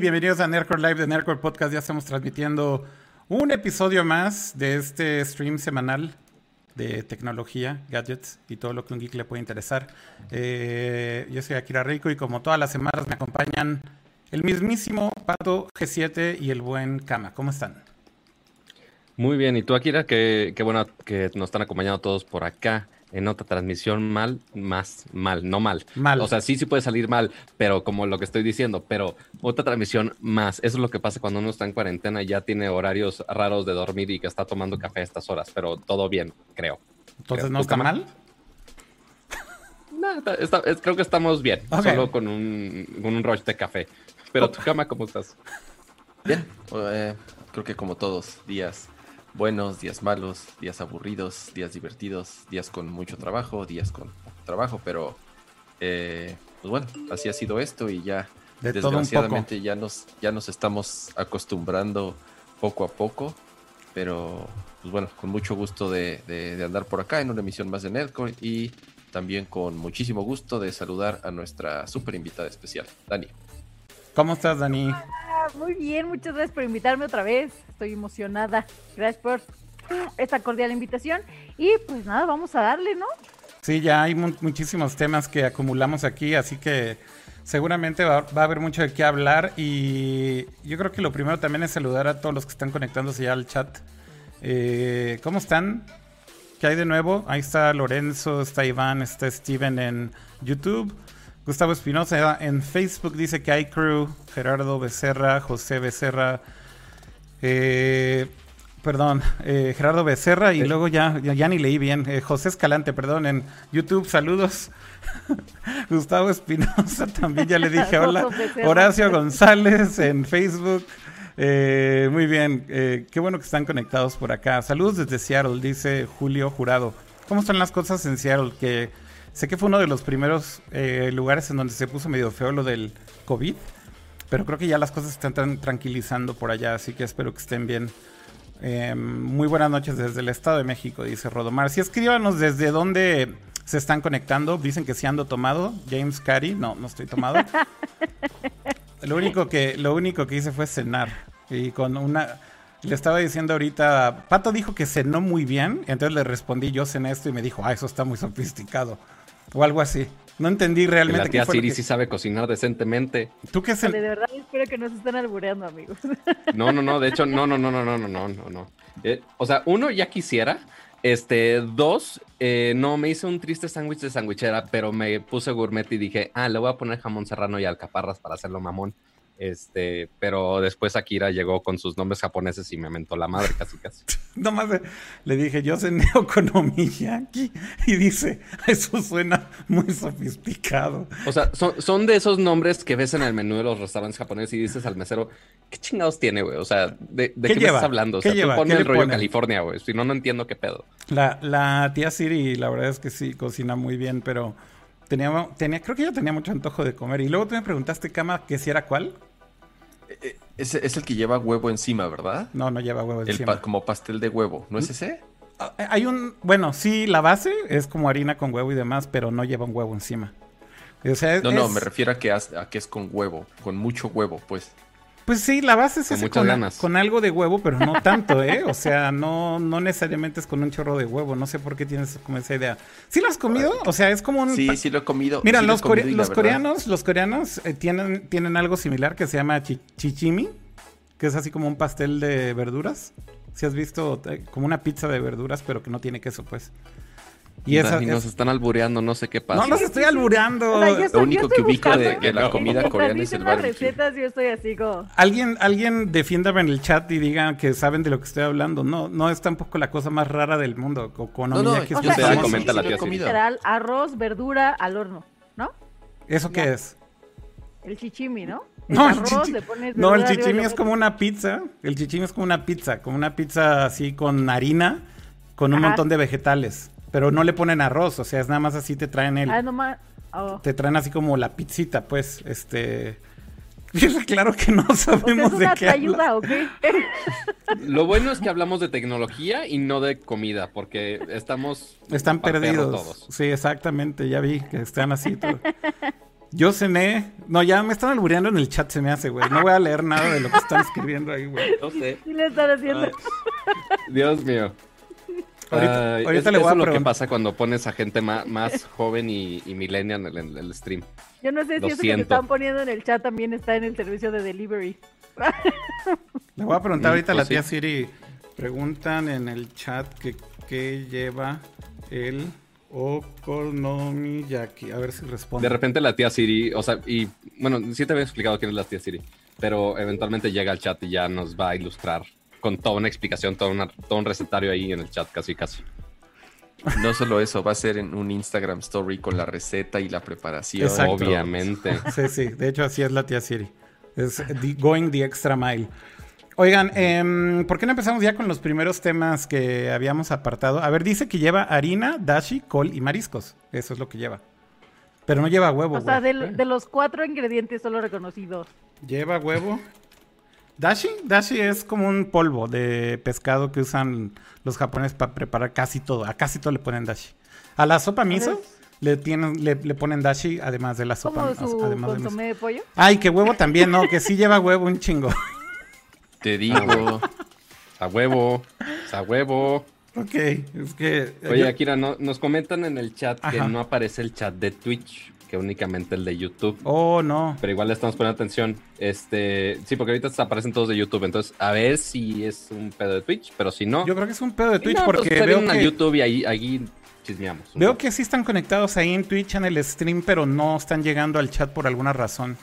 Bienvenidos a Nerdcore Live de Nerdcore Podcast. Ya estamos transmitiendo un episodio más de este stream semanal de tecnología, gadgets y todo lo que un geek le puede interesar. Eh, yo soy Akira Rico y como todas las semanas me acompañan el mismísimo Pato G7 y el buen Kama. ¿Cómo están? Muy bien, y tú Akira, qué bueno que nos están acompañando todos por acá en otra transmisión mal, más mal, no mal. Mal. O sea, sí, sí puede salir mal, pero como lo que estoy diciendo, pero otra transmisión más. Eso es lo que pasa cuando uno está en cuarentena y ya tiene horarios raros de dormir y que está tomando café a estas horas, pero todo bien, creo. Entonces, Creo. ¿no ¿Tu está mal? No, está- está- es- creo que estamos bien, solo con un, con un rush de café. Pero tu cama, ¿cómo estás? Bien, eh, creo que como todos, días buenos, días malos, días aburridos, días divertidos, días con mucho trabajo, días con poco trabajo, pero eh, pues bueno, así ha sido esto y ya De desgraciadamente ya nos, ya nos estamos acostumbrando poco a poco, pero pues bueno, con mucho gusto de, de- de andar por acá en una emisión más de Nerdcore y también con muchísimo gusto de saludar a nuestra super invitada especial, Dani. ¿Cómo estás, Dani? Ah, muy bien, muchas gracias por invitarme otra vez. Estoy emocionada. Gracias por esta cordial invitación. Y pues nada, vamos a darle, ¿no? Sí, ya hay mu- muchísimos temas que acumulamos aquí, así que seguramente va, va a haber mucho de qué hablar y yo creo que lo primero también es saludar a todos los que están conectándose ya al chat. Eh, ¿Cómo están? ¿Qué hay de nuevo? Ahí está Lorenzo, está Iván, está Steven en YouTube. Gustavo Espinosa en Facebook dice que hay crew. Gerardo Becerra, José Becerra. Eh, perdón, eh, Gerardo Becerra y luego ya, ya, ya ni leí bien. Eh, José Escalante, perdón, en YouTube, saludos. Gustavo Espinosa también ya le dije hola. Horacio González en Facebook. Eh, muy bien, eh, qué bueno que están conectados por acá. Saludos desde Seattle, dice Julio Jurado. ¿Cómo están las cosas en Seattle? Que sé que fue uno de los primeros eh, lugares en donde se puso medio feo lo del COVID, pero creo que ya las cosas están tan tranquilizando por allá, así que espero que estén bien. Eh, muy buenas noches desde el Estado de México, dice Rodomar. Si escríbanos desde dónde se están conectando. Dicen que sí ando tomado. James Cary, no, no estoy tomado. Lo único que, lo único que hice fue cenar. Y con una. Le estaba diciendo ahorita. Pato dijo que cenó muy bien. Entonces le respondí, yo cené esto y me dijo, ah, eso está muy sofisticado. O algo así. No entendí Que realmente la tía qué Siri que- sí sabe cocinar decentemente. ¿Tú qué cen- de verdad espero que no se estén albureando, amigos. No, no, no, de hecho, no, no, no, no, no, no, no, no, no. Eh, o sea, uno ya quisiera. Este, dos, eh, no, me hice un triste sándwich de sandwichera, pero me puse gourmet y dije, ah, le voy a poner jamón serrano y alcaparras para hacerlo mamón. Este, pero después Akira llegó con sus nombres japoneses y me mentó la madre casi casi. Nomás le, le dije, yo cené okonomiyaki. Y dice, eso suena muy sofisticado. O sea, son, son de esos nombres que ves en el menú de los restaurantes japoneses y dices al mesero, ¿qué chingados tiene, güey? O sea, ¿de, de ¿Qué qué, me lleva? estás hablando? O ¿Qué sea, lleva? tú ponme ¿Qué el rollo ponen? California, güey. Si no, no entiendo qué pedo. La, la tía Siri, la verdad es que sí, cocina muy bien, pero tenía, tenía, creo que ella tenía mucho antojo de comer. Y luego tú me preguntaste, Cama, que si era cuál. Eh, Es, es el que lleva huevo encima, ¿verdad? No, no lleva huevo El encima. pa- como pastel de huevo, ¿no es ese? Ah, Hay un, bueno, sí, la base es como harina con huevo y demás, pero no lleva un huevo encima. O sea, No, no, me refiero a que, has- a que es con huevo, con mucho huevo, pues. Pues sí, la base es Con ese con, ganas. con algo de huevo, pero no tanto, ¿eh? O sea, no, no necesariamente es con un chorro de huevo. No sé por qué tienes como esa idea. ¿Sí lo has comido? O sea, es como un... Sí, sí lo he comido. Mira, sí los, comido los coreanos, los coreanos eh, tienen, tienen algo similar que se llama chi- chichimi, que es así como un pastel de verduras. Si has visto eh, como una pizza de verduras, pero que no tiene queso, pues. Y esa nos es- están albureando, no sé qué pasa. No los estoy albureando. O sea, estoy- único que ubico de- de la comida coreana es el barbecue. recetas, yo estoy así como... Alguien, alguien defiéndame en el chat y digan que saben de lo que estoy hablando. No, no es tampoco la cosa más rara del mundo. co- Con No, no, es O Yo sea, comenta la tía literal, arroz, verdura al horno, ¿no? ¿Eso qué es? El chichimi, ¿no? No, el el arroz, chichi- le pones no, el chichimi lo es como una pizza. El chichimi es como una pizza, como una pizza así con harina, con un Ajá. montón de vegetales. Pero no le ponen arroz, o sea, es nada más así te traen el, Ah, nomás... oh. te traen así como la pizzita, pues, este. Claro que no O sea, sabemos ¿Es de qué ayuda o qué? Lo bueno es que hablamos de tecnología y no de comida, porque estamos Están perdidos. todos. Sí, exactamente, ya vi que están así. todo. Yo cené. No, ya me están albureando en el chat, se me hace, güey. No voy a leer nada de lo que están escribiendo ahí, güey. No sé. ¿Qué le están haciendo? Ay, Dios mío. Ahorita- Ay, ahorita es- le voy eso a es lo que pasa cuando pones a gente ma- más, joven y, y millennial en el, en el stream. Yo no sé si Lo eso que siento. te están poniendo en el chat también está en el servicio de delivery. Le voy a preguntar Mm, ahorita a la pues tía sí. Siri. Preguntan en el chat que qué lleva el Okonomiyaki. A ver si De responde. repente la tía Siri, o sea, y bueno, sí te había explicado quién es la tía Siri, pero eventualmente llega al chat y ya nos va a ilustrar con toda una explicación, todo, una- todo un recetario ahí en el chat, casi casi. No solo eso, va a ser en un Instagram story con la receta y la preparación. Exacto. Obviamente. Sí, sí. De hecho, así es la tía Siri. Es the- going the extra mile. Oigan, em, ¿por qué no empezamos ya con los primeros temas que habíamos apartado? A ver, dice que lleva harina, dashi, col y mariscos. Eso es lo que lleva. Pero no lleva huevo, O sea, de, de los cuatro ingredientes solo reconocí dos. Lleva huevo. Dashi, dashi es como un polvo de pescado que usan los japoneses para preparar casi todo. A casi todo le ponen dashi. A la sopa miso le, tienen, le, le ponen dashi además de la sopa. Su además de miso. consomé de pollo. Ay, que huevo también, ¿no? Que sí lleva huevo un chingo. Te digo, A huevo, a huevo. ok, es que... Oye, yo- Akira, no- nos comentan en el chat que Ajá. no aparece el chat de Twitch, que únicamente el de YouTube. Oh, no. Pero igual le estamos poniendo atención. Este, sí, porque ahorita aparecen todos de YouTube. Entonces, a ver si es un pedo de Twitch, pero si no. Yo creo que es un pedo de Twitch no, pues, porque se veo que, YouTube y ahí, ahí chismeamos. veo que sí están conectados ahí en Twitch en el stream, pero no están llegando al chat por alguna razón.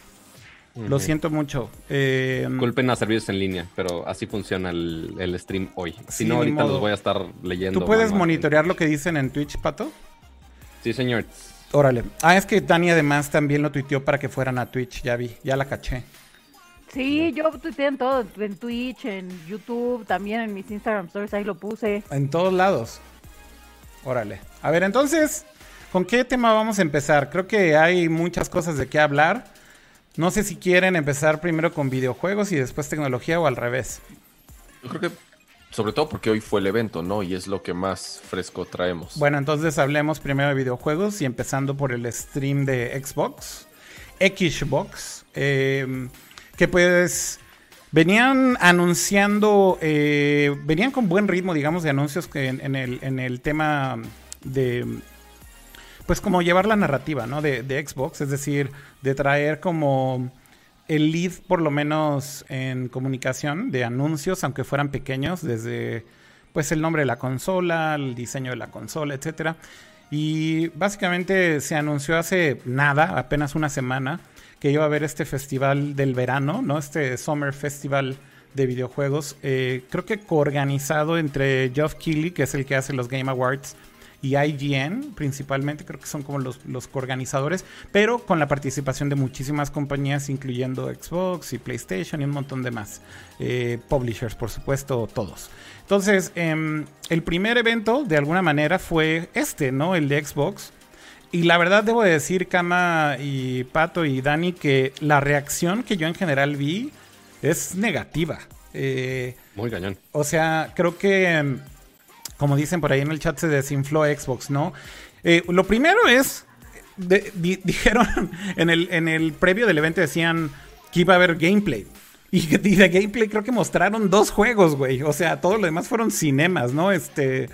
Lo siento mucho. Eh, Culpen a servicios en línea, pero así funciona el, el stream hoy. Si no, ahorita modo. los voy a estar leyendo. ¿Tú puedes monitorear lo que dicen en Twitch, Pato? Sí, señor. Órale. Ah, es que Dani además también lo tuiteó para que fueran a Twitch, ya vi, ya la caché. Sí, yo tuiteé en todo, en Twitch, en YouTube, también en mis Instagram stories, ahí lo puse. En todos lados. Órale. A ver, entonces, ¿con qué tema vamos a empezar? Creo que hay muchas cosas de qué hablar. No sé si quieren empezar primero con videojuegos y después tecnología o al revés. yo creo que sobre todo porque hoy fue el evento, ¿no? Y es lo que más fresco traemos. Bueno, entonces hablemos primero de videojuegos y empezando por el stream de Xbox, Xbox, eh, que pues venían anunciando, eh, venían con buen ritmo, digamos, de anuncios en, en el, en el tema de, pues como llevar la narrativa, ¿no? De, de Xbox, es decir, de traer como el lead, por lo menos en comunicación, de anuncios, aunque fueran pequeños, desde pues el nombre de la consola, el diseño de la consola, etcétera. Y básicamente se anunció hace nada, apenas una semana, que iba a haber este festival del verano, ¿no? Este Summer Festival de videojuegos. eh, creo que coorganizado entre Geoff Keighley, que es el que hace los Game Awards, y IGN principalmente, creo que son como los, los coorganizadores, pero con la participación de muchísimas compañías, incluyendo Xbox y PlayStation y un montón de más. Eh, publishers, por supuesto, todos. Entonces, em, el primer evento, de alguna manera, fue este, ¿no? El de Xbox. Y la verdad debo de decir, Kama y Pato y Dani, que la reacción que yo en general vi es negativa. Eh, Muy cañón. o sea, creo que, em, como dicen por ahí en el chat, se desinfló Xbox, ¿no? Eh, lo primero es, dijeron en el, en el previo del evento, decían que iba a haber gameplay. Y, de gameplay creo que mostraron dos juegos, güey. O sea, todo lo demás fueron cinemas, ¿no? Este.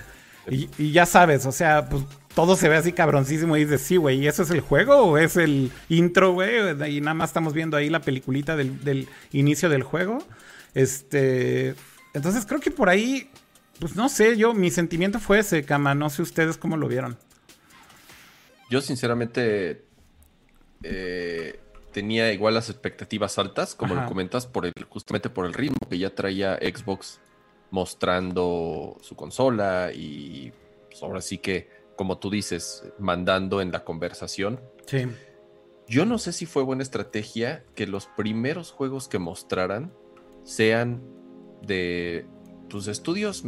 Y, y ya sabes, o sea, pues todo se ve así cabroncísimo y dices, sí, güey, ¿y eso es el juego o es el intro, güey? Y nada más estamos viendo ahí la peliculita del, del inicio del juego. Este. Entonces creo que por ahí, pues no sé, yo, mi sentimiento fue ese, Cama. No sé ustedes cómo lo vieron. Yo sinceramente eh, tenía igual las expectativas altas, como Ajá. lo comentas, por el, justamente por el ritmo que ya traía Xbox mostrando su consola y pues, ahora sí que, como tú dices, mandando en la conversación. Sí. Yo no sé si fue buena estrategia que los primeros juegos que mostraran sean de tus estudios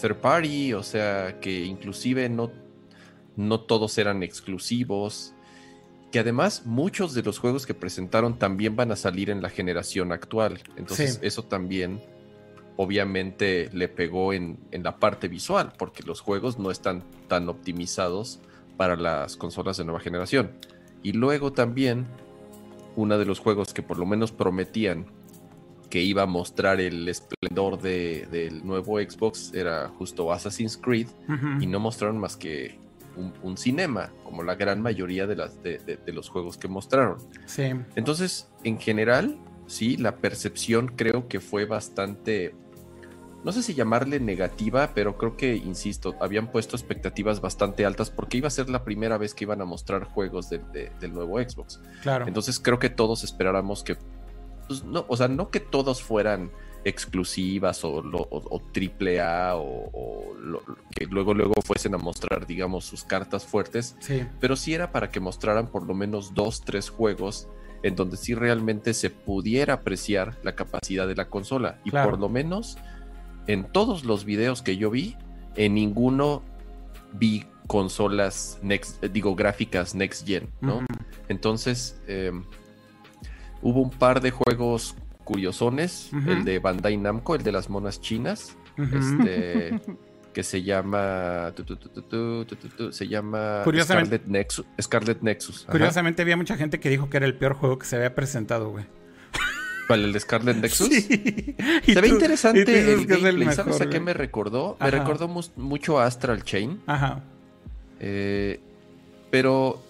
third party, o sea, que inclusive no, no todos eran exclusivos, que además muchos de los juegos que presentaron también van a salir en la generación actual. Entonces Sí. eso también obviamente le pegó en, en la parte visual, porque los juegos no están tan optimizados para las consolas de nueva generación. Y luego también uno de los juegos que por lo menos prometían que iba a mostrar el esplendor de- del nuevo Xbox era justo Assassin's Creed y no mostraron más que un, un cinema, como la gran mayoría de, las, de, de- de los juegos que mostraron. Sí. Entonces, en general, sí, la percepción creo que fue bastante, no sé si llamarle negativa, pero creo que, insisto, habían puesto expectativas bastante altas porque iba a ser la primera vez que iban a mostrar juegos del- de- del nuevo Xbox. Claro. Entonces creo que todos esperáramos que, pues, no, o sea, no que todos fueran exclusivas o, o- o triple A o, o lo- que luego luego fuesen a mostrar, digamos, sus cartas fuertes, sí. pero sí era para que mostraran por lo menos dos, tres juegos en donde sí realmente se pudiera apreciar la capacidad de la consola. Y Claro. por lo menos en todos los videos que yo vi, en ninguno vi consolas next, digo, gráficas next gen, ¿no? Entonces, eh, Hubo un par de juegos curiosones, el de Bandai Namco, el de las monas chinas, este, que se llama... Se llama Scarlet Nexus. Scarlet Nexus curiosamente había mucha gente que dijo que era el peor juego que se había presentado, güey. ¿Cuál? ¿El de Scarlet Nexus? Sí. Se ve interesante el gameplay. Mejor, ¿Sabes a qué me recordó? Me recordó mucho a Astral Chain. Ajá. Eh, pero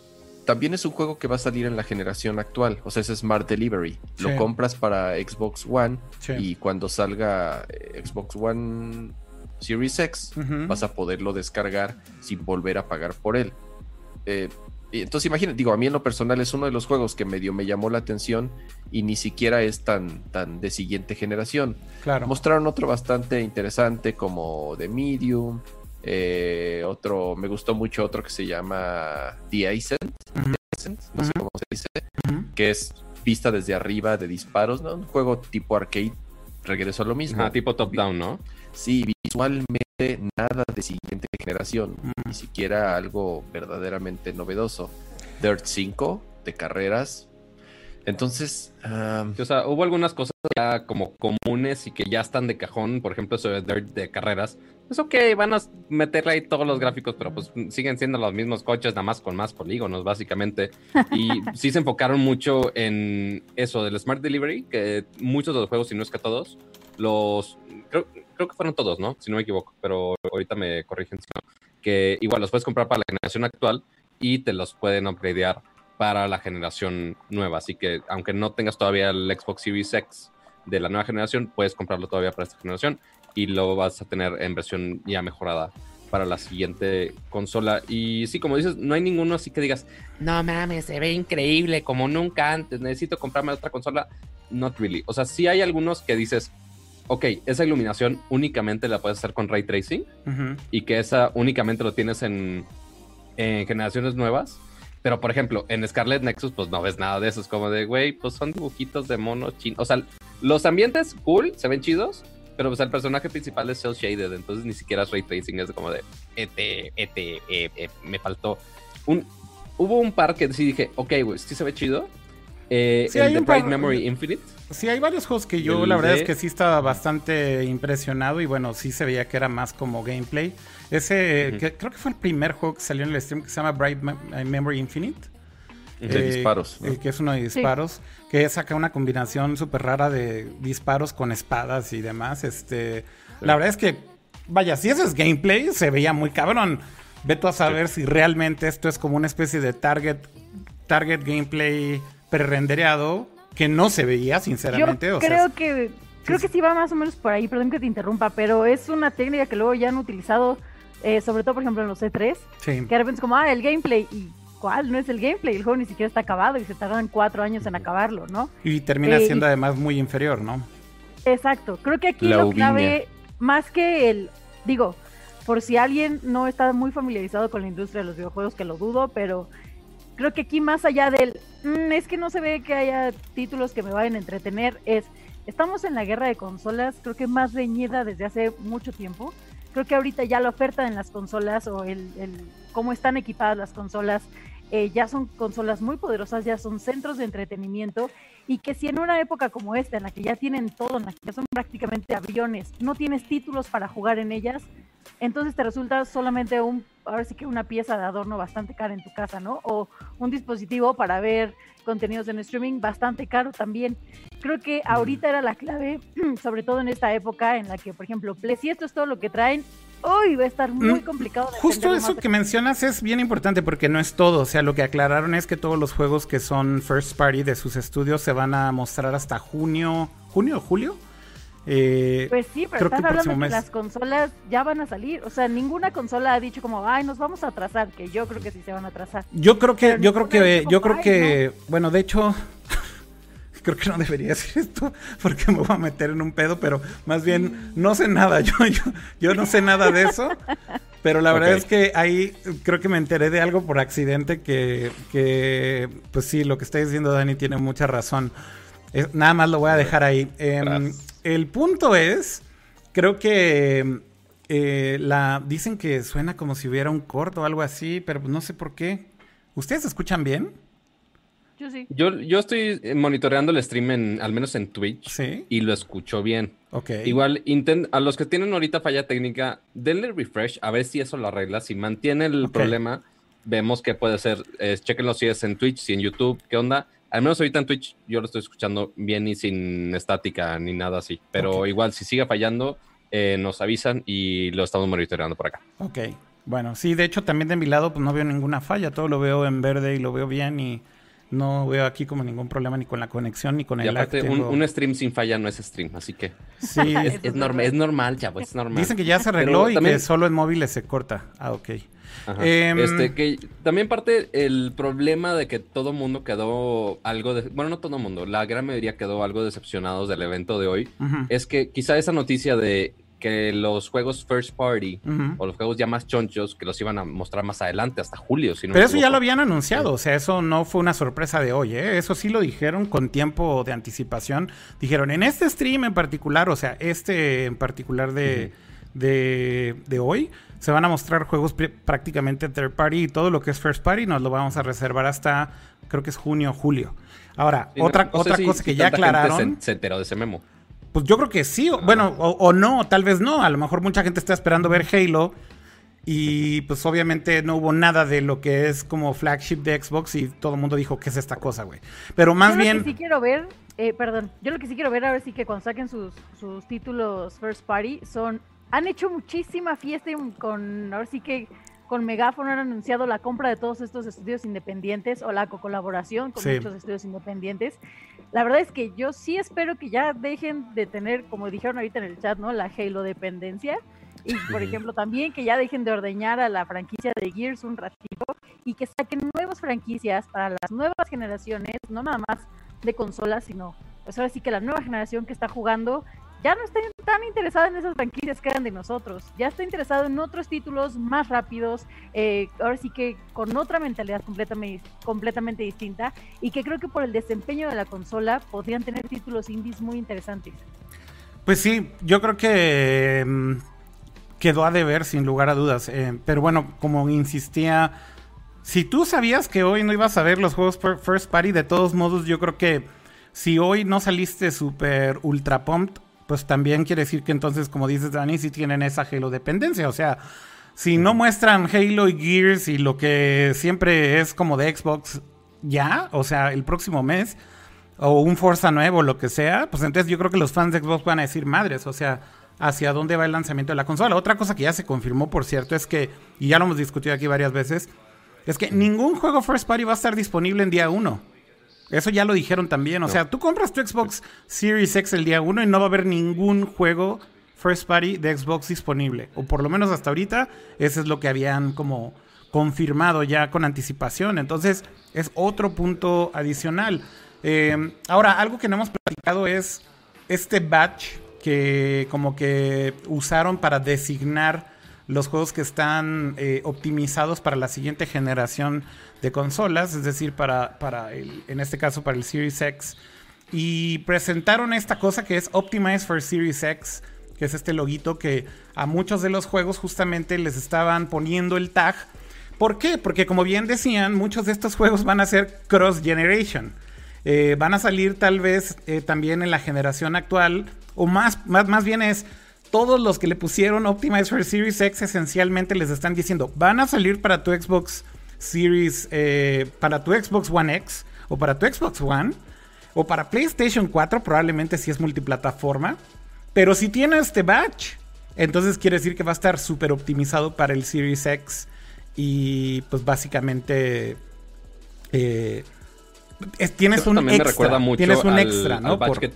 también es un juego que va a salir en la generación actual. O sea, es Smart Delivery. Sí. Lo compras para Xbox One Sí. y cuando salga eh, Xbox One Series X, vas a poderlo descargar sin volver a pagar por él. Eh, entonces imagínate, digo, a mí en lo personal es uno de los juegos que medio me llamó la atención y ni siquiera es tan, tan de siguiente generación. Claro. Mostraron otro bastante interesante como The Medium. Eh, otro, me gustó mucho otro que se llama The Ascent, Ujú. Ascent, no sé Ujú. cómo se dice, Ujú. que es vista desde arriba de disparos, ¿no? Un juego tipo arcade. Regresó a lo mismo. Tipo top-down, ¿no? Sí, visualmente nada de siguiente generación, ni siquiera algo verdaderamente novedoso. Dirt 5 de carreras. Entonces, ah, O sea, hubo algunas cosas ya como comunes y que ya están de cajón. Por ejemplo, eso de Dirt de carreras. Es ok, van a meterle ahí todos los gráficos, pero pues siguen siendo los mismos coches, nada más con más polígonos, básicamente. Y sí se enfocaron mucho en eso del Smart Delivery, que muchos de los juegos, si no es que todos, los. Creo, creo que fueron todos, ¿no? Si no me equivoco, pero ahorita me corrigen si no. Que igual los puedes comprar para la generación actual y te los pueden upgradear para la generación nueva. Así que aunque no tengas todavía el Xbox Series X de la nueva generación, puedes comprarlo todavía para esta generación y lo vas a tener en versión ya mejorada para la siguiente consola. Y sí, como dices, no hay ninguno así que digas, no mames, se ve increíble como nunca antes, necesito comprarme otra consola. Not really. O sea, sí hay algunos que dices, ok, esa iluminación únicamente la puedes hacer con ray tracing y que esa únicamente lo tienes en, en generaciones nuevas. Pero, por ejemplo, en Scarlet Nexus, pues no ves nada de eso. Es como de, güey, pues son dibujitos de monos chinos. O sea, los ambientes, cool, se ven chidos, pero pues el personaje principal es cel shaded, entonces ni siquiera es ray tracing. Es como de, ete, ete, eh, eh, me faltó. Un, hubo un par que sí dije, ok, güey, sí se ve chido. Eh, Sí, el hay de Pride Memory Infinite. Sí, hay varios juegos que yo El la verdad de- es que sí estaba bastante impresionado y bueno, sí se veía que era más como gameplay. Ese, que creo que fue el primer juego que salió en el stream que se llama Bright Mem- Memory Infinite. de Eh, disparos. ¿no? eh, que es uno de disparos, que saca una combinación súper rara de disparos con espadas y demás. Este, La verdad es que, vaya, si eso es gameplay, se veía muy cabrón. Ve tú a saber si realmente esto es como una especie de target, target gameplay prerendereado que no se veía, sinceramente. Yo o sea, creo que creo que sí va más o menos por ahí, perdón que te interrumpa, pero es una técnica que luego ya han utilizado, eh, sobre todo por ejemplo en los E3, sí. que de repente es como, ah, el gameplay, y ¿cuál? No es el gameplay, el juego ni siquiera está acabado y se tardan cuatro años en acabarlo, ¿no? Y termina Eh, siendo y- además muy inferior, ¿no? Exacto, creo que aquí La lo uviña. clave, más que el, digo, por si alguien no está muy familiarizado con la industria de los videojuegos, que lo dudo, pero creo que aquí más allá del, "Mm, es que no se ve que haya títulos que me vayan a entretener, es, estamos en la guerra de consolas, creo que más reñida desde hace mucho tiempo. Creo que ahorita ya la oferta en las consolas o el, el cómo están equipadas las consolas eh, ya son consolas muy poderosas, ya son centros de entretenimiento y que si en una época como esta, en la que ya tienen todo, en la que ya son prácticamente aviones, no tienes títulos para jugar en ellas, entonces te resulta solamente un, ahora sí que una pieza de adorno bastante cara en tu casa, ¿no? O un dispositivo para ver contenidos en streaming bastante caro también. Creo que ahorita era la clave, sobre todo en esta época en la que, por ejemplo, si esto es todo lo que traen, hoy va a estar muy mm, complicado. Justo eso que mencionas es bien importante porque no es todo. O sea, lo que aclararon es que todos los juegos que son first party de sus estudios se van a mostrar hasta junio, junio o julio. Eh, pues sí, pero estás hablando de que las consolas ya van a salir. O sea, ninguna consola ha dicho como, ay, nos vamos a atrasar, que yo creo que sí se van a atrasar. Yo creo que, yo creo que, yo creo que, bueno, de hecho, creo que no debería decir esto porque me voy a meter en un pedo, pero más bien no sé nada, yo, yo, yo no sé nada de eso. Pero la verdad es que ahí creo que me enteré de algo por accidente que, que pues sí, lo que está diciendo Dani tiene mucha razón. nada más lo voy a dejar ahí. Em, el punto es, creo que eh, la dicen que suena como si hubiera un corto o algo así, pero no sé por qué. ¿Ustedes escuchan bien? Yo sí. Yo, estoy monitoreando el stream en, al menos en Twitch. Y lo escucho bien. Ok. Igual, a los que tienen ahorita falla técnica, denle refresh a ver si eso lo arregla. Si mantiene el problema, vemos que puede ser. Eh, chequenlo si es en Twitch, si en YouTube, qué onda al menos ahorita en Twitch yo lo estoy escuchando bien y sin estática ni nada así. Pero igual, si sigue fallando, eh, nos avisan y lo estamos monitoreando por acá. Ok. Bueno, sí, de hecho también de mi lado pues no veo ninguna falla, todo lo veo en verde y lo veo bien y no veo aquí como ningún problema ni con la conexión ni con el aparte, un, stream sin falla no es stream, así que sí, es, normal, es normal, ya, pues es normal. Dicen que ya se arregló y que solo en móviles se corta. Ah, ok. Em, este, que también parte el problema de que todo mundo quedó algo de, bueno, no todo mundo, la gran mayoría quedó algo decepcionados del evento de hoy, es que quizá esa noticia de que los juegos first party o los juegos ya más chonchos que los iban a mostrar más adelante hasta julio. Pero eso ya lo habían anunciado, o sea, eso no fue una sorpresa de hoy, ¿eh? eso sí lo dijeron con tiempo de anticipación. Dijeron, en este stream en particular, o sea, este en particular de, de, de hoy, se van a mostrar juegos prácticamente third party y todo lo que es first party nos lo vamos a reservar hasta creo que es junio o julio. Ahora, otra, otra cosa que ya aclararon. Se, enteró de ese memo. Pues yo creo que sí, bueno, o, no, tal vez no. A lo mejor mucha gente está esperando ver Halo y pues obviamente no hubo nada de lo que es como flagship de Xbox y todo el mundo dijo, ¿qué es esta cosa, güey? Pero más bien... Lo que sí quiero ver, eh, perdón, yo lo que sí quiero ver ahora sí que cuando saquen sus, sus títulos first party son han hecho muchísima fiesta con, ahora sí que con Megáfono han anunciado la compra de todos estos estudios independientes o la colaboración con muchos estudios independientes. La verdad es que yo sí espero que ya dejen de tener, como dijeron ahorita en el chat, ¿no? La Halo dependencia. Y, por ejemplo, también que ya dejen de ordeñar a la franquicia de Gears un ratito y que saquen nuevas franquicias para las nuevas generaciones, no nada más de consolas, sino pues ahora sí que la nueva generación que está jugando ya no está tan interesado en esas franquicias que eran de nosotros, ya está interesado en otros títulos más rápidos, eh, ahora sí que con otra mentalidad completamente, completamente distinta y que creo que por el desempeño de la consola podrían tener títulos indies muy interesantes. Pues sí, yo creo que mm, quedó a deber sin lugar a dudas, eh, pero bueno, como insistía, si tú sabías que hoy no ibas a ver los juegos first party, de todos modos yo creo que si hoy no saliste súper ultra pumped, pues también quiere decir que entonces, como dices Dani, sí tienen esa Halo dependencia. O sea, si no muestran Halo y Gears y lo que siempre es como de Xbox ya, o sea, el próximo mes, o un Forza nuevo, lo que sea, pues entonces yo creo que los fans de Xbox van a decir madres, o sea, hacia dónde va el lanzamiento de la consola. Otra cosa que ya se confirmó, por cierto, es que, y ya lo hemos discutido aquí varias veces, es que ningún juego First Party va a estar disponible en día 1. Eso ya lo dijeron también. O sea, tú compras tu Xbox Series X el día 1 y no va a haber ningún juego first party de Xbox disponible. O por lo menos hasta ahorita, eso es lo que habían como confirmado ya con anticipación. Entonces, es otro punto adicional. Eh, ahora, algo que no hemos platicado es este batch que como que usaron para designar los juegos que están eh, optimizados para la siguiente generación de consolas, es decir, para, para el, en este caso para el Series X. Y presentaron esta cosa que es Optimized for Series X, que es este loguito que a muchos de los juegos justamente les estaban poniendo el tag ¿Por qué? Porque como bien decían, muchos de estos juegos van a ser cross-generation. Eh, van a salir tal vez eh, también en la generación actual, o más, más, más bien es todos los que le pusieron Optimize for Series X esencialmente les están diciendo, van a salir para tu Xbox Series, eh, para tu Xbox One X o para tu Xbox One o para PlayStation 4, probablemente si es multiplataforma. Pero si tiene este batch, entonces quiere decir que va a estar súper optimizado para el Series X. Y pues básicamente eh, tienes un extra. tienes un extra, ¿no? que,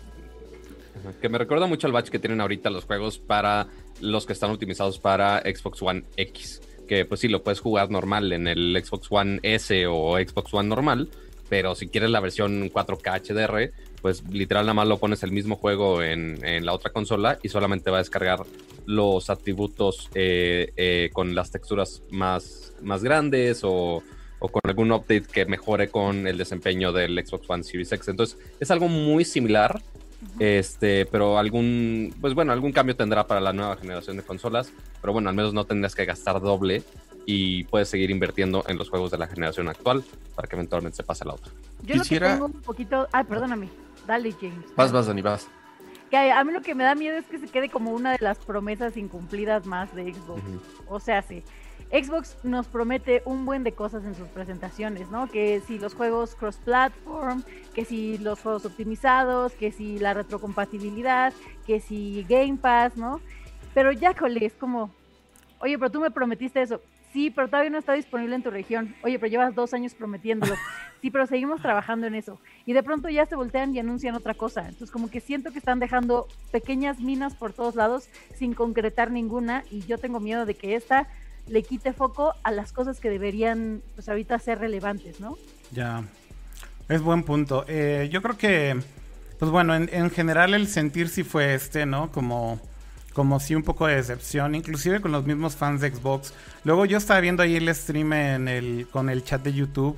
me recuerda mucho al batch que tienen ahorita los juegos para los que están optimizados para Xbox One X. Que pues sí, lo puedes jugar normal en el Xbox One S o Xbox One normal. Pero si quieres la versión 4K HDR, pues literal nada más lo pones el mismo juego en, la otra consola y solamente va a descargar los atributos eh, eh, con las texturas más, más grandes o, con algún update que mejore con el desempeño del Xbox One Series X. Entonces es algo muy similar, este, pero algún, pues bueno, algún cambio tendrá para la nueva generación de consolas, pero bueno, al menos no tendrás que gastar doble y puedes seguir invirtiendo en los juegos de la generación actual para que eventualmente se pase a la otra. Yo Quisiera... lo que tengo un poquito, ay, perdóname. Dale, James. Vas, vas, Dani, vas. Que a mí lo que me da miedo es que se quede como una de las promesas incumplidas más de Xbox. O sea, sí. Xbox nos promete un buen de cosas en sus presentaciones, ¿no? Que si los juegos cross-platform, que si los juegos optimizados, que si la retrocompatibilidad, que si Game Pass, ¿no? Pero ya, cole, es como, oye, pero tú me prometiste eso. Sí, pero todavía no está disponible en tu región. Oye, pero llevas dos años prometiéndolo. Sí, pero seguimos trabajando en eso. Y de pronto ya se voltean y anuncian otra cosa. Entonces, como que siento que están dejando pequeñas minas por todos lados sin concretar ninguna. Y yo tengo miedo de que esta le quite foco a las cosas que deberían, pues ahorita ser relevantes, ¿no? Ya. Es buen punto. Eh, yo creo que, pues bueno, en, en general el sentir sí fue este, ¿no? Como como si un poco de decepción, inclusive con los mismos fans de Xbox. Luego yo estaba viendo ahí el stream en el, con el chat de YouTube,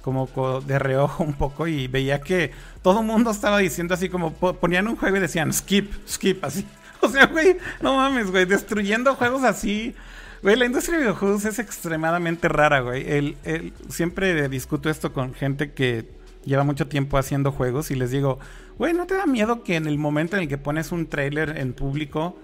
como de reojo un poco, y veía que todo el mundo estaba diciendo así como ponían un juego y decían skip, skip, así. O sea, güey, no mames, güey, destruyendo juegos así. Güey, la industria de videojuegos es extremadamente rara, güey. El, el, siempre discuto esto con gente que lleva mucho tiempo haciendo juegos y les digo, güey, ¿no te da miedo que en el momento en el que pones un trailer en público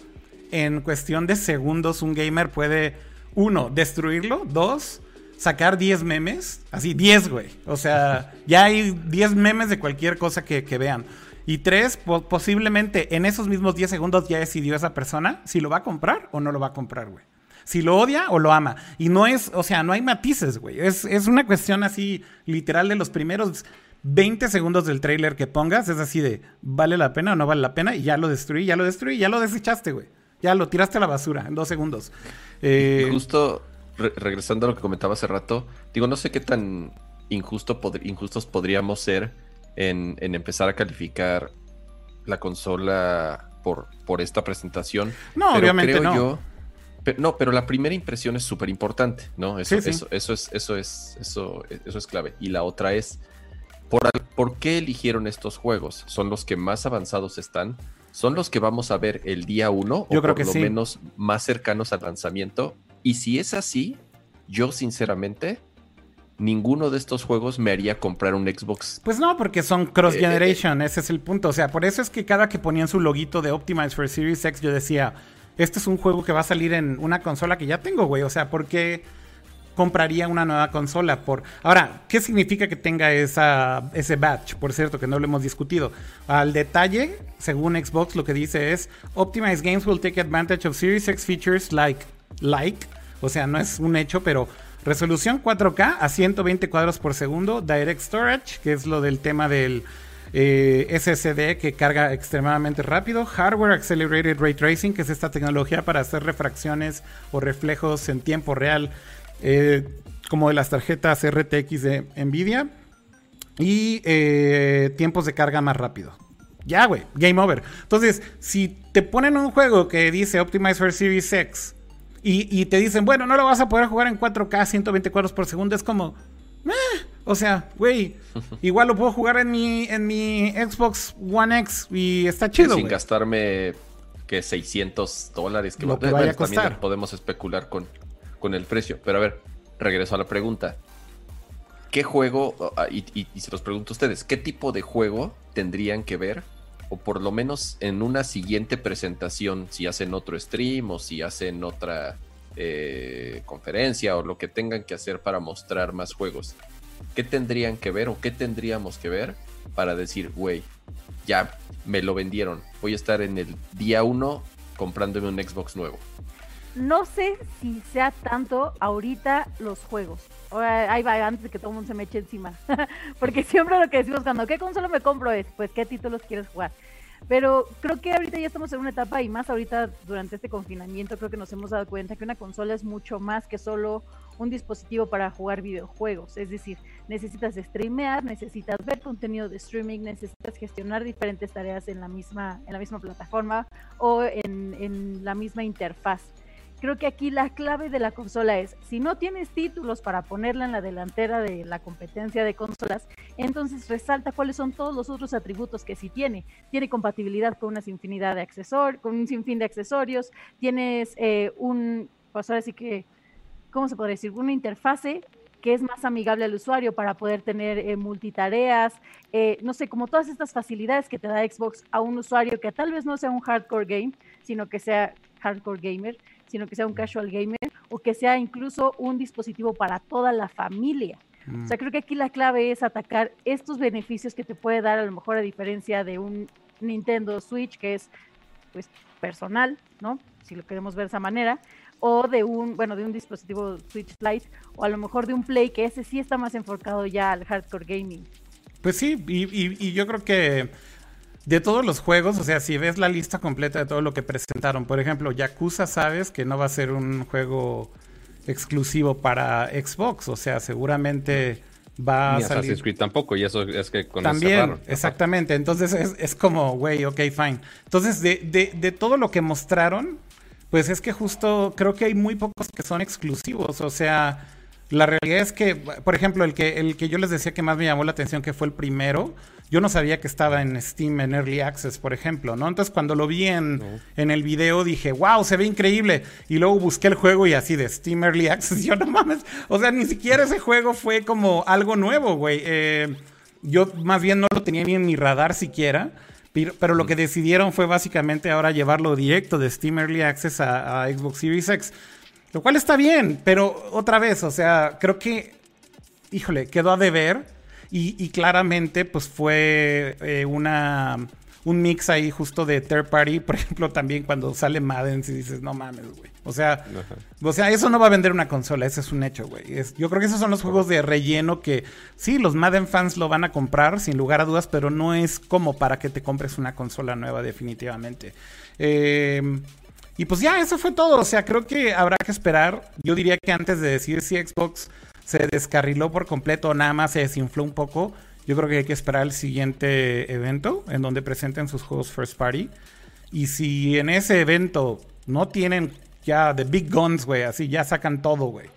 en cuestión de segundos un gamer puede, uno, destruirlo, dos, sacar 10 memes, así 10, güey. O sea, ya hay 10 memes de cualquier cosa que, vean. Y tres, posiblemente en esos mismos 10 segundos ya decidió esa persona si lo va a comprar o no lo va a comprar, güey. Si lo odia o lo ama. Y no es, o sea, no hay matices, güey. Es, es una cuestión así literal de los primeros 20 segundos del trailer que pongas. Es así de, ¿vale la pena o no vale la pena? Y ya lo destruí, ya lo destruí, ya lo desechaste, güey. Ya lo tiraste a la basura en dos segundos. Eh, Justo regresando a lo que comentaba hace rato, digo, no sé qué tan injusto injustos podríamos ser en, empezar a calificar la consola por, por esta presentación. No, obviamente no. Yo, no, pero la primera impresión es súper importante, ¿no? Eso, Eso, eso, es, eso, es, eso, eso es clave. Y la otra es, ¿por, ¿por qué eligieron estos juegos? ¿Son los que más avanzados están? son los que vamos a ver el día uno, o por lo menos más cercanos al lanzamiento. Y si es así, yo sinceramente, ninguno de estos juegos me haría comprar un Xbox. Pues no, porque son cross eh, generation, eh, ese es el punto. O sea, por eso es que cada que ponían su loguito de Optimize for Series X, yo decía, este es un juego que va a salir en una consola que ya tengo, güey. O sea, porque compraría una nueva consola por... Ahora, ¿qué significa que tenga ese batch? Por cierto, que no lo hemos discutido. Al detalle, según Xbox, lo que dice es, Optimized Games will take advantage of Series X features like, like, o sea, no es un hecho, pero resolución 4K a 120 cuadros por segundo, Direct Storage, que es lo del tema del eh, SSD que carga extremadamente rápido, Hardware Accelerated Ray Tracing, que es esta tecnología para hacer refracciones o reflejos en tiempo real eh, como de las tarjetas RTX de Nvidia y eh, tiempos de carga más rápido. Ya, güey, game over. Entonces, si te ponen un juego que dice Optimize for Series X y, te dicen, bueno, no lo vas a poder jugar en 4K 120 cuadros por segundo, es como, o sea, güey, igual lo puedo jugar en mi, en mi Xbox One X y está chido. Sin gastarme que 600 dólares que, lo que vaya a costar. podemos especular con, con el precio. Pero a ver, regreso a la pregunta. ¿Qué juego, ah, y, y se los pregunto a ustedes, qué tipo de juego tendrían que ver o por lo menos en una siguiente presentación, si hacen otro stream o si hacen otra eh, conferencia o lo que tengan que hacer para mostrar más juegos, ¿qué tendrían que ver o qué tendríamos que ver para decir, güey, ya me lo vendieron, voy a estar en el día uno comprándome un Xbox nuevo? No sé si sea tanto ahorita los juegos. Ahí va, antes de que todo el mundo se me eche encima. Porque siempre lo que decimos cuando, ¿qué consola me compro? Es, pues, ¿qué títulos quieres jugar? Pero creo que ahorita ya estamos en una etapa y más ahorita durante este confinamiento creo que nos hemos dado cuenta que una consola es mucho más que solo un dispositivo para jugar videojuegos. Es decir, necesitas streamear, necesitas ver contenido de streaming, necesitas gestionar diferentes tareas en la misma, en la misma plataforma o en, en la misma interfaz. Creo que aquí la clave de la consola es, si no tienes títulos para ponerla en la delantera de la competencia de consolas, entonces resalta cuáles son todos los otros atributos que sí tiene. Tiene compatibilidad con una infinidad de accesorios, con un sinfín de accesorios, tienes eh, un, pues ahora sí que, ¿cómo se podría decir? Una interfase que es más amigable al usuario para poder tener eh, multitareas, eh, no sé, como todas estas facilidades que te da Xbox a un usuario que tal vez no sea un hardcore game, sino que sea hardcore gamer sino que sea un casual gamer o que sea incluso un dispositivo para toda la familia. O sea, mm. creo que aquí la clave es atacar estos beneficios que te puede dar a lo mejor a diferencia de un Nintendo Switch que es pues personal, ¿no? Si lo queremos ver de esa manera, o de un, bueno, de un dispositivo Switch Lite o a lo mejor de un Play que ese sí está más enfocado ya al hardcore gaming. Pues sí, y yo creo que de todos los juegos, o sea, si ves la lista completa de todo lo que presentaron, por ejemplo, Yakuza sabes que no va a ser un juego exclusivo para Xbox, o sea, seguramente va a salir... Assassin's Creed tampoco, y eso es que con También, exactamente, entonces es, como, güey, ok, fine. Entonces, de, de, de todo lo que mostraron, pues es que justo creo que hay muy pocos que son exclusivos, o sea... La realidad es que, por ejemplo, el que, el que yo les decía que más me llamó la atención, que fue el primero, yo no sabía que estaba en Steam en Early Access, por ejemplo, ¿no? Entonces cuando lo vi en, en el video dije, wow, se ve increíble. Y luego busqué el juego y así de Steam Early Access, yo no mames. O sea, ni siquiera ese juego fue como algo nuevo, güey. Eh, yo más bien no lo tenía ni en mi radar siquiera. Pero, lo que decidieron fue básicamente ahora llevarlo directo de Steam Early Access a, a Xbox Series X. Lo cual está bien, pero otra vez, o sea, creo que, híjole, quedó a deber y, claramente, pues fue eh, una un mix ahí justo de third party, por ejemplo, también cuando sale Madden, si dices, no mames, güey. O sea, o sea, eso no va a vender una consola, ese es un hecho, güey. yo creo que esos son los juegos de relleno que sí, los Madden fans lo van a comprar, sin lugar a dudas, pero no es como para que te compres una consola nueva, definitivamente. Eh, y pues ya, eso fue todo. O sea, creo que habrá que esperar. Yo diría que antes de decir si Xbox se descarriló por completo, nada más se desinfló un poco. Yo creo que hay que esperar el siguiente evento en donde presenten sus juegos first party. Y si en ese evento no tienen ya the big guns, güey, así ya sacan todo, güey.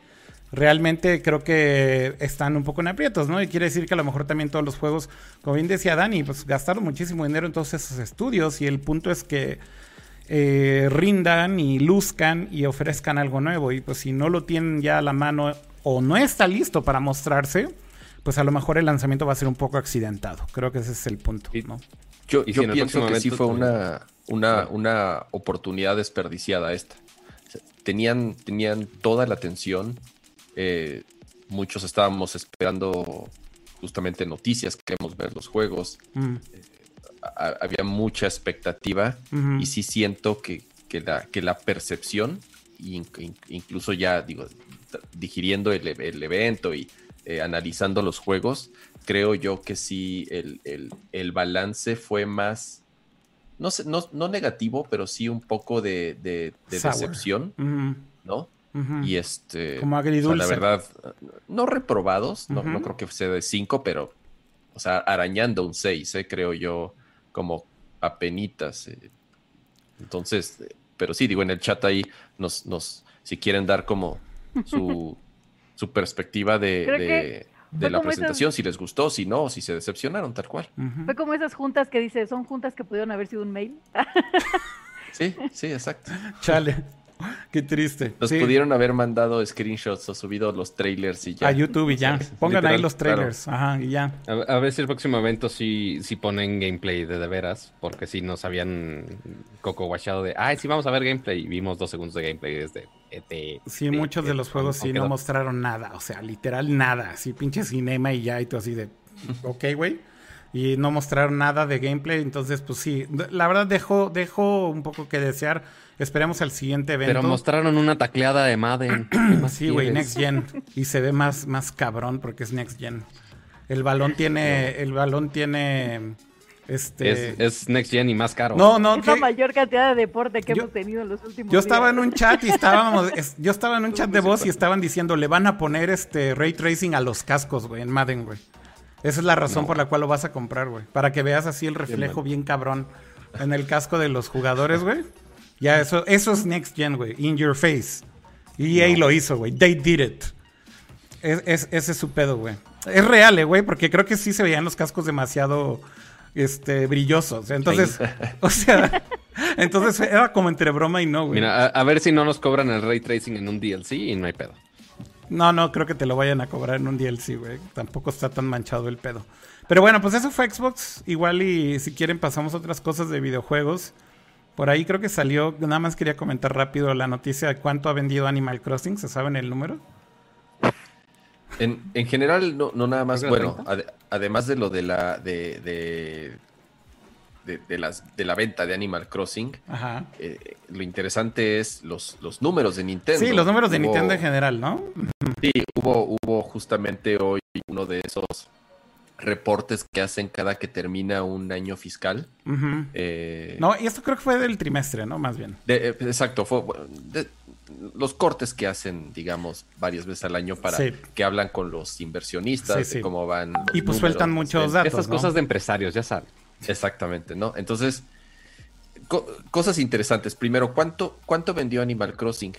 Realmente creo que están un poco en aprietos, ¿no? Y quiere decir que a lo mejor también todos los juegos, como bien decía Dani, pues gastaron muchísimo dinero en todos esos estudios y el punto es que eh, rindan y luzcan y ofrezcan algo nuevo. Y pues si no lo tienen ya a la mano o no está listo para mostrarse, pues a lo mejor el lanzamiento va a ser un poco accidentado. Creo que ese es el punto. ¿no? Yo, pienso que sí fue una, una, una oportunidad desperdiciada esta. Tenían, tenían toda la atención. Eh, muchos estábamos esperando justamente noticias, queremos ver los juegos. Mm. Eh, había mucha expectativa y sí siento que, que, la, que la percepción, incluso ya digo, digiriendo el, evento y eh, analizando los juegos, creo yo que sí el, balance fue más, no, sé, no, no, negativo, pero sí un poco de, decepción, ¿no? Y este, como agridulce. la verdad, no reprobados, no, no, creo que sea de 5, pero, o sea, arañando un 6, eh, creo yo, como apenitas. Eh. Entonces, pero sí, digo, en el chat ahí nos, nos si quieren dar como su, su perspectiva de, de, la presentación, si les gustó, si no, si se decepcionaron, tal cual. Fue como esas juntas que dice, son juntas que pudieron haber sido un mail. sí, sí, exacto. Chale. Qué triste. Nos Sí, pudieron haber mandado screenshots o subido los trailers y ya. a YouTube y ya. Pongan ahí los trailers. Ajá, y ya. A, a ver si el próximo evento sí, sí ponen gameplay de de veras, porque si nos habían coco guachado de, ay, sí vamos a ver gameplay, y vimos dos segundos de gameplay desde ET. Sí, muchos de los juegos sí no mostraron nada. O sea, literal nada. Así pinche cinema y ya. Y tú así de, ok, güey. Y no mostraron nada de gameplay. Entonces, pues sí. La verdad dejó, dejó un poco que desear. Esperemos al siguiente evento. Pero mostraron una tacleada de Madden. ¿Qué más Sí, güey? Next Gen. Y se ve más, más cabrón porque es Next Gen. El balón tiene. El balón tiene. Este. Es, es Next Gen y más caro. No, no, Es la mayor cantidad de deporte que Yo- hemos tenido en los últimos Yo estaba en un chat y estábamos, es- yo estaba en un chat de voz y estaban diciendo, le van a poner este ray tracing a los cascos, güey, en Madden, güey. Esa es la razón por la cual lo vas a comprar, güey. Para que veas así el reflejo bien cabrón en el casco de los jugadores, güey. Ya, eso, eso es Next Gen, güey. In your face. EA lo hizo, güey. They did it. Es, es- ese es su pedo, güey. Es real, eh, güey, porque creo que sí se veían los cascos demasiado este, brillosos. Entonces, o sea, entonces era como entre broma y no, güey. Mira, a, a ver si no nos cobran el ray tracing en un DLC y no hay pedo. No, no, creo que te lo vayan a cobrar en un DLC, güey. Tampoco está tan manchado el pedo. Pero bueno, pues eso fue Xbox. Igual y si quieren pasamos a otras cosas de videojuegos. Por ahí creo que salió, nada más quería comentar rápido la noticia de cuánto ha vendido Animal Crossing. ¿Se saben el número? En, en general, no, no nada más, bueno, ade- además de lo de la de, de, de, de las, de la venta de Animal Crossing, Ajá. eh, lo interesante es los, los números de Nintendo. Sí, los números de Nintendo en general, ¿no? Sí, hubo, hubo justamente hoy uno de esos reportes que hacen cada que termina un año fiscal. Eh, No, y esto creo que fue del trimestre, ¿no? Más bien. de- eh, exacto, fue de- los cortes que hacen, digamos, varias veces al año para Sí. que hablan con los inversionistas Sí, sí. de cómo van. los Y pues números, sueltan muchos datos. Estas ¿no? cosas de empresarios, ya saben. Exactamente, ¿no? Entonces, co- cosas interesantes. Primero, ¿cuánto, ¿cuánto vendió Animal Crossing?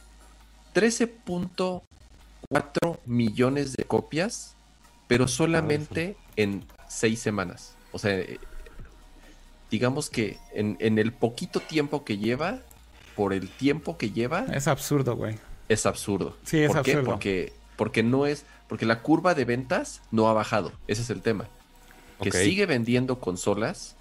13.4 millones de copias, pero solamente en seis semanas. O sea, eh, digamos que en, en el poquito tiempo que lleva, por el tiempo que lleva, Es absurdo, güey. es absurdo. Sí, es ¿Por qué? Porque, porque no es, porque la curva de ventas no ha bajado. Ese es el tema. Que sigue vendiendo consolas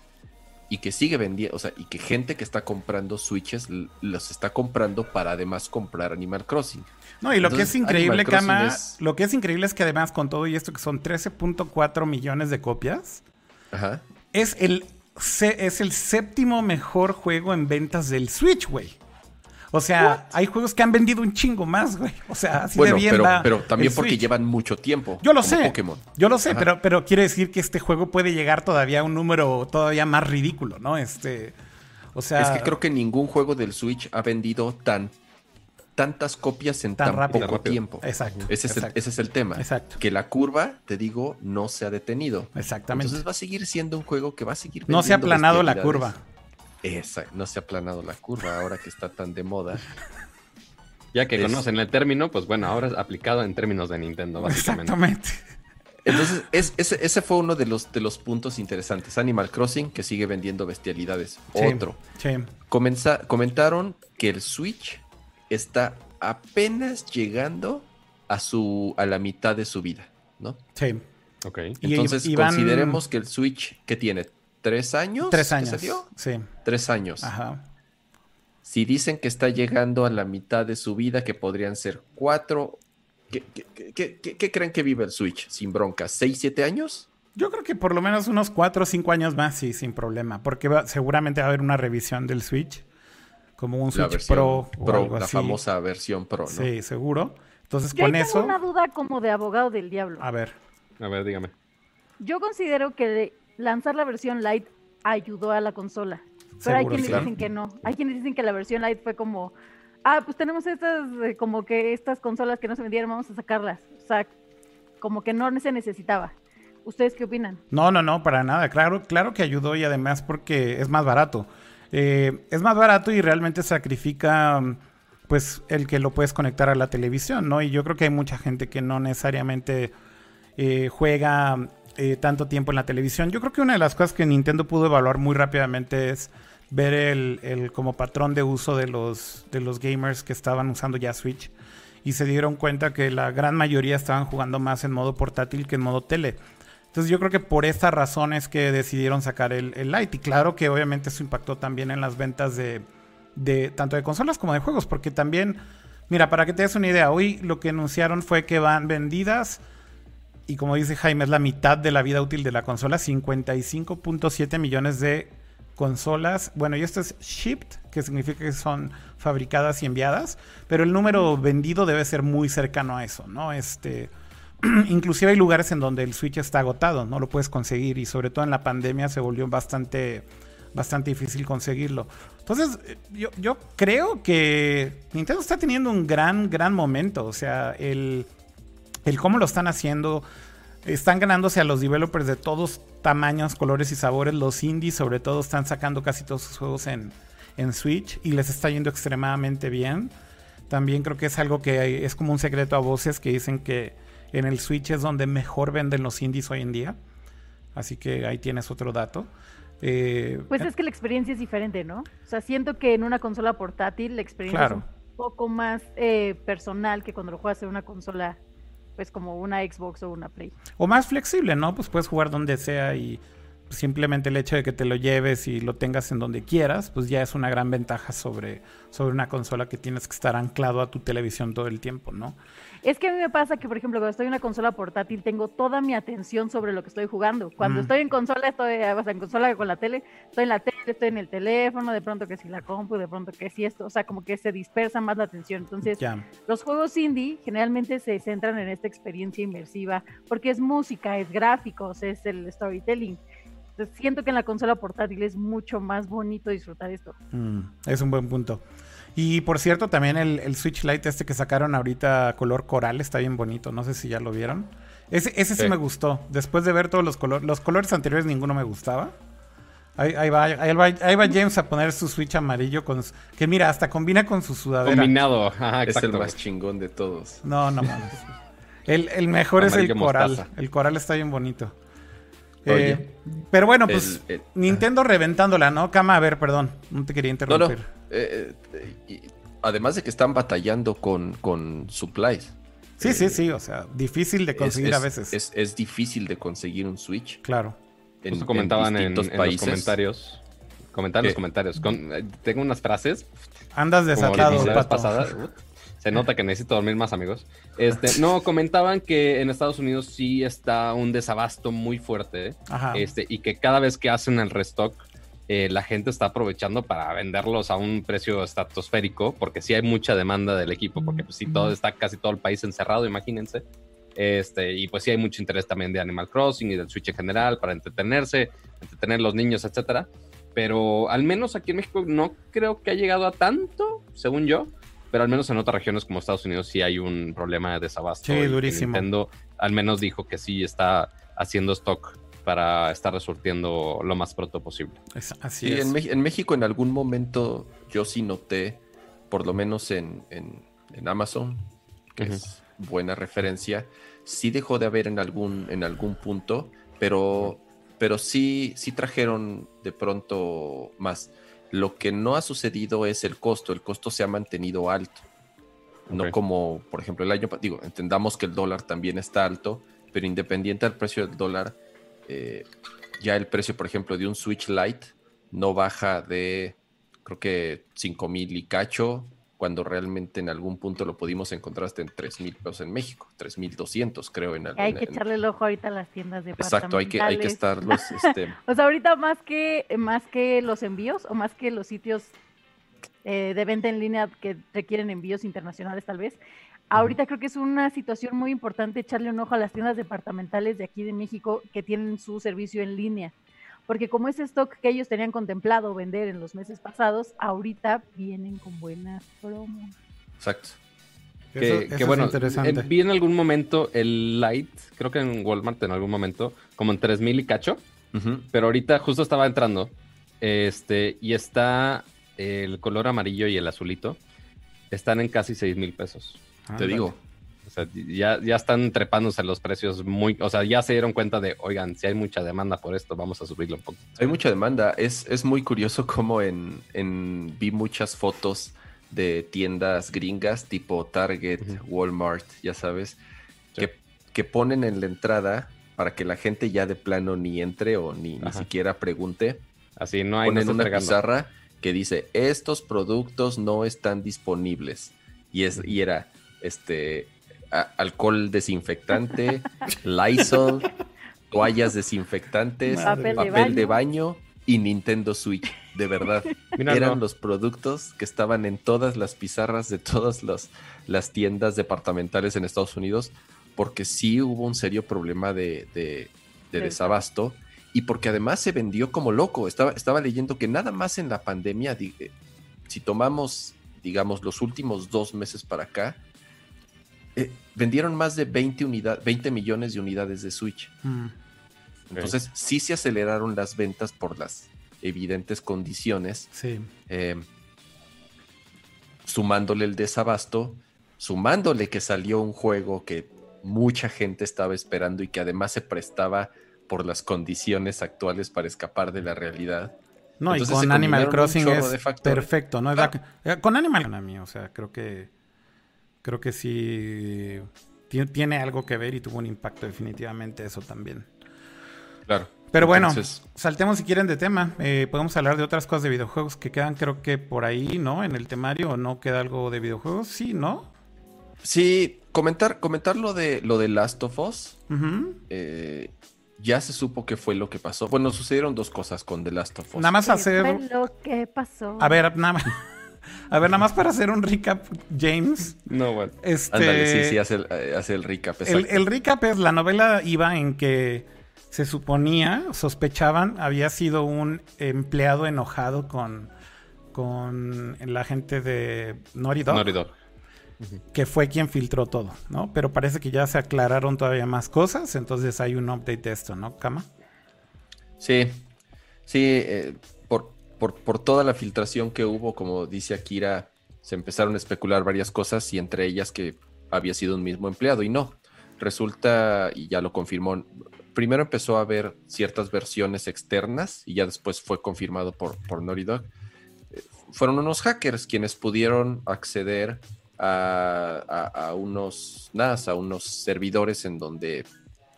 y que sigue vendiendo, o sea, y que gente que está comprando Switches los está comprando para además comprar Animal Crossing. No, y lo Entonces, que es increíble, Kama, es- lo que es increíble es que además con todo y esto que son 13.4 millones de copias, Ajá. es el, es el séptimo mejor juego en ventas del Switch, güey. O sea, hay juegos que han vendido un chingo más, güey. O sea, así Bueno, de bien pero, va pero también el porque Switch. llevan mucho tiempo. Yo lo como sé. Pokémon. Yo lo sé, Ajá. pero, pero quiere decir que este juego puede llegar todavía a un número todavía más ridículo, ¿no? Este, o sea, Es que creo que ningún juego del Switch ha vendido tan tantas copias en Tan tan, rápido. poco Rápido. tiempo. Exacto, Ese es, el, ese es el tema. Exacto. Que la curva, te digo, no se ha detenido. exactamente. Entonces va a seguir siendo un juego que va a seguir no se ha aplanado la curva. Esa, no se ha aplanado la curva ahora que está tan de moda. Ya que Es- conocen el término, pues bueno, ahora es aplicado en términos de Nintendo, básicamente. Exactamente. Entonces, es- ese, ese fue uno de los, de los puntos interesantes. Animal Crossing, que sigue vendiendo bestialidades. Sí, Otro. Sí. Comenza- comentaron que el Switch está apenas llegando a su a la mitad de su vida, ¿no? Sí. Ok. Y- Entonces y van- consideremos que el Switch que tiene tres años, Tres que años. salió? Sí. tres años. Ajá. Si dicen que está llegando a la mitad de su vida, que podrían ser cuatro, ¿qué, qué- qué- qué- qué creen que vive el Switch sin broncas? ¿Seis, siete años? Yo creo que por lo menos unos 4 o 5 años más, sí, sin problema. Porque va- seguramente va a haber una revisión del Switch. Como un La Switch Pro o algo la así. famosa versión Pro, ¿no? Sí, seguro. Entonces, Yo con tengo eso. una duda como de abogado del diablo. A ver. A ver, dígame. Yo considero que lanzar la versión Lite ayudó a la consola. Pero hay quienes claro. dicen que no. Hay quienes dicen que la versión Lite fue como, ah, pues tenemos estas, eh, como que estas consolas que no se vendieron, vamos a sacarlas. O sea, como que no se necesitaba. ¿Ustedes qué opinan? No, no, no, para nada. Claro, claro que ayudó y además porque es más barato. Eh, es más barato y realmente sacrifica, pues, el que lo puedes conectar a la televisión, ¿no? Y yo creo que hay mucha gente que no necesariamente eh, juega eh, tanto tiempo en la televisión. Yo creo que una de las cosas que Nintendo pudo evaluar muy rápidamente es ver el, como patrón de uso de los, de los gamers que estaban usando ya Switch y se dieron cuenta que la gran mayoría estaban jugando más en modo portátil que en modo tele. Entonces yo creo que por esta razón es que decidieron sacar el, el Lite. Y claro que obviamente eso impactó también en las ventas de, de tanto de consolas como de juegos, porque también, mira, para que te des una idea, hoy lo que anunciaron fue que van vendidas, y como dice Jaime, es la mitad de la vida útil de la consola, 55.7 millones de consolas. Bueno, y esto es shipped, que significa que son fabricadas y enviadas, pero el número vendido debe ser muy cercano a eso, ¿no? Este, inclusive hay lugares en donde el Switch está agotado, no lo puedes conseguir y sobre todo en la pandemia se volvió bastante bastante difícil conseguirlo. Entonces, yo, yo creo que Nintendo está teniendo un gran, gran momento. O sea, el, el cómo lo están haciendo. Están ganándose a los developers de todos tamaños, colores y sabores. Los indies, sobre todo, están sacando casi todos sus juegos en, en Switch y les está yendo extremadamente bien. También creo que es algo que es como un secreto a voces que dicen que en el Switch es donde mejor venden los indies hoy en día. Así que ahí tienes otro dato. Eh, pues es que la experiencia es diferente, ¿no? O sea, siento que en una consola portátil la experiencia es un poco más eh, personal que cuando lo juegas en una consola, pues como una Xbox o una Play. O más flexible, ¿no? Pues puedes jugar donde sea y simplemente el hecho de que te lo lleves y lo tengas en donde quieras, pues ya es una gran ventaja sobre, sobre una consola que tienes que estar anclado a tu televisión todo el tiempo, ¿no? Es que a mí me pasa que, por ejemplo, cuando estoy en una consola portátil, tengo toda mi atención sobre lo que estoy jugando. Cuando estoy en consola, estoy o sea, en consola con la tele, estoy en la tele, estoy en el teléfono, de pronto que si la compu, de pronto que si esto, o sea, como que se dispersa más la atención. Entonces, los juegos indie generalmente se centran en esta experiencia inmersiva, porque es música, es gráficos, es el storytelling. Entonces, siento que en la consola portátil es mucho más bonito disfrutar esto. Mm, es un buen punto. Y por cierto, también el, Switch Lite este que sacaron ahorita color coral está bien bonito. No sé si ya lo vieron. Ese, ese sí. me gustó. Después de ver todos los colores. Los colores anteriores ninguno me gustaba. Ahí, va, ahí, va, James a poner su Switch amarillo con que mira, hasta combina con su sudadera. Combinado, es el más chingón de todos. No, no mames. El, mejor es el coral. El coral está bien bonito. Eh, pero bueno, pues Nintendo reventándola, ¿no? Cama, a ver, perdón, no te quería interrumpir. Eh, eh, además de que están batallando con, con supplies. Sí, sí, sí, o sea, difícil de conseguir a veces. Es, difícil de conseguir un Switch. Claro. En, comentaban en, los comentarios. Comentaban en los comentarios. tengo unas frases. Andas desatado, Se nota que necesito dormir más, amigos. Este, no, comentaban que en Estados Unidos sí está un desabasto muy fuerte. Este, y que cada vez que hacen el restock, eh, la gente está aprovechando para venderlos a un precio estratosférico, porque sí hay mucha demanda del equipo, porque pues sí todo está casi todo el país encerrado, imagínense. Este, y pues sí hay mucho interés también de Animal Crossing y del Switch en general para entretenerse, entretener a los niños, etcétera. Pero al menos aquí en México no creo que ha llegado a tanto, según yo. Pero al menos en otras regiones como Estados Unidos sí hay un problema de desabasto. Sí, durísimo. Nintendo al menos dijo que sí está haciendo stock para estar resurtiendo lo más pronto posible. así es. En, México en algún momento yo sí noté, por lo menos en, Amazon, que es buena referencia, sí dejó de haber en algún, en algún punto, pero, pero sí, sí trajeron de pronto más. Lo que no ha sucedido es el costo, el costo se ha mantenido alto. No como, por ejemplo, el año, digo, entendamos que el dólar también está alto, pero independiente del precio del dólar, eh, ya el precio, por ejemplo, de un Switch Lite no baja de, creo que 5 mil y cacho, cuando realmente en algún punto lo pudimos encontrar hasta en 3 mil pesos en México, 3 mil 200 creo. En, hay que echarle el ojo ahorita a las tiendas de Exacto, hay que, hay que estarlos... Este... o sea, ahorita más que, más que los envíos o más que los sitios eh, de venta en línea que requieren envíos internacionales tal vez, Ahorita creo que es una situación muy importante echarle un ojo a las tiendas departamentales de aquí de México que tienen su servicio en línea. Porque como ese stock que ellos tenían contemplado vender en los meses pasados, ahorita vienen con buenas promos. Exacto. Que, bueno, eh, vi en algún momento el Light, creo que en Walmart en algún momento, como en 3000 y cacho. Pero ahorita justo estaba entrando. Este, y está el color amarillo y el azulito. Están en casi 6 mil pesos. Te digo. sea, ya, ya están trepándose los precios muy, o sea, ya se dieron cuenta de, oigan, si hay mucha demanda por esto, vamos a subirlo un poco. Hay mucha demanda. Es, es muy curioso como en, en vi muchas fotos de tiendas gringas tipo Target, Walmart, ya sabes, que, que ponen en la entrada para que la gente ya de plano ni entre o ni, ni siquiera pregunte. Así no hay ponen una pizarra que dice estos productos no están disponibles y es y era este alcohol desinfectante, Lysol, toallas desinfectantes, papel, de, baño. y Nintendo Switch. De verdad, eran los productos que estaban en todas las pizarras de todas las tiendas departamentales en Estados Unidos, porque sí hubo un serio problema de, desabasto y porque además se vendió como loco. Estaba, estaba leyendo que nada más en la pandemia, eh, si tomamos, digamos, los últimos dos meses para acá, eh, vendieron más de 20, 20 millones de unidades de Switch. Mm. Entonces, sí se aceleraron las ventas por las evidentes condiciones. Sí. Eh, sumándole el desabasto, sumándole que salió un juego que mucha gente estaba esperando y que además se prestaba por las condiciones actuales para escapar de la realidad. No, y con Animal Crossing es perfecto, ¿no? Eh, con Animal mí, o sea, creo que creo que sí tiene algo que ver y tuvo un impacto definitivamente eso también. Claro. Pero bueno, saltemos si quieren de tema. Eh, podemos hablar de otras cosas de videojuegos que quedan, creo que por ahí, ¿no? En el temario, ¿o no queda algo de videojuegos? Sí, ¿no? Sí, comentar, comentar lo de lo de Last of Us. eh, ya se supo qué fue lo que pasó. Bueno, sucedieron dos cosas con The Last of Us. Nada más hacer. ¿Qué fue lo que pasó? A ver, nada más. A ver, nada más para hacer un recap, James. No, bueno. Este... Ándale, sí, sí, hace el, eh, hace el recap. El, el, recap es, la novela iba en que se suponía, sospechaban, había sido un empleado enojado con, con la gente de. Naughty Dog que fue quien filtró todo, ¿no? Pero parece que ya se aclararon todavía más cosas, entonces hay un update de esto, ¿no, Kama? Sí, sí, eh, por, toda la filtración que hubo, como dice Akira, se empezaron a especular varias cosas y entre ellas que había sido un mismo empleado y no. Resulta, y ya lo confirmó, primero empezó a haber ciertas versiones externas y ya después fue confirmado por, por Naughty Dog. Eh, fueron unos hackers quienes pudieron acceder a, unos NAS, a unos servidores en donde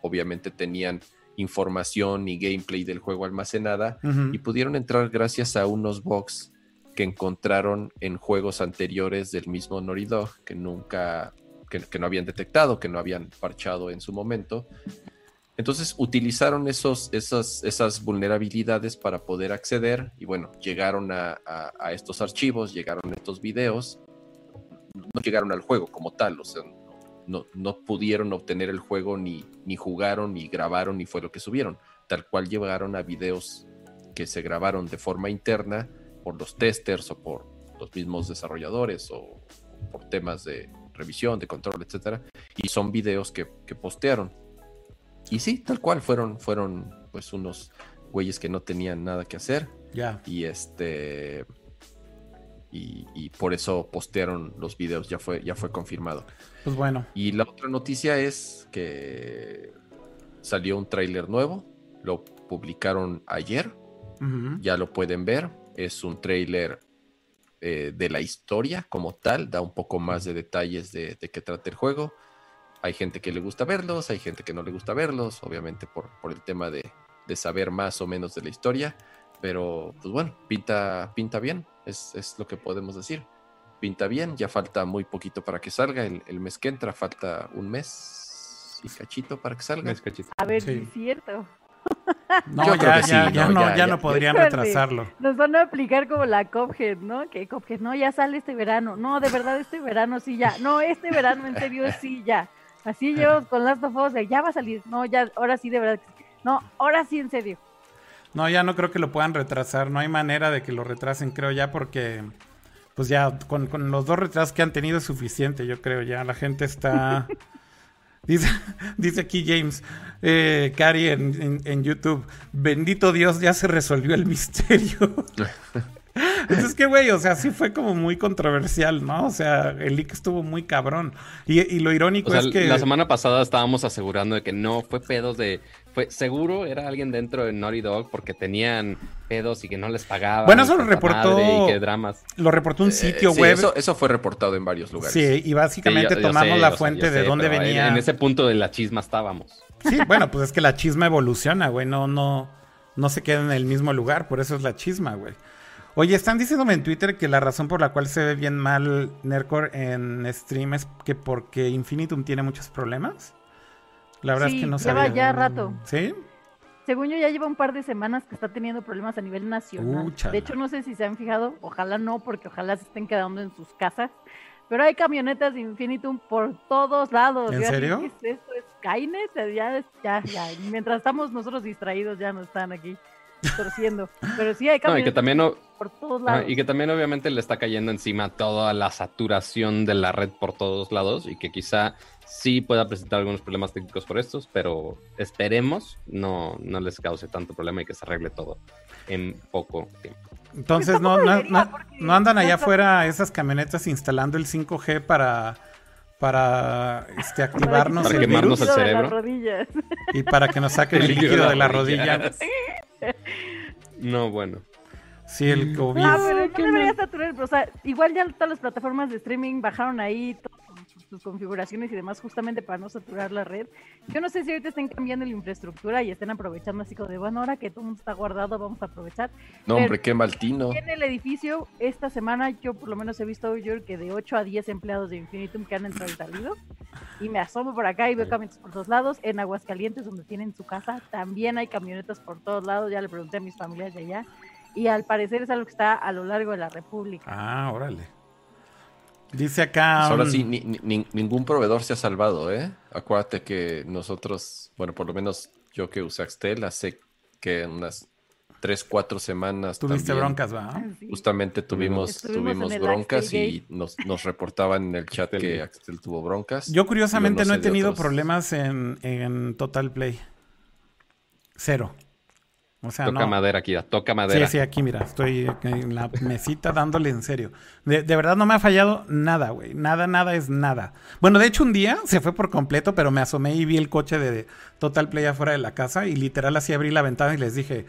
obviamente tenían información y gameplay del juego almacenada y pudieron entrar gracias a unos bugs que encontraron en juegos anteriores del mismo Naughty que nunca, que, no habían detectado, que no habían parchado en su momento. Entonces utilizaron esos, esas, esas vulnerabilidades para poder acceder y bueno, llegaron a, a estos archivos, llegaron a estos videos no llegaron al juego como tal, o sea, no, no pudieron obtener el juego ni, ni jugaron, ni grabaron, ni fue lo que subieron. Tal cual llegaron a videos que se grabaron de forma interna por los testers o por los mismos desarrolladores o por temas de revisión, de control, etcétera, y son videos que, que postearon. Y sí, tal cual fueron, fueron pues unos güeyes que no tenían nada que hacer. Ya. Y este y, por eso postearon los videos, ya fue, ya fue confirmado. Pues bueno. Y la otra noticia es que salió un tráiler nuevo, lo publicaron ayer, ya lo pueden ver, es un tráiler eh, de la historia como tal, da un poco más de detalles de, qué trata el juego. Hay gente que le gusta verlos, hay gente que no le gusta verlos, obviamente por, por el tema de, de saber más o menos de la historia. Pero, pues bueno, pinta, pinta bien, es, lo que podemos decir. Pinta bien, ya falta muy poquito para que salga. El, mes que entra falta un mes y cachito para que salga. A ver, si es cierto. No, ya, ya, ya, no, ya, no podrían retrasarlo. Nos van a aplicar como la Cophead, ¿no? Que Cophead, no, ya sale este verano. No, de verdad, este verano sí ya. No, este verano en serio sí ya. Así yo con Last of Us, ya va a salir. No, ya, ahora sí, de verdad. No, ahora sí, en serio. No, ya no creo que lo puedan retrasar. No hay manera de que lo retrasen, creo ya, porque pues ya con, los dos retrasos que han tenido es suficiente, yo creo ya. La gente está... dice, dice aquí James, eh, Cari en, en, YouTube, bendito Dios, ya se resolvió el misterio. Entonces, qué güey, o sea, sí fue como muy controversial, ¿no? O sea, el leak estuvo muy cabrón. Y, y lo irónico O sea, es que. la semana pasada estábamos asegurando de que no fue pedos de. Fue seguro era alguien dentro de Naughty Dog porque tenían pedos y que no les pagaban. Bueno, eso lo reportó- madre Y que dramas. Lo reportó un Eh, sitio sí, web. Eso, eso fue reportado en varios lugares. Sí, y básicamente Sí, yo- yo tomamos sé, la fuente de sé, dónde venía. En, ese punto de la chisma estábamos. Sí, bueno, pues es que la chisma evoluciona, güey. No, no, no se queda en el mismo lugar, por eso es la chisma, güey. Oye, están diciéndome en Twitter que la razón por la cual se ve bien mal Nercor en stream es que porque Infinitum tiene muchos problemas. La verdad Sí, es que no lleva sabía. ya rato. ¿Sí? Según yo ya lleva un par de semanas que está teniendo problemas a nivel nacional. De hecho, no sé si se han fijado, ojalá no, porque ojalá se estén quedando en sus casas. Pero hay camionetas de Infinitum por todos lados. ¿En serio? ¿qué es esto? ¿Es Skynet? Ya, ya, ya. Mientras estamos nosotros distraídos, ya nos están aquí torciendo. Pero sí hay No, y camionetas que también no, por todos Ah, lados. y que también obviamente le está cayendo encima toda la saturación de la red por todos lados y que quizá sí pueda presentar algunos problemas técnicos por estos, pero esperemos no, no les cause tanto problema y que se arregle todo en poco tiempo. Entonces Pues no, no, no- no andan allá afuera esas camionetas instalando el 5G para, para este, activarnos Para el quemarnos virus el de las cerebro. rodillas. y para que nos saquen el líquido de la rodilla. No, bueno. Sí, el COVID. Ah, pero no debería saturar, o sea, igual ya todas las plataformas de streaming bajaron ahí todas sus, sus configuraciones y demás justamente para no saturar la red. Yo no sé si ahorita estén cambiando la infraestructura y estén aprovechando así como de, bueno, ahora que todo el mundo está guardado, vamos a aprovechar. No, Pero- hombre, qué maltino. En el edificio, esta semana yo por lo menos he visto yo que de 8 a 10 empleados de Infinitum que han entrado y salido. Y me asomo por acá y veo camionetas por todos lados. En Aguascalientes, donde tienen su casa, también hay camionetas por todos lados. Ya le pregunté a mis familiares de allá. Y al parecer es algo que está a lo largo de la República. Ah, órale. Dice acá. Pues ahora sí, ni- ni- ni- ningún proveedor se ha salvado, ¿eh? Acuérdate que nosotros, bueno, por lo menos yo que usé Axtel hace que unas 3, 4 semanas. Tuviste también, broncas, ¿va? Sí. Justamente tuvimos, tuvimos broncas y nos, nos reportaban en el chat que. Axtel tuvo broncas. Yo curiosamente Yo no, no he tenido otros. problemas en, en Total Play. Cero. O sea, toca no. madera, Kira, toca Sí, madera. sí, aquí mira, estoy en la mesita dándole en serio. De, de verdad no me ha fallado nada, güey. Nada, nada es nada. Bueno, de hecho un día se fue por completo, pero me asomé y vi el coche de Total Play afuera de la casa y literal así abrí la ventana y les dije,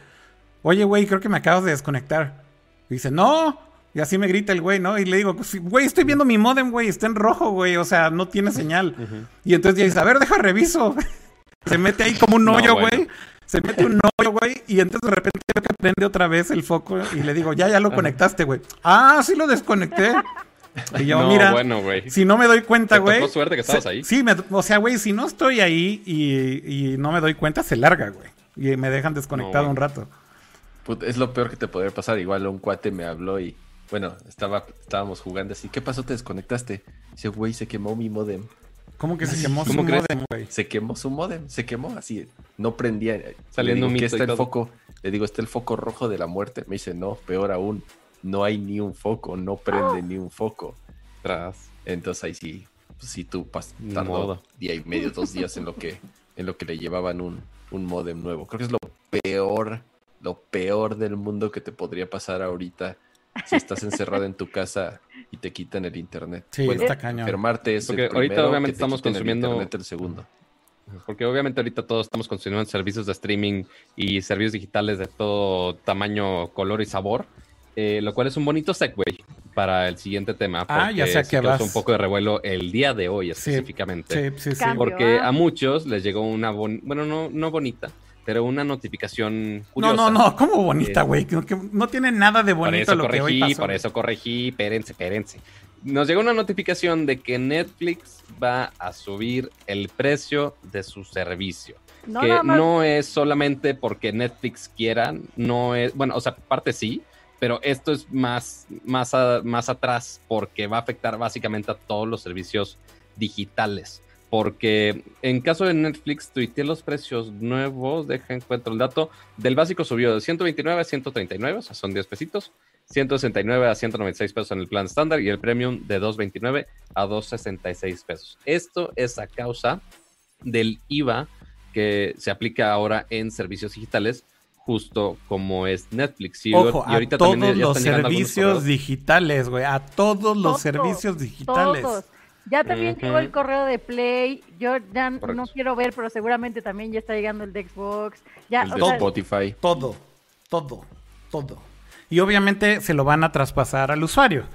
oye, güey, creo que me acabas de desconectar. Y dice, no. Y así me grita el güey, ¿no? Y le digo, pues, sí, güey, estoy viendo mi modem, güey, está en rojo, güey, o sea, no tiene señal. Y entonces ya dice, a ver, deja reviso. Se mete ahí como un No, hoyo, bueno. Se mete un hoyo, güey. Y entonces de repente veo que prende otra vez el foco y le digo, ya, ya lo conectaste, güey. Ah, sí lo desconecté. Y yo, no, mira, bueno, si no me doy cuenta, güey. suerte que estabas se- ahí. Sí, me- o sea, güey, si no estoy ahí y, y no me doy cuenta, se larga, güey. Y me dejan desconectado No, un rato. Put- es lo peor que te podría pasar. Igual un cuate me habló y, bueno, estaba, estábamos jugando así. ¿Qué pasó? ¿Te desconectaste? Dice, güey, se quemó mi modem. ¿Cómo que se quemó su ¿Cómo crees? modem, güey? Se quemó su modem, se quemó así, no prendía. Saliendo un ¿qué mito está el foco? Le digo, ¿está el foco rojo de la muerte? Me dice, no, peor aún, no hay ni un foco, no prende ni un foco. Tras. Entonces ahí sí, pues sí, tú tardó modo. día y medio, dos días en lo que, en lo que le llevaban un, un modem nuevo. Creo que es lo peor, lo peor del mundo que te podría pasar ahorita si estás encerrado en tu casa y te quitan el internet. Sí, Bueno, está cañón. enfermarte es Porque el ahorita obviamente que te estamos el consumiendo- internet el segundo. Porque obviamente ahorita todos estamos consumiendo servicios de streaming y servicios digitales de todo tamaño, color y sabor, eh, lo cual es un bonito segue para el siguiente tema. Ah, ya sé sí causó vas. un poco de revuelo el día de hoy Sí, específicamente. Sí, sí, sí. Cambio. Porque a muchos les llegó una, bon- bueno, no, no bonita, pero una notificación No, curiosa. no, no, ¿cómo bonita, Eh, güey? No tiene nada de Por bonito eso lo que hoy corregí, pasó. por eso corregí, espérense, espérense. Nos llegó una notificación de que Netflix va a subir el precio de su servicio. No, que no es solamente porque Netflix quiera, no es, bueno, o sea, parte sí, pero esto es más, más, a- más atrás porque va a afectar básicamente a todos los servicios digitales. Porque en caso de Netflix, tuiteé los precios nuevos, deja encuentro el dato, del básico subió de 129 a 139, o sea, son 10 pesitos, 169 a 196 pesos en el plan estándar y el premium de 229 a 266 pesos. Esto es a causa del IVA que se aplica ahora en servicios digitales justo como es Netflix. Y, Ojo, y ahorita a todos también ya los están llegando algunos servicios digitales, güey. A todos los Todos, servicios digitales. Todos. Ya también Ujú. llegó el correo de Play. Yo ya no quiero ver, pero seguramente también ya está llegando el de Xbox. Ya, El o de sea, Spotify. Todo, todo, todo. Y obviamente se lo van a traspasar al usuario.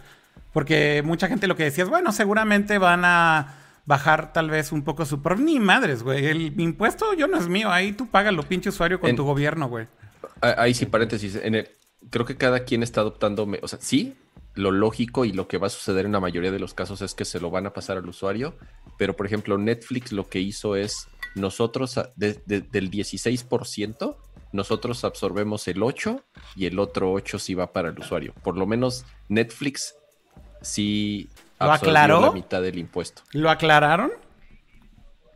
Porque mucha gente lo que decía es, bueno, seguramente van a bajar tal vez un poco su... Pero ni madres, güey. El impuesto yo no es mío. Ahí tú págalo, pinche usuario, con En- tu gobierno, güey. Ah, Ahí sí, paréntesis. En el, creo que cada quien está adoptando, me- o sea, sí, lo lógico y lo que va a suceder en la mayoría de los casos es que se lo van a pasar al usuario, pero por ejemplo Netflix lo que hizo es, nosotros a- de- de- del 16%, nosotros absorbemos el 8 y el otro 8 sí va para el usuario. Por lo menos Netflix sí ¿Lo aclaró? la mitad del impuesto. ¿Lo aclararon?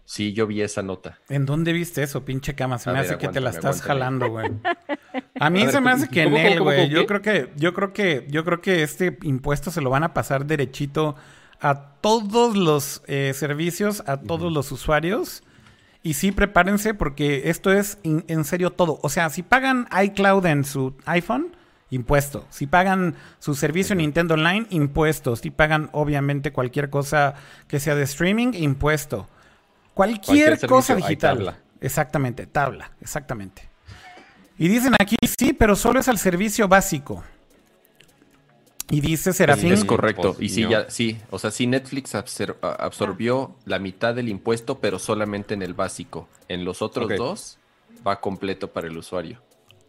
Sí, yo vi esa nota. ¿En dónde viste eso, pinche cama? Se A me ver, hace que te la estás aguántame. jalando, güey. A mí A ver, se me hace que en ¿cómo, cómo, él, güey. Yo creo que, yo creo que, yo creo que este impuesto se lo van a pasar derechito a todos los eh, servicios, a todos los usuarios. Y sí, prepárense porque esto es in- en serio todo. O sea, si pagan iCloud en su iPhone, impuesto. Si pagan su servicio Nintendo Online, impuestos. Si pagan, obviamente, cualquier cosa que sea de streaming, impuesto. Cualquier, Cualquier cosa digital. tabla. Exactamente, tabla, exactamente. Y dicen aquí, sí, pero solo es al servicio básico. Y dice Serafín, Es correcto. pues, y sí, no. ya, sí. O sea, sí, Netflix absor- absorbió la mitad del impuesto, pero solamente en el básico. En los otros dos va completo para el usuario.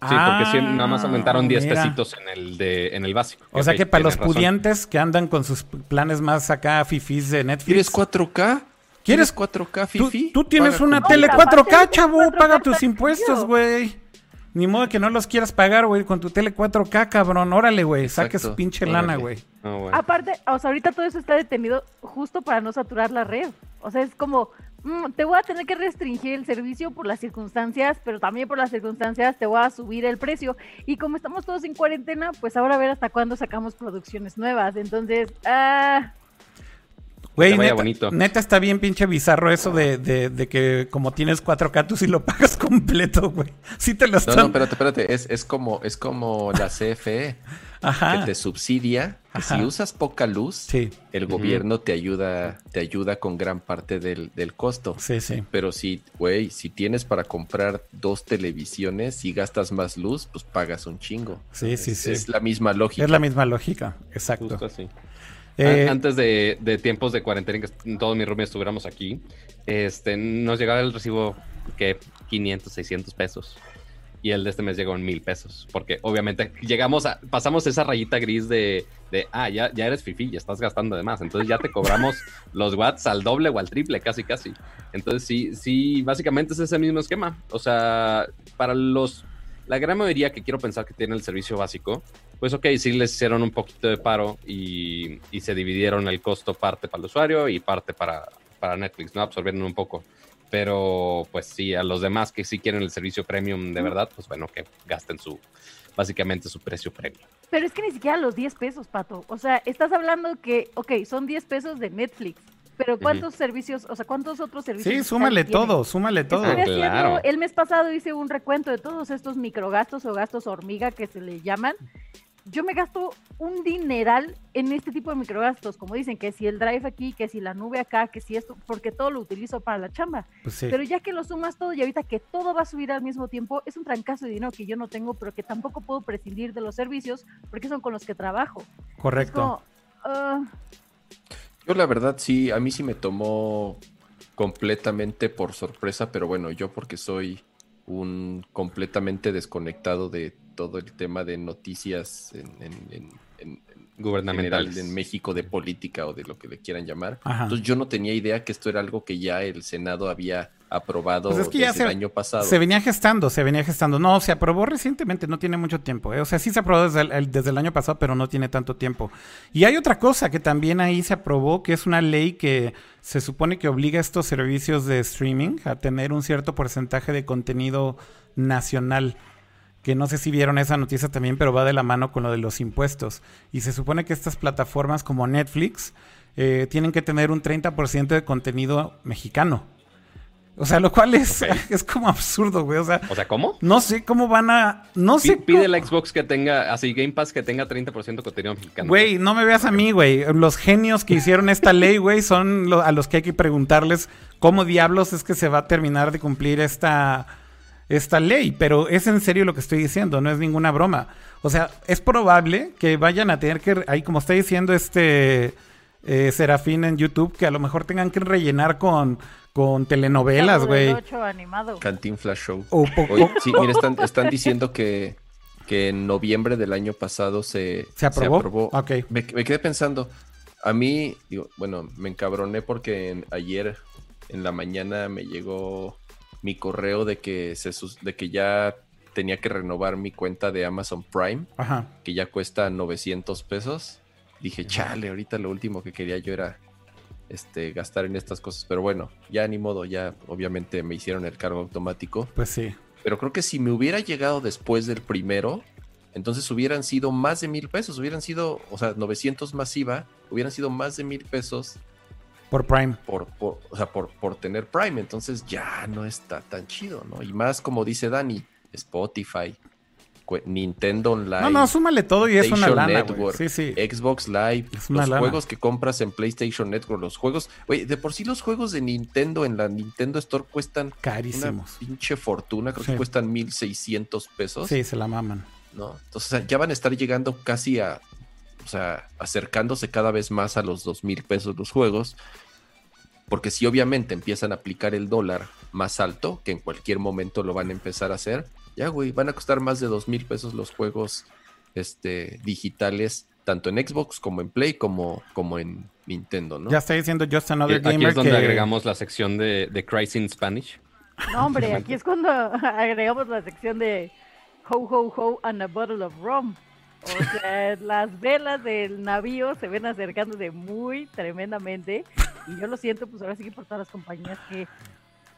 Sí, porque sí, nada más Ah, aumentaron 10 mira. pesitos en el de en el básico. O sea que para los razón. pudientes que andan con sus planes más acá fifís de Netflix. ¿Quieres 4K? ¿Quieres- ¿Quieres 4K, Tú, Fifi? tú tienes una tele Compra, 4K, aparte, chavo. 4K Paga tus impuestos, güey. Ni modo que no los quieras pagar, güey, con tu tele 4K, cabrón. Órale, güey. Saque su pinche órale. lana, güey. Ah, bueno. Aparte, o sea, ahorita todo eso está detenido justo para no saturar la red. O sea, es como, mm, te voy a tener que restringir el servicio por las circunstancias, pero también por las circunstancias te voy a subir el precio. Y como estamos todos en cuarentena, pues ahora a ver hasta cuándo sacamos producciones nuevas. Entonces, ah, Güey, neta, bonito. neta está bien pinche bizarro eso de, de, de que como tienes 4K tú sí lo pagas completo, güey. Sí te lo No, están... no, espérate, espérate. Es, es como, es como la CFE, Ajá. que te subsidia. que Ajá. Si usas poca luz, Sí, el gobierno te ayuda, te ayuda con gran parte del, del costo. sí, sí. Pero si, güey, si tienes para comprar dos televisiones y gastas más luz, pues pagas un chingo. Sí, sí, Es- sí. Es la misma lógica. Es la misma lógica, exacto. Justo así. Eh, An- Antes de, de tiempos de cuarentena, que todos mis roomies estuviéramos aquí, este, nos llegaba el recibo que 500, 600 pesos. Y el de este mes llegó en mil pesos. Porque obviamente llegamos a, pasamos esa rayita gris de, de ah, ya, ya eres fifi, ya estás gastando de más. Entonces ya te cobramos los watts al doble o al triple, casi, casi. Entonces sí, sí, básicamente es ese mismo esquema. O sea, para los, la gran mayoría que quiero pensar que tiene el servicio básico, pues ok, sí les hicieron un poquito de paro y, y se dividieron el costo parte para el usuario y parte para, para Netflix, ¿no? Absorbieron un poco. Pero pues sí, a los demás que sí quieren el servicio premium de verdad, pues bueno, que gasten su, básicamente su precio premium. pero es que ni siquiera los 10 pesos, Pato. O sea, estás hablando que, ok, son 10 pesos de Netflix, pero ¿cuántos servicios, o sea, cuántos otros servicios? sí, súmale todo, súmale todo. Ah, claro. el mes pasado hice un recuento de todos estos microgastos o gastos hormiga que se le llaman. Yo me gasto un dineral en este tipo de microgastos, como dicen, que si el drive aquí, que si la nube acá, que si esto, porque todo lo utilizo para la chamba. Pues sí. Pero ya que lo sumas todo y ahorita que todo va a subir al mismo tiempo, es un trancazo de dinero que yo no tengo, pero que tampoco puedo prescindir de los servicios porque son con los que trabajo. Correcto. como, ah, Yo la verdad sí, a mí sí me tomó completamente por sorpresa, pero bueno, yo porque soy un completamente desconectado de todo el tema de noticias en, en- en- en- en Gubernamentales. general en México de política o de lo que le quieran llamar. Ajá. Entonces yo no tenía idea que esto era algo que ya el Senado había aprobado Pues es que desde ya se- el año pasado. Se venía gestando, se venía gestando. No, se aprobó recientemente, no tiene mucho tiempo. ¿eh? O sea, sí se aprobó desde el, el- desde el año pasado, pero no tiene tanto tiempo. Y hay otra cosa que también ahí se aprobó, que es una ley que se supone que obliga a estos servicios de streaming a tener un cierto porcentaje de contenido nacional. Que no sé si vieron esa noticia también, pero va de la mano con lo de los impuestos. Y se supone que estas plataformas como Netflix eh, tienen que tener un 30% de contenido mexicano. O sea, lo cual es, es como absurdo, güey. O sea, O sea, ¿cómo? no sé cómo van a. No Pi- sé. Pide cómo- el Xbox que tenga, así, Game Pass que tenga 30% de contenido mexicano. Güey, no me veas a mí, güey. Los genios que hicieron esta ley, güey, son lo- a los que hay que preguntarles cómo diablos es que se va a terminar de cumplir esta, esta ley. Pero es en serio lo que estoy diciendo, no es ninguna broma. O sea, es probable que vayan a tener que, ahí como está diciendo este eh, Serafín en YouTube, que a lo mejor tengan que rellenar con, con telenovelas, güey. Animado. Cantinflas Show. O poco- Oye, sí, mira, están, están diciendo que, que en noviembre del año pasado se, ¿Se aprobó? Ok. Me, me quedé pensando, a mí, digo, bueno, me encabroné porque en- ayer en la mañana me llegó mi correo de que, se, de que ya tenía que renovar mi cuenta de Amazon Prime, Ajá. que ya cuesta 900 pesos. Dije, chale, ahorita lo último que quería yo era este, gastar en estas cosas. Pero bueno, ya ni modo, ya obviamente me hicieron el cargo automático. Pues sí. Pero creo que si me hubiera llegado después del primero, entonces hubieran sido más de mil pesos. Hubieran sido, o sea, 900 masiva, hubieran sido más de mil pesos Por Prime. por, por, o sea, por, por tener Prime. Entonces ya no está tan chido, ¿no? Y más como dice Dani, Spotify, Nintendo Online. No, no, súmale todo y es una lana. Network, Sí, sí. Xbox Live, una los lana. juegos que compras en PlayStation Network, los juegos, güey, de por sí los juegos de Nintendo en la Nintendo Store cuestan una Carísimos. pinche fortuna, creo Sí. que cuestan 1600 pesos, Sí, se la maman. ¿no? Entonces ya van a estar llegando casi a, o sea, acercándose cada vez más a los 2000 pesos los juegos, porque si obviamente empiezan a aplicar el dólar más alto, que en cualquier momento lo van a empezar a hacer, ya, güey, van a costar más de 2000 pesos los juegos este, digitales, tanto en Xbox como en Play, como, como en Nintendo, ¿no? Ya está diciendo Just Another Aquí Gamer es donde que... agregamos la sección de, de in Spanish. No, hombre, aquí es cuando agregamos la sección de Ho Ho Ho and a Bottle of Rum. O sea, las velas del navío se ven acercándose muy tremendamente. Y yo lo siento, pues ahora sí que por todas las compañías que,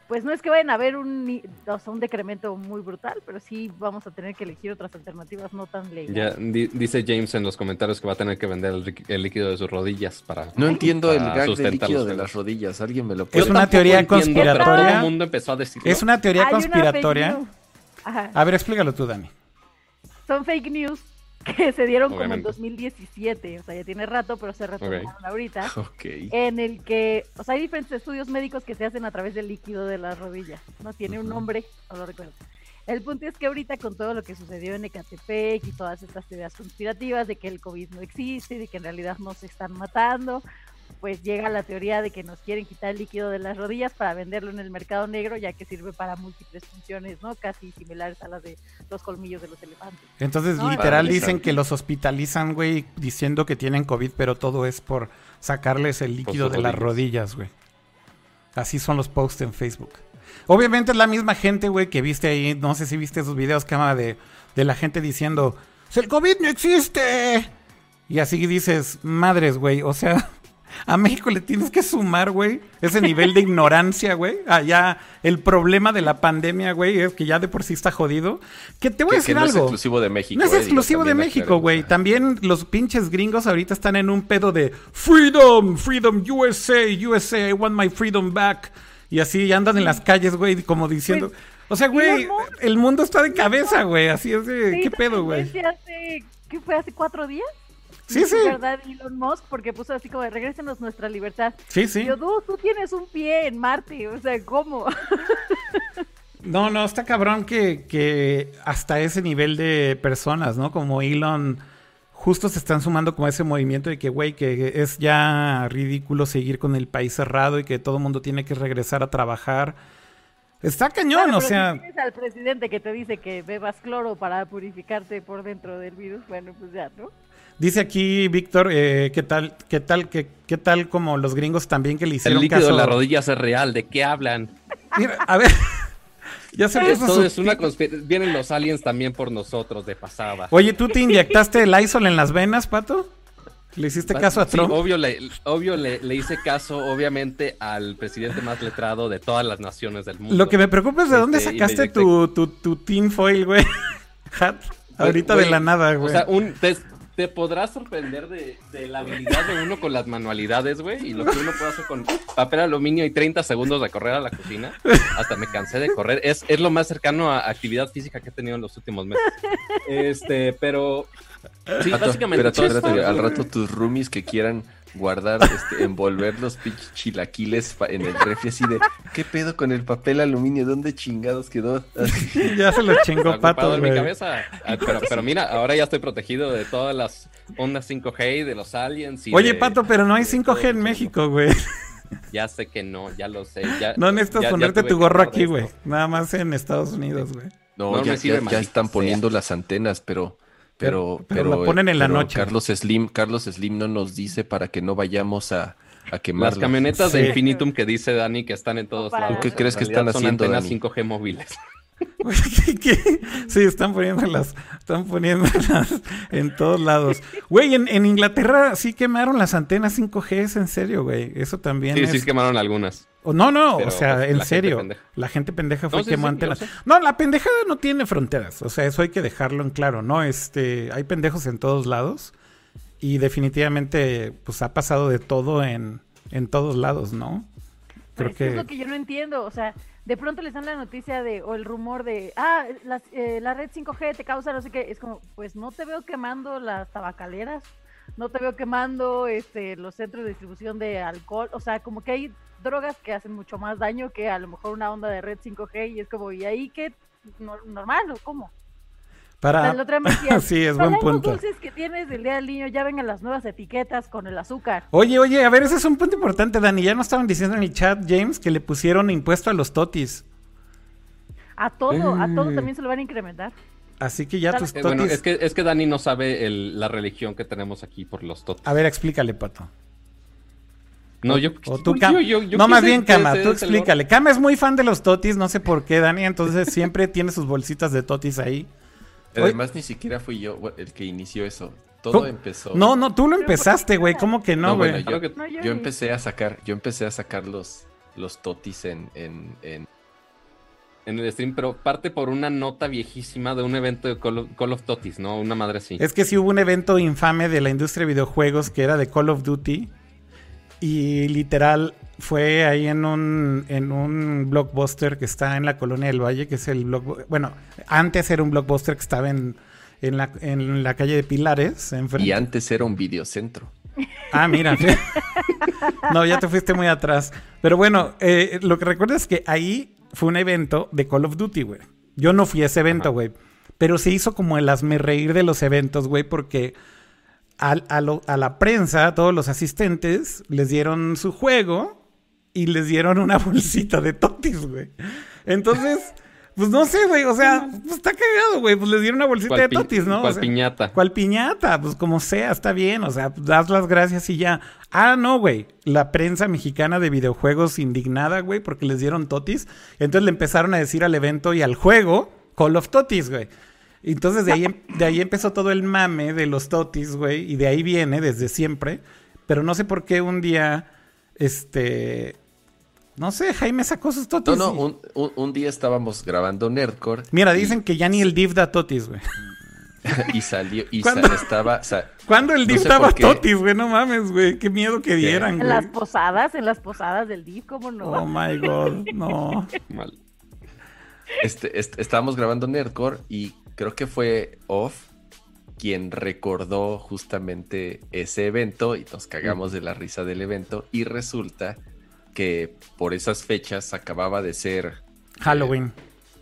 pues no es que vayan a haber un, ni- o sea, un decremento muy brutal, pero sí vamos a tener que elegir otras alternativas no tan Ya legales. di- dice James en los comentarios que va a tener que vender el, el líquido de sus rodillas para. No entiendo el para gag del líquido de las rodillas. ¿Alguien me lo Es puede una tampoco teoría conspiratoria. Todo el mundo empezó a decirlo. Es una teoría Hay una conspiratoria. A ver, explícalo tú, Dani. Son fake news que se dieron como en Obviamente. 2017, o sea, ya tiene rato, pero se retomaron ahorita. Ok. en el que, o sea, hay diferentes estudios médicos que se hacen a través del líquido de las rodillas, ¿no? Tiene un Ujú. nombre, no lo recuerdo. El punto es que ahorita con todo lo que sucedió en Ecatepec y todas estas teorías conspirativas de que el COVID no existe, de que en realidad no se están matando, pues llega la teoría de que nos quieren quitar el líquido de las rodillas para venderlo en el mercado negro, ya que sirve para múltiples funciones, ¿no? Casi similares a las de los colmillos de los elefantes. Entonces, No, literal, dicen que los hospitalizan, güey, diciendo que tienen COVID, pero todo es por sacarles el líquido de las rodillas. güey. Así son los posts en Facebook. Obviamente es la misma gente, güey, que viste ahí, no sé si viste esos videos, cama, de, de la gente diciendo, "Si el COVID no existe. Y así dices, madres, güey, o sea, a México le tienes que sumar, güey, ese nivel de ignorancia, güey. Allá el problema de la pandemia, güey, es que ya de por sí está jodido. Que te voy a decir que no es algo. exclusivo de México. No es eh, digo, exclusivo de México, güey. También los pinches gringos ahorita están en un pedo de Freedom, Freedom, USA, USA, I want my freedom back. Y así andan en las calles, güey, como diciendo... Pues, o sea, güey, el mundo está de cabeza, güey. Así es de... Sí, ¿Qué pedo, güey? ¿Qué fue? ¿Hace cuatro días? Sí, sí. ¿Verdad, Elon Musk? Porque puso así como, regrésenos nuestra libertad. Sí, sí. Yo, "Du, tú tienes un pie en Marte, o sea, ¿cómo? No, no, está cabrón que, que hasta ese nivel de personas, ¿no? Como Elon, justo se están sumando como a ese movimiento de que, güey, que es ya ridículo seguir con el país cerrado y que todo el mundo tiene que regresar a trabajar. Está cañón, Claro, o sea... Si tienes al presidente que te dice que bebas cloro para purificarte por dentro del virus, bueno, pues ya, ¿no? Dice aquí Víctor, eh, ¿qué tal, qué tal, qué, qué tal como los gringos también que le El hicieron líquido caso? de las rodillas es real. ¿De qué hablan? Mira, a ver, ya se su- es una conspiración. Vienen los aliens también por nosotros de pasada. Oye, ¿tú te inyectaste el Lysol en las venas, Pato? ¿Le hiciste caso a Sí, Trump? obvio, le, obvio le, le hice caso, obviamente, al presidente más letrado de todas las naciones del mundo. Lo que me preocupa es de dónde Este, sacaste tu, tu, tu tinfoil, güey. Hat. Ahorita Güey, de la nada, güey. O sea, un, te, te podrás sorprender de, de la habilidad de uno con las manualidades, güey, y lo que uno puede hacer con papel aluminio y 30 segundos de correr a la cocina. Hasta me cansé de correr. Es, es lo más cercano a actividad física que he tenido en los últimos meses. Este, pero sí, Pato, básicamente espérate, espérate, al rato tus roomies que quieran guardar, este, envolver los pinches chilaquiles en el refri así de, ¿qué pedo con el papel aluminio? ¿Dónde chingados quedó? Así. Ya se lo Está chingó Pato, en mi cabeza. Ah, Pero, pero mira, ahora ya estoy protegido de todas las ondas 5G y de los aliens. y Oye, de- Pato, pero no hay de todo 5G en. México, güey. Ya sé que no, ya lo sé. Ya, No necesitas ya- ponerte tu gorro aquí, güey. Nada más en Estados Unidos, güey. No, No, ya, ya- están sea. poniendo las antenas, pero... Pero, Pero- pero la ponen en la noche. Carlos Slim, Carlos Slim no nos dice para que no vayamos a, a quemarlas. Las camionetas Sí. de Infinitum que dice Dani que están en todos lados. ¿Tú qué crees que están son haciendo, antenas Dani? 5G móviles. Güey, ¿qué- qué? Sí, están poniéndolas, están poniéndolas en todos lados. Güey, en, en Inglaterra sí quemaron las antenas 5G, es en serio, güey. Eso también Sí, es... sí quemaron algunas. O no, no, Pero, o sea, pues, en la serio. La gente pendeja fue No, sí, quemó sí, antenas. sé. No, la pendejada no tiene fronteras. O sea, eso hay que dejarlo en claro, ¿no? Este, hay pendejos en todos lados. Y definitivamente, pues ha pasado de todo en, en todos lados, ¿no? Creo Pues, Es que. lo que yo no entiendo, o sea, de pronto les dan la noticia de, o el rumor de, ah, las- eh, la red 5G te causa no sé qué, es como, pues no te veo quemando las tabacaleras, no te veo quemando este, los centros de distribución de alcohol, o sea, como que hay drogas que hacen mucho más daño que a lo mejor una onda de red 5G y es como, ¿y ahí qué? No- ¿Normal o cómo? Para... sí, es "Para buen los punto. dulces que tienes del día del niño ya vengan las nuevas etiquetas con el azúcar. Oye, oye, a ver, ese es un punto importante, Dani. Ya nos estaban diciendo en el chat, James, que le pusieron impuesto a los totis. A todo, a todo Mm. también se lo van a incrementar. Así que ya Dale. tus Eh, totis. bueno, es que, es que Dani no sabe el- la religión que tenemos aquí por los totos. A ver, explícale, Pato. No, yo. O tú, yo- Cam. yo- yo no, más bien, Cama, tú explícale. Cama es muy fan de los totis, no sé por qué, Dani, entonces siempre tiene sus bolsitas de totis ahí. Además ni siquiera fui yo el que inició eso. Todo ¿Cómo? empezó. No, no, tú lo Pero, ¿por qué empezaste, güey. ¿Cómo que no, No, güey? yo, No, empecé a sacar, yo empecé a sacar los, los totis en, en, en- En el stream, pero parte por una nota viejísima de un evento de Call of, Call of Totis, ¿no? Una madre así. Es que sí hubo un evento infame de la industria de videojuegos que era de Call of Duty. Y literal fue ahí en un, en un blockbuster que está en la colonia del Valle, que es el blockbuster. Bueno, antes era un blockbuster que estaba en, en, la, en la calle de Pilares. enfrente. y antes era un videocentro. Ah, mira. no, ya te fuiste muy atrás. Pero bueno, eh, lo que recuerdo es que ahí fue un evento de Call of Duty, güey. Yo no fui a ese evento, güey. Pero se hizo como el hazme reír de los eventos, güey, porque al- a, lo- a la prensa, a todos los asistentes, les dieron su juego y les dieron una bolsita de totis, güey. Entonces, pues no sé, güey, o sea, pues está cagado, güey. Pues les dieron una bolsita ¿Cuál de totis, ¿no? O cuál sea, piñata? ¿Cuál piñata? Pues como sea, está bien. O sea, das las gracias y ya. Ah, no, güey. La prensa mexicana de videojuegos indignada, güey, porque les dieron totis. Entonces le empezaron a decir al evento y al juego Call of Totis, güey. Entonces de ahí, em- de ahí empezó todo el mame de los totis, güey. Y de ahí viene desde siempre. Pero no sé por qué un día, este... No sé, Jaime sacó sus totis. No, no, y- un, un- un día estábamos grabando Nerdcore. Mira, y- dicen que ya ni el div da totis, güey. Y salió, y ¿Cuándo? sa- estaba, ¿Cuándo el No div sé daba totis, güey? No mames, güey. Qué miedo que dieran, En güey. las posadas, en las posadas del DIF, ¿cómo no? Oh my god, no. Mal. este, est- estábamos grabando Nerdcore y creo que fue Off quien recordó justamente ese evento y nos cagamos de la risa del evento y resulta que por esas fechas acababa de ser Halloween,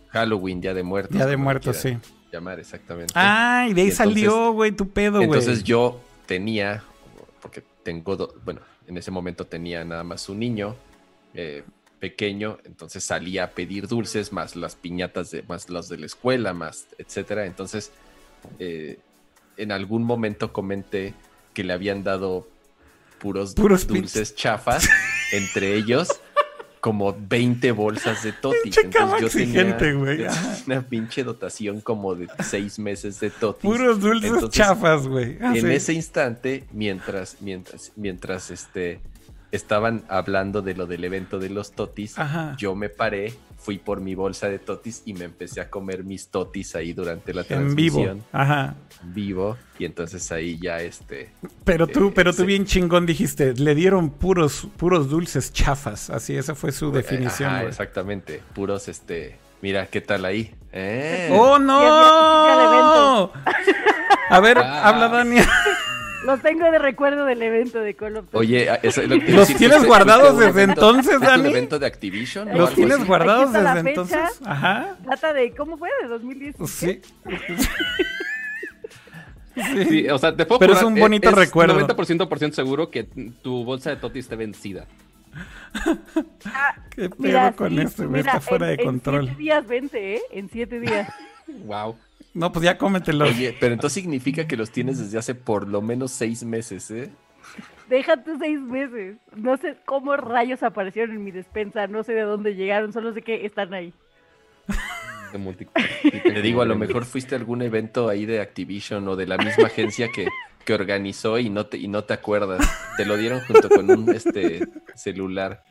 Halloween, Día de Muertos. Día de Muertos, sí. Llamar exactamente. Ay, de ahí Y salió, güey, tu pedo, güey. Entonces yo tenía, porque tengo, do- bueno, en ese momento tenía nada más un niño eh, pequeño, entonces salía a pedir dulces, más las piñatas, de, más los de la escuela, más etcétera. Entonces, eh, en algún momento comenté que le habían dado puros, Puros dulces chafas, entre ellos como 20 bolsas de cama exigente, güey. tenía Ajá. una pinche dotación como de seis meses de totis. Puros dulces Entonces, chafas, güey. Ah, en sí. ese instante, mientras, mientras, mientras este, estaban hablando de lo del evento de los totis. Ajá. Yo me paré, fui por mi bolsa de totis y me empecé a comer mis totis ahí durante la En vivo. transmisión. Ajá. Vivo. Y entonces ahí ya este. Pero tú, Eh, pero tú bien chingón dijiste, le dieron puros, puros dulces chafas. Así, esa fue su definición. Ajá, güey. exactamente. Puros este. Mira, ¿qué tal ahí? ¿Eh? ¡Oh, no! A ver, Ah. habla Dani. Los tengo de recuerdo del evento de Call of Duty. Oye, ah, eso es lo que te iba a ¿Los decir, tienes ¿fuiste- guardados desde evento- entonces, Dani? evento de Activision? ¿Los tienes así? guardados Aquí está la desde fecha. entonces? Ajá. Data de, ¿cómo fue? ¿De 2010? Sí. Sí, o sea, te puedo Pero es un bonito es recuerdo. 90% por ciento seguro que tu bolsa de Toti esté vencida. ¿Qué pedo Mira, con sí, este, güey? mira, Está fuera en- de control. En siete días vence, ¿eh? En siete días. Wow. No, pues ya cómetelo. Oye, pero entonces significa que los tienes desde hace por lo menos seis meses, ¿eh? Déjate seis meses. No sé cómo rayos aparecieron en mi despensa. No sé de dónde llegaron. Solo sé que están ahí. De multi- Te digo, a lo mejor fuiste a algún evento ahí de Activision o de la misma agencia que, que organizó y no, te, y no te acuerdas. Te lo dieron junto con un este celular.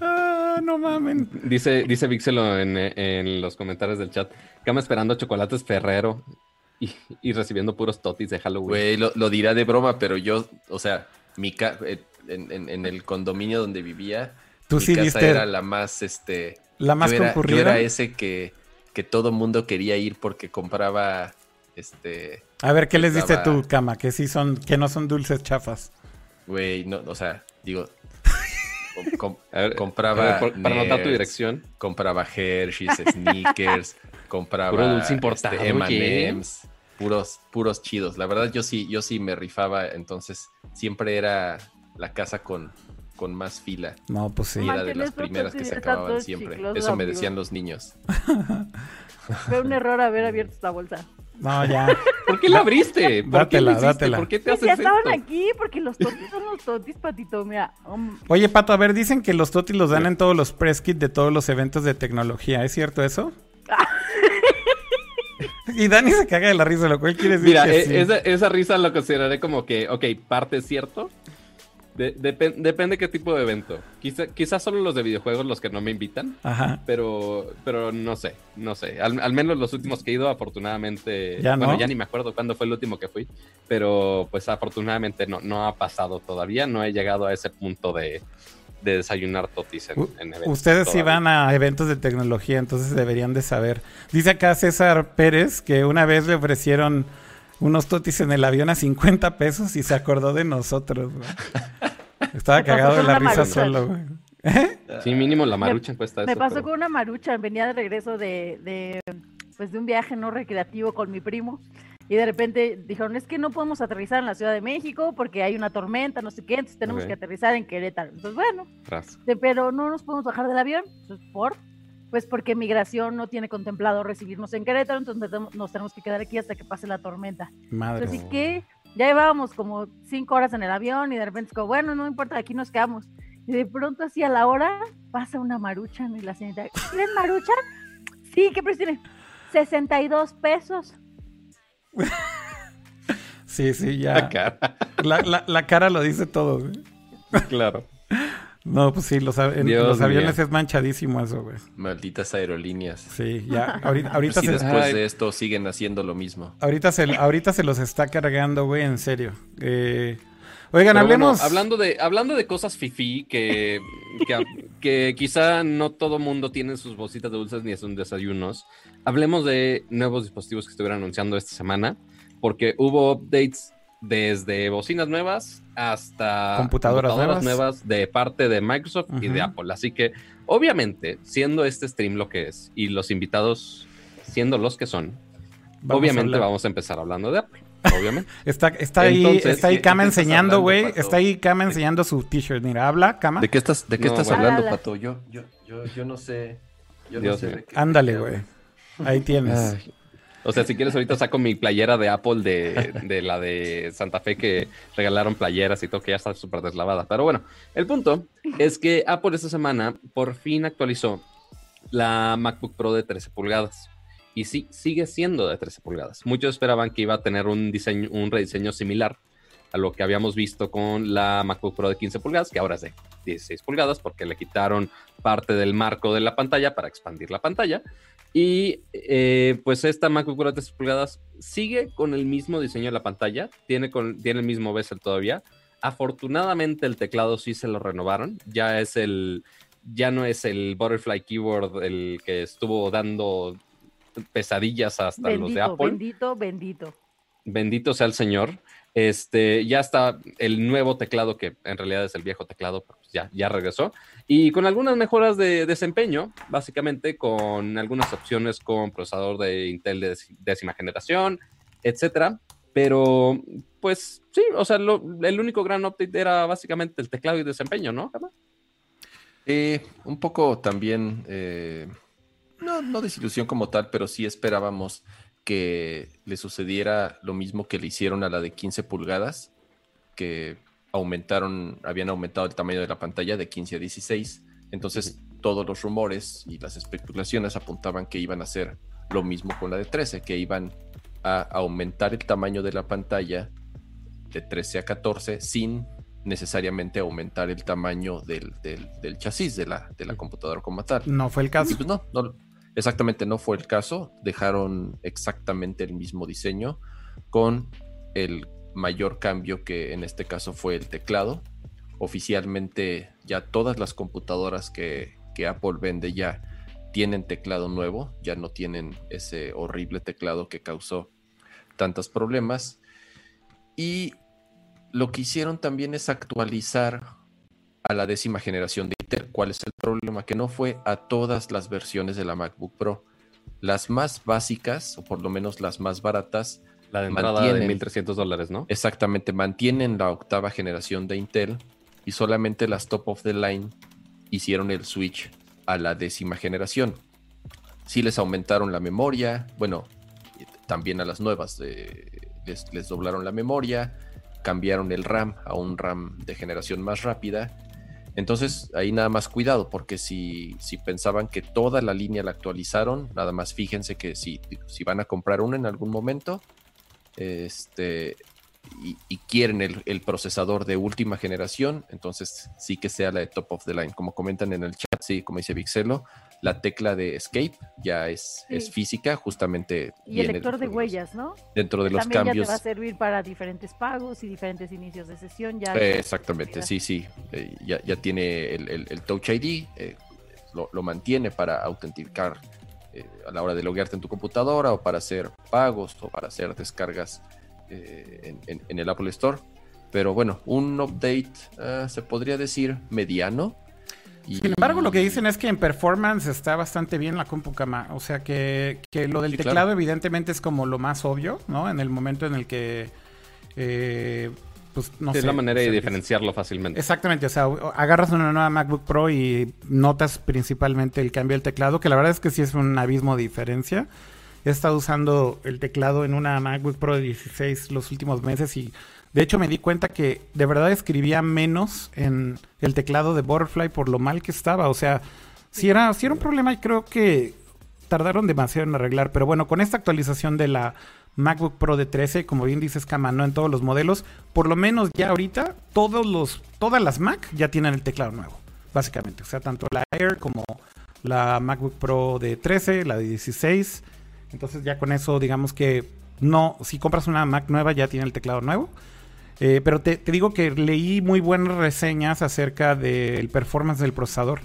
Ah, no mamen. Dice, dice Vixelo en, en los comentarios del chat. Cama esperando chocolates Ferrero y, y recibiendo puros totis de Halloween. Güey, lo, lo dirá de broma, pero yo, o sea, mi ca- eh, en, en- en el condominio donde vivía, Tú mi sí casa viste era la más, este... la más yo era, yo concurrida. era ese que, que todo mundo quería ir porque compraba, este... A ver, ¿qué les diste tú, cama? Que sí son, que no son dulces chafas. Güey, no, o sea, digo... com- ver, compraba a ver, por- para anotar tu dirección. compraba Hershey's, Snickers, compraba Puro dulce importado, este, puros, puros chidos. La verdad yo sí, yo sí me rifaba, entonces siempre era la casa con, con más fila. No, pues sí. Y era de las primeras que se acababan siempre. Eso me decían los niños. Fue un error haber abierto esta bolsa. No, ya. ¿Por qué la abriste? ¿Por qué Dátela, hiciste? dátela. ¿Por qué te haces ya estaban esto? aquí porque los totis son los totis, patito. Mira, um, Oye, Pato, a ver, dicen que los totis los dan en todos los press kits de todos los eventos de tecnología. ¿Es cierto eso? y Dani se caga de la risa, lo cual quiere decir Mira, que e- sí. esa, esa risa lo consideraré como que, ok, parte es cierto. De- depen- depende qué tipo de evento. Quizá, quizás solo los de videojuegos los que no me invitan. Ajá. Pero, pero no sé, no sé. Al, al menos los últimos que he ido, afortunadamente. ¿Ya bueno, no? ya ni me acuerdo cuándo fue el último que fui. Pero pues afortunadamente no, no ha pasado todavía. No he llegado a ese punto de, de desayunar totis en, en eventos. Ustedes sí van a eventos de tecnología, entonces deberían de saber. Dice acá César Pérez que una vez le ofrecieron unos totis en el avión a 50 pesos y se acordó de nosotros. güey. Estaba cagado de la risa solo, güey. ¿Eh? Sí, mínimo la marucha cuesta me eso. pasó pero- con una marucha. Venía de regreso de, de, pues de un viaje no recreativo con mi primo. Y de repente dijeron, es que no podemos aterrizar en la Ciudad de México porque hay una tormenta, no sé qué, entonces tenemos que aterrizar en Querétaro. Entonces, bueno, Tras. pero no nos podemos bajar del avión. Entonces, ¿por? Pues porque migración no tiene contemplado recibirnos en Querétaro, entonces nos- tenemos que quedar aquí hasta que pase la tormenta. Madre. Así que ya llevábamos como cinco horas en el avión y de repente es como, bueno, no importa, aquí nos quedamos. Y de pronto así a la hora pasa una maruchan y la señorita, ¿quieren maruchan? Sí, ¿qué precio tiene? 62 pesos. Sí, sí, La ya. cara. La, la- la cara lo dice todo, güey. claro. No, pues sí, los, en los aviones mío. es manchadísimo eso, güey. Malditas aerolíneas. Sí, ya. Ahorita, ahorita, Si se, después Ay. de esto siguen haciendo lo mismo. ahorita, se, ahorita se los está cargando, güey, en serio. Eh, oigan, Pero bueno, hablemos. hablando, de, hablando de cosas fifi que, que, que quizá no todo mundo tiene sus bolsitas de dulces ni sus desayunos, hablemos de nuevos dispositivos que estuvieron anunciando esta semana, porque hubo updates desde bocinas nuevas hasta Computadoras nuevas. de parte de Microsoft y de. Apple. Así que, obviamente, siendo este stream lo que es y los invitados siendo los que son, Vamos obviamente vamos a empezar hablando de Apple. Obviamente. Está, está ahí, Entonces, está ahí ¿qué- Kama enseñando, güey. Está ahí Kama enseñando su t-shirt. Mira, habla, Kama. ¿De qué estás, de qué No, estás bueno. hablando, Habla. Pato? Yo, yo, yo, yo no sé. Yo Dios no sé Ándale, güey. Ahí tienes. Ay. O sea, si quieres ahorita saco mi playera de Apple de, la de Santa Fe que regalaron playeras y todo, que ya está súper deslavada. Pero bueno, el punto es que Apple esta semana por fin actualizó la MacBook Pro de 13 pulgadas. Y sí, sigue siendo de 13 pulgadas. Muchos esperaban que iba a tener un diseño, un rediseño similar a lo que habíamos visto con la MacBook Pro de 15 pulgadas, que ahora es de 16 pulgadas, porque le quitaron parte del marco de la pantalla para expandir la pantalla. Y eh, pues esta MacBook Pro de 13 pulgadas sigue con el mismo diseño de la pantalla, tiene, con, tiene el mismo bezel todavía. Afortunadamente el teclado sí se lo renovaron, ya es el, ya no es el Butterfly Keyboard el que estuvo dando pesadillas hasta los de Apple. Bendito, bendito. Bendito sea el Señor. Este, ya está el nuevo teclado, que en realidad es el viejo teclado, pero pues ya, ya regresó. Y con algunas mejoras de desempeño, básicamente con algunas opciones con procesador de Intel de décima generación, etcétera. Pero, pues sí, o sea, el único gran update era básicamente el teclado y desempeño, ¿no? Un poco también, eh, no, no desilusión como tal, pero sí esperábamos que le sucediera lo mismo que le hicieron a la de 15 pulgadas, que aumentaron, habían aumentado el tamaño de la pantalla de 15 a 16. Entonces, todos los rumores y las especulaciones apuntaban que iban a hacer lo mismo con la de 13, que iban a aumentar el tamaño de la pantalla de 13 a 14 sin necesariamente aumentar el tamaño del, chasis de la, de la computadora como tal. No fue el caso. Pues no, no, exactamente no fue el caso. Dejaron exactamente el mismo diseño con el mayor cambio que en este caso fue el teclado. Oficialmente ya todas las computadoras que, que Apple vende ya tienen teclado nuevo, ya no tienen ese horrible teclado que causó tantos problemas. Y lo que hicieron también es actualizar a la décima generación de ¿Cuál es el problema? Que no fue a todas las versiones de la MacBook Pro. Las más básicas, o por lo menos las más baratas, la de entrada de 1300 dólares, ¿no? Exactamente, mantienen la octava generación de Intel y solamente las top of the line hicieron el switch a la décima generación. Sí les aumentaron la memoria, bueno, también a las nuevas eh, les, les doblaron la memoria, cambiaron el RAM a un RAM de generación más rápida. Entonces ahí nada más cuidado, porque si, si pensaban que toda la línea la actualizaron, nada más fíjense que si, si van a comprar una en algún momento, este, y, quieren el, procesador de última generación, entonces sí que sea la de top of the line. Como comentan en el chat, sí, como dice Vixelo, la tecla de escape ya es, es física, justamente. Y el lector de huellas, ¿no? Dentro de los cambios. Ya te va a servir para diferentes pagos y diferentes inicios de sesión. Ya eh, exactamente, sí, sí. Eh, ya, ya, tiene el, Touch ID, eh, lo, lo, mantiene para autenticar a la hora de loguearte en tu computadora o para hacer pagos o para hacer descargas en, en, el Apple Store. Pero bueno, un update ah, se podría decir mediano sin embargo, lo que dicen es que en performance está bastante bien la compu cama. O sea que, lo del teclado evidentemente es como lo más obvio, ¿no? En el momento en el que... Eh, pues no es la manera de diferenciarlo fácilmente. Exactamente, o sea, agarras una nueva MacBook Pro y notas principalmente el cambio del teclado, que la verdad es que sí es un abismo de diferencia. He estado usando el teclado en una MacBook Pro de 16 los últimos meses y de hecho, me di cuenta que de verdad escribía menos en el teclado de Butterfly por lo mal que estaba. O sea, si era, si era un problema y creo que tardaron demasiado en arreglar. Pero bueno, con esta actualización de la MacBook Pro de 13, como bien dices, Cama, no en todos los modelos, por lo menos ya ahorita todos los, todas las Mac ya tienen el teclado nuevo, básicamente. O sea, tanto la Air como la MacBook Pro de 13, la de 16. Entonces ya con eso digamos que no, si compras una Mac nueva ya tiene el teclado nuevo. Eh, pero te, digo que leí muy buenas reseñas acerca del performance del procesador,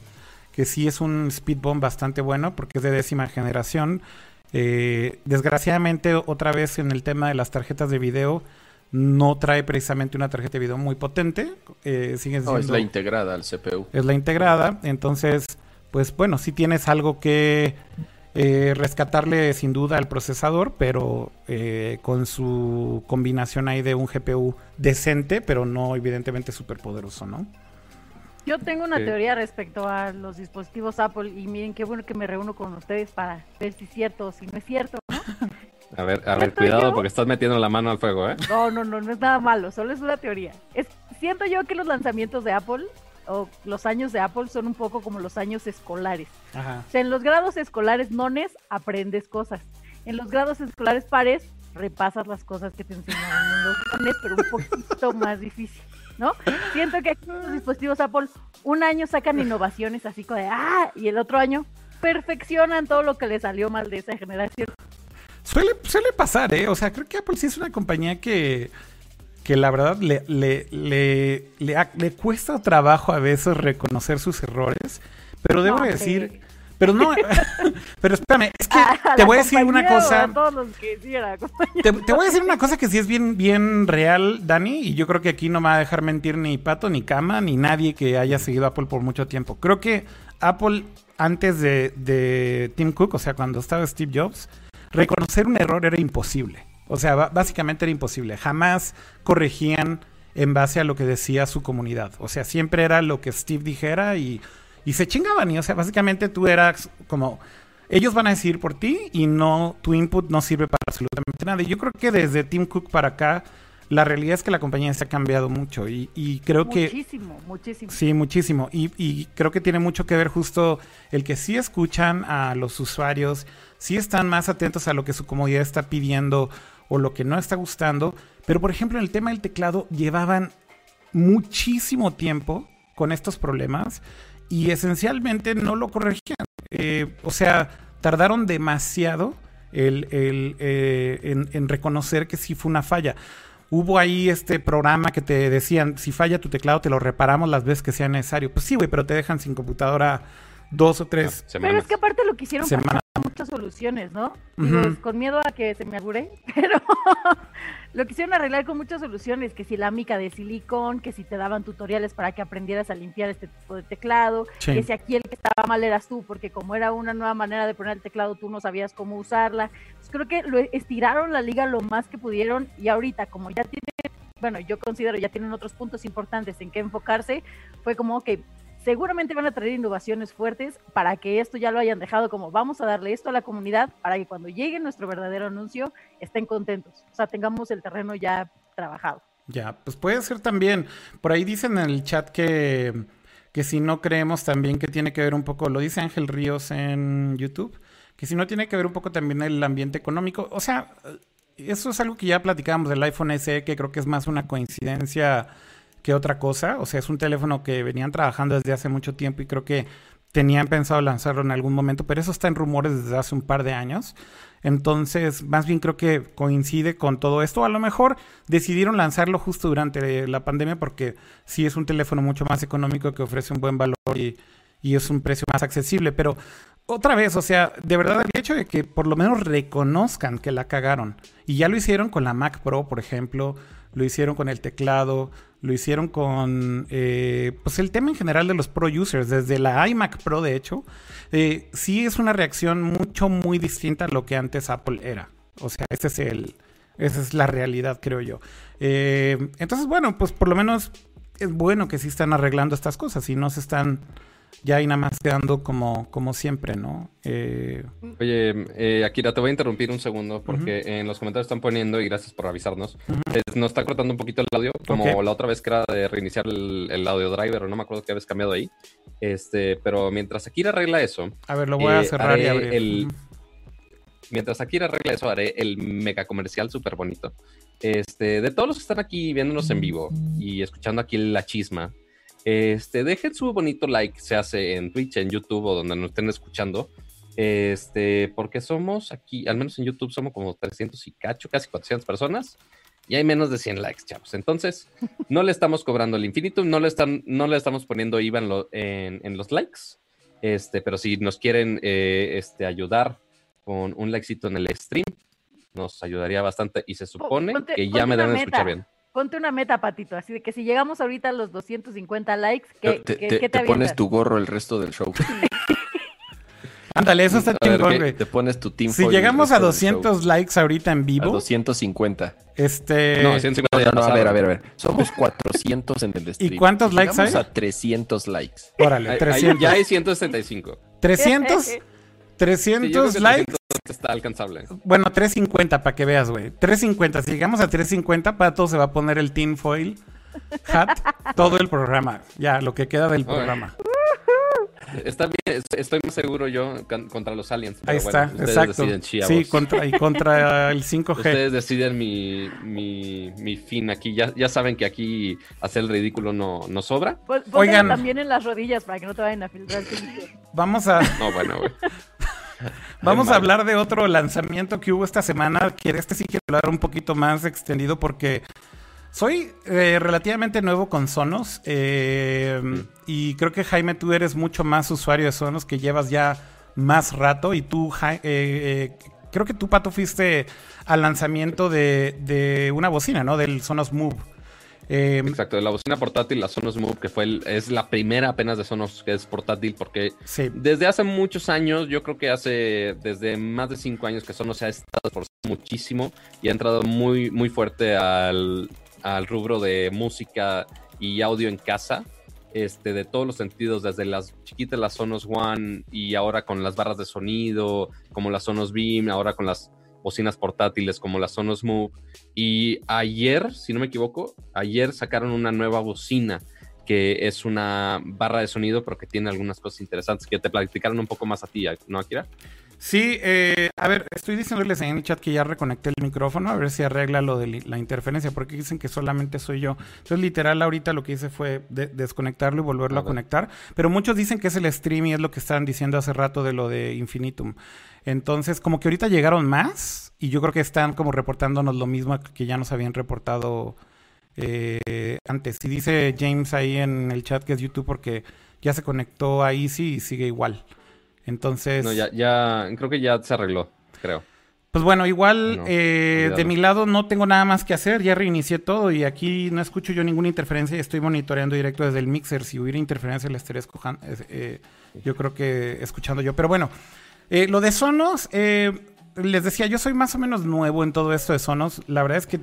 que sí es un speed bomb bastante bueno porque es de décima generación. Eh, desgraciadamente, otra vez en el tema de las tarjetas de video, no trae precisamente una tarjeta de video muy potente. Eh, no, es la integrada al CPU. Es la integrada, entonces, pues bueno, si tienes algo que eh, rescatarle sin duda al procesador, pero eh, con su combinación ahí de un GPU decente, pero no evidentemente súper poderoso, ¿no? Yo tengo una teoría respecto a los dispositivos Apple y miren qué bueno que me reúno con ustedes para ver si es cierto o si no es cierto, ¿no? A ver, a ver, cuidado porque estás metiendo la mano al fuego, ¿eh? No, no, no, no es nada malo, solo es una teoría. Es, siento yo que los lanzamientos de Apple o los años de Apple son un poco como los años escolares. O sea, en los grados escolares nones aprendes cosas. En los grados escolares pares repasas las cosas que te enseñaron en los lunes, pero un poquito más difícil, ¿no? Siento que aquí los dispositivos Apple un año sacan innovaciones así como de, ah, y el otro año perfeccionan todo lo que le salió mal de esa generación. Suele, suele pasar, ¿eh? O sea, creo que Apple sí es una compañía que, que la verdad le, le, le, le, cuesta trabajo a veces reconocer sus errores, pero debo decir... Pero no, pero espérame, es que te voy a decir una cosa. te, te, voy a decir una cosa que sí es bien, bien real, Dani, y yo creo que aquí no me va a dejar mentir ni Pato, ni Cama, ni nadie que haya seguido Apple por mucho tiempo. Creo que Apple, antes de, de Tim Cook, o sea, cuando estaba Steve Jobs, reconocer un error era imposible. O sea, básicamente era imposible. Jamás corregían en base a lo que decía su comunidad. O sea, siempre era lo que Steve dijera y, y se chingaban. Y, o sea, básicamente tú eras como... Ellos van a decir por ti y no tu input no sirve para absolutamente nada. Y yo creo que desde Tim Cook para acá la realidad es que la compañía se ha cambiado mucho y, creo que... Muchísimo, muchísimo. Sí, muchísimo. Y, y, creo que tiene mucho que ver justo el que sí escuchan a los usuarios, sí están más atentos a lo que su comodidad está pidiendo o lo que no está gustando. Pero por ejemplo, en el tema del teclado llevaban muchísimo tiempo con estos problemas y esencialmente no lo corregían. Eh, o sea, tardaron demasiado el, eh, en, en reconocer que sí fue una falla hubo ahí este programa que te decían, si falla tu teclado, te lo reparamos las veces que sea necesario. Pues sí, güey, pero te dejan sin computadora dos o tres semanas. Pero es que aparte lo quisieron para muchas soluciones, ¿no? con miedo a que se me agure, pero lo quisieron arreglar con muchas soluciones, que si la mica de silicón, que si te daban tutoriales para que aprendieras a limpiar este tipo de teclado, que si aquí el que estaba mal eras tú, porque como era una nueva manera de poner el teclado, tú no sabías cómo usarla. Pues creo que lo estiraron la liga lo más que pudieron y ahorita como ya tiene bueno, yo considero ya tienen otros puntos importantes en que enfocarse, fue como que seguramente van a traer innovaciones fuertes para que esto ya lo hayan dejado como vamos a darle esto a la comunidad para que cuando llegue nuestro verdadero anuncio estén contentos, o sea, tengamos el terreno ya trabajado. Ya, pues puede ser también, por ahí dicen en el chat que, que si no creemos también que tiene que ver un poco, lo dice Ángel Ríos en YouTube, que si no tiene que ver un poco también el ambiente económico, o sea, eso es algo que ya platicábamos del iPhone SE, que creo que es más una coincidencia que otra cosa. O sea, es un teléfono que venían trabajando desde hace mucho tiempo y creo que tenían pensado lanzarlo en algún momento, pero eso está en rumores desde hace un par de años. Entonces, más bien creo que coincide con todo esto. A lo mejor decidieron lanzarlo justo durante la pandemia porque sí es un teléfono mucho más económico que ofrece un buen valor y, y es un precio más accesible. Pero otra vez, o sea, de verdad el hecho de que por lo menos reconozcan que la cagaron. Y ya lo hicieron con la Mac Pro, por ejemplo, lo hicieron con el teclado, lo hicieron con eh, pues el tema en general de los pro users, desde la iMac Pro de hecho, eh, sí es una reacción mucho, muy distinta a lo que antes Apple era. O sea, ese es el, esa es la realidad, creo yo. Eh, entonces, bueno, pues por lo menos es bueno que sí están arreglando estas cosas y no se están ya ahí nada más quedando como, como siempre, ¿no? Eh... Oye, eh, Akira, te voy a interrumpir un segundo porque en los comentarios están poniendo, y gracias por avisarnos, nos está cortando un poquito el audio, como la otra vez que era de reiniciar el, audio driver, o no me acuerdo qué habías cambiado ahí. Este, pero mientras Akira arregla eso. A ver, lo voy a cerrar y abrir. El, mientras Akira arregla eso, haré el mega comercial súper bonito. Este, de todos los que están aquí viéndonos en vivo y escuchando aquí la chisma, este, dejen su bonito like, se hace en Twitch, en YouTube o donde nos estén escuchando. Este, porque somos aquí, al menos en YouTube somos como 300 y cacho, casi 400 personas. Y hay menos de 100 likes, chavos. Entonces, no le estamos cobrando el infinito, no le, están, no le estamos poniendo IVA en, los likes. Este, pero si nos quieren eh, este, ayudar con un likecito en el stream, nos ayudaría bastante. Y se supone que ya me deben escuchar bien ponte una meta, Patito, así de que si llegamos ahorita a los 250 likes, ¿qué te, te, te, pones tu gorro el resto del show. Ándale, eso está chingón, güey. Te pones tu team Si llegamos a 200 likes ahorita en vivo. A 250. Este. No, 150 no, a ver, a ver, a ver. Somos 400 en el stream. ¿Y cuántos likes hay? a 300 likes. Órale, 300. ya hay 175. ¿300? 300 likes. Está alcanzable. Bueno, 350 para que veas, güey. 350. Si llegamos a 350, Pato se va a poner el tin foil hat todo el programa. Ya, lo que queda del programa. Está bien, estoy más seguro yo contra los aliens. Ahí está, exacto. sí, contra, y contra el 5G. Ustedes deciden mi, mi, mi, fin aquí. Ya, ya saben que aquí hacer el ridículo no, no sobra. Pues, Oigan. también en las rodillas para que no te vayan a filtrar. Vamos a. No, bueno, güey. Vamos a hablar de otro lanzamiento que hubo esta semana, que este sí quiero hablar un poquito más extendido porque soy eh, relativamente nuevo con Sonos eh, y creo que Jaime tú eres mucho más usuario de Sonos que llevas ya más rato y tú, eh, creo que tú Pato fuiste al lanzamiento de, de una bocina, ¿no? Del Sonos Move. Eh, Exacto, la bocina portátil, la Sonos Move, que fue es la primera apenas de Sonos que es portátil, porque desde hace muchos años, yo creo que hace desde más de cinco años que Sonos se ha estado esforzando muchísimo y ha entrado muy, muy fuerte al, rubro de música y audio en casa. Este, de todos los sentidos, desde las chiquitas, las Sonos One y ahora con las barras de sonido, como las Sonos Beam, ahora con las bocinas portátiles como la Sonos Move. Y ayer, si no me equivoco, ayer sacaron una nueva bocina que es una barra de sonido, pero que tiene algunas cosas interesantes que te platicaron un poco más a ti, ¿no, Akira? Sí, eh, a ver, estoy diciéndoles en el chat que ya reconecté el micrófono, a ver si arregla lo de la interferencia, porque dicen que solamente soy yo. Entonces, literal, ahorita lo que hice fue desconectarlo y volverlo a, conectar, pero muchos dicen que es el stream y es lo que estaban diciendo hace rato de lo de Infinitum. Entonces, como que ahorita llegaron más y yo creo que están como reportándonos lo mismo que ya nos habían reportado eh, antes. Y dice James ahí en el chat que es YouTube porque ya se conectó a Easy y sigue igual. Entonces... No, ya, ya, creo que ya se arregló, creo. Pues bueno, igual eh, de mi lado no tengo nada más que hacer, ya reinicié todo y aquí no escucho yo ninguna interferencia y estoy monitoreando directo desde el mixer. Si hubiera interferencia la estaría escojando, eh, yo creo que escuchando yo. Pero bueno, eh, lo de Sonos, eh, les decía, yo soy más o menos nuevo en todo esto de Sonos. La verdad es que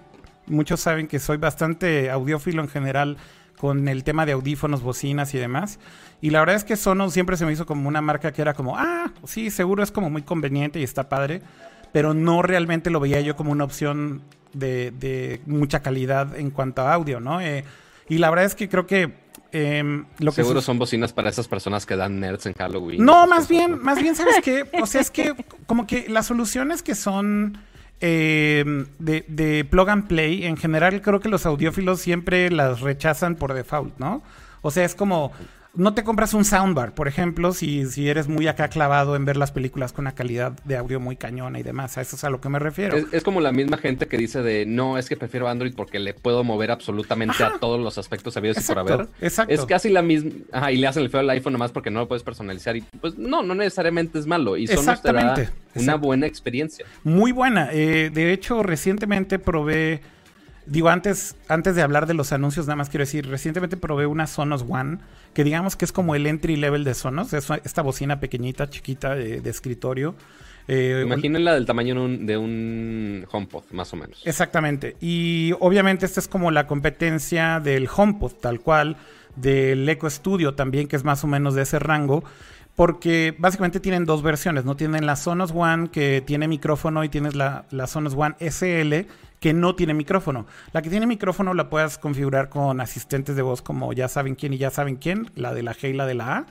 muchos saben que soy bastante audiófilo en general con el tema de audífonos, bocinas y demás. Y la verdad es que Sonos siempre se me hizo como una marca que era como, ah, sí, seguro es como muy conveniente y está padre, pero no realmente lo veía yo como una opción de, mucha calidad en cuanto a audio, ¿no? Eh, y la verdad es que creo que Em, Seguro son bocinas para esas personas que dan nerds en Halloween. No, más bien, más bien, ¿sabes qué? O sea, es que como que las soluciones que son em, de, de, plug and play, en general creo que los audiófilos siempre las rechazan por default, ¿no? O sea, es como, no te compras un soundbar, por ejemplo, si, si eres muy acá clavado en ver las películas con una calidad de audio muy cañona y demás. A eso es a lo que me refiero. Es, como la misma gente que dice de no, es que prefiero Android porque le puedo mover absolutamente a todos los aspectos habidos y por haber. Exacto. Es casi la misma. Ajá, y le hacen el feo al iPhone nomás porque no lo puedes personalizar. Y pues no, no necesariamente es malo. Y son una buena experiencia. Muy buena. Eh, de hecho, recientemente probé. Digo, antes, antes de hablar de los anuncios, nada más quiero decir, recientemente probé una Sonos One, que digamos que es como el entry level de Sonos, es esta bocina pequeñita, chiquita de, escritorio. Eh, Imagínenla del tamaño de un, HomePod, más o menos. Exactamente. Y obviamente esta es como la competencia del HomePod, tal cual, del Echo Studio también, que es más o menos de ese rango porque básicamente tienen dos versiones, ¿no? Tienen la Sonos One que tiene micrófono y tienes la, Sonos One SL que no tiene micrófono. La que tiene micrófono la puedes configurar con asistentes de voz como ya saben quién y ya saben quién, la de la G y la de la A.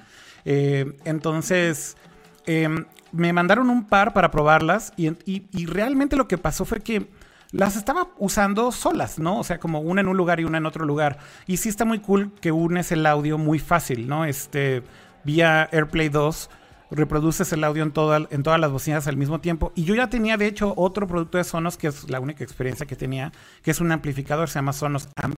Eh, entonces, em, me mandaron un par para probarlas y, y, realmente lo que pasó fue que las estaba usando solas, ¿no? O sea, como una en un lugar y una en otro lugar. Y sí está muy cool que unes el audio muy fácil, ¿no? Este, vía AirPlay 2 reproduces el audio en, en todas las bocinas al mismo tiempo. Y yo ya tenía, de hecho, otro producto de Sonos, que es la única experiencia que tenía, que es un amplificador, se llama Sonos Amp.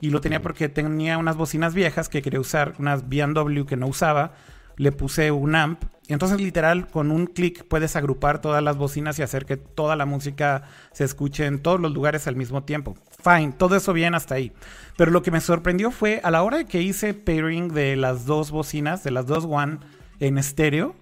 Y lo tenía porque tenía unas bocinas viejas que quería usar, unas B&W que no usaba. Le puse un amp. Y entonces, literal, con un clic puedes agrupar todas las bocinas y hacer que toda la música se escuche en todos los lugares al mismo tiempo. Fine, todo eso bien hasta ahí. Pero lo que me sorprendió fue a la hora de que hice pairing de las dos bocinas, de las dos One en estéreo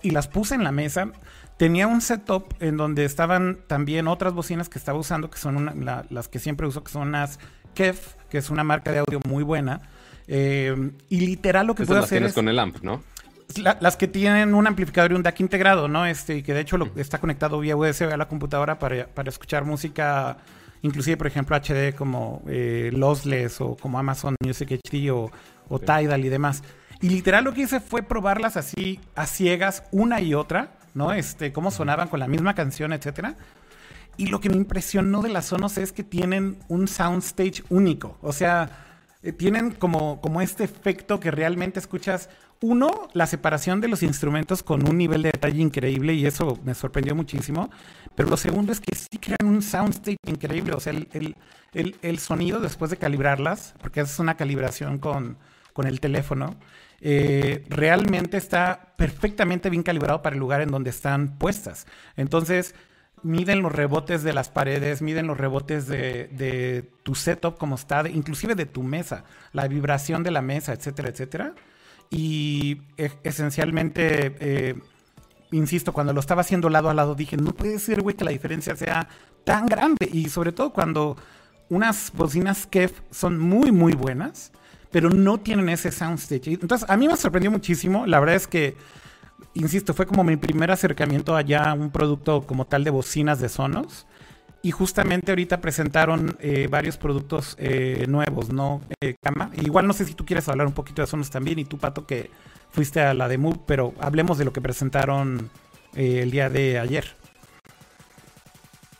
y las puse en la mesa. Tenía un setup en donde estaban también otras bocinas que estaba usando, que son las que siempre uso, que son unas Kef, que es una marca de audio muy buena. Eh, y literal lo que puedo hacer es... con el amp, ¿no? Las que tienen un amplificador y un DAC integrado, ¿no? Este, y que de hecho lo, está conectado vía USB a la computadora para, escuchar música, inclusive, por ejemplo, HD como eh, Lossless o como Amazon Music HD o, o Tidal y demás. Y literal lo que hice fue probarlas así a ciegas una y otra, ¿no? Este, cómo sonaban con la misma canción, etcétera. Y lo que me impresionó de las Sonos es que tienen un soundstage único. O sea, eh, tienen como, como este efecto que realmente escuchas. Uno, la separación de los instrumentos con un nivel de detalle increíble y eso me sorprendió muchísimo. Pero lo segundo es que sí crean un soundstage increíble. O sea, el, el, el, sonido después de calibrarlas, porque es una calibración con, con el teléfono, eh, realmente está perfectamente bien calibrado para el lugar en donde están puestas. Entonces, miden los rebotes de las paredes, miden los rebotes de, tu setup como está, inclusive de tu mesa, la vibración de la mesa, etcétera, etcétera. Y e, esencialmente, eh, insisto, cuando lo estaba haciendo lado a lado, dije, no puede ser, güey, que la diferencia sea tan grande. Y sobre todo cuando unas bocinas Kef son muy, muy buenas pero no tienen ese soundstage. Entonces, a mí me sorprendió muchísimo. La verdad es que, insisto, fue como mi primer acercamiento allá a un producto como tal de bocinas de Sonos. Y justamente ahorita presentaron eh, varios productos eh, nuevos, ¿no? Eh, Igual no sé si tú quieres hablar un poquito de Sonos también y tú, Pato, que fuiste a la de pero hablemos de lo que presentaron el día de ayer.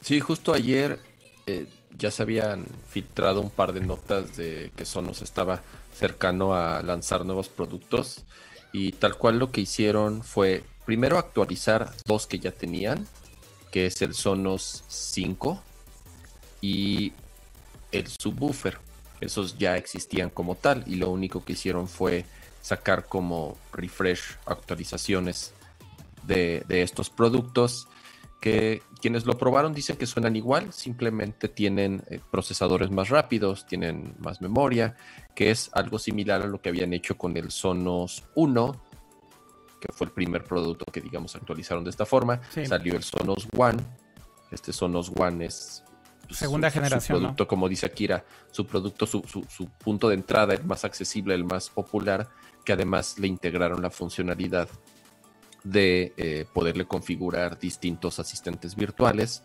Sí, justo ayer ya se habían filtrado un par de notas de que Sonos estaba cercano a lanzar nuevos productos y tal cual lo que hicieron fue primero actualizar dos que ya tenían, que es el Sonos 5 y el subwoofer. Esos ya existían como tal y lo único que hicieron fue sacar como refresh actualizaciones de, estos productos que quienes lo probaron dicen que suenan igual, simplemente tienen eh, procesadores más rápidos, tienen más memoria, que es algo similar a lo que habían hecho con el Sonos 1, que fue el primer producto que digamos actualizaron de esta forma. Salió el Sonos One, este Sonos One es pues, segunda generación. Su producto, como dice Akira, su producto, su, su, punto de entrada, el más accesible, el más popular, que además le integraron la funcionalidad de eh, poderle configurar distintos asistentes virtuales.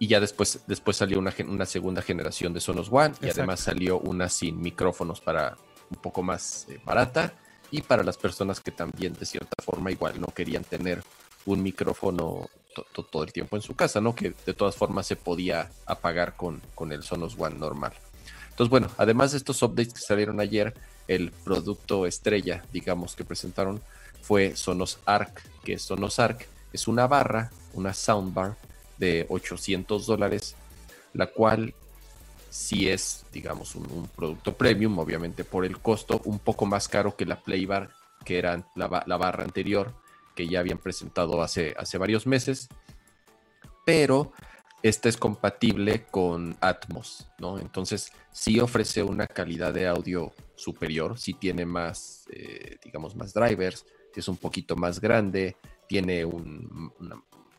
Y ya después, después salió una, una segunda generación de Sonos One y además salió una sin micrófonos para un poco más eh, barata y para las personas que también de cierta forma igual no querían tener un micrófono todo el tiempo en su casa, ¿no? Que de todas formas se podía apagar con, con el Sonos One normal. Entonces, bueno, además de estos updates que salieron ayer, el producto estrella, digamos, que presentaron fue Sonos Arc, que Sonos Arc es una barra, una soundbar de 800 dólares, la cual sí es, digamos, un, producto premium, obviamente por el costo, un poco más caro que la Playbar, que era la, barra anterior, que ya habían presentado hace, hace varios meses, pero esta es compatible con Atmos, ¿no? Entonces sí ofrece una calidad de audio superior, sí tiene más, eh, digamos, más drivers, es un poquito más grande, tiene un,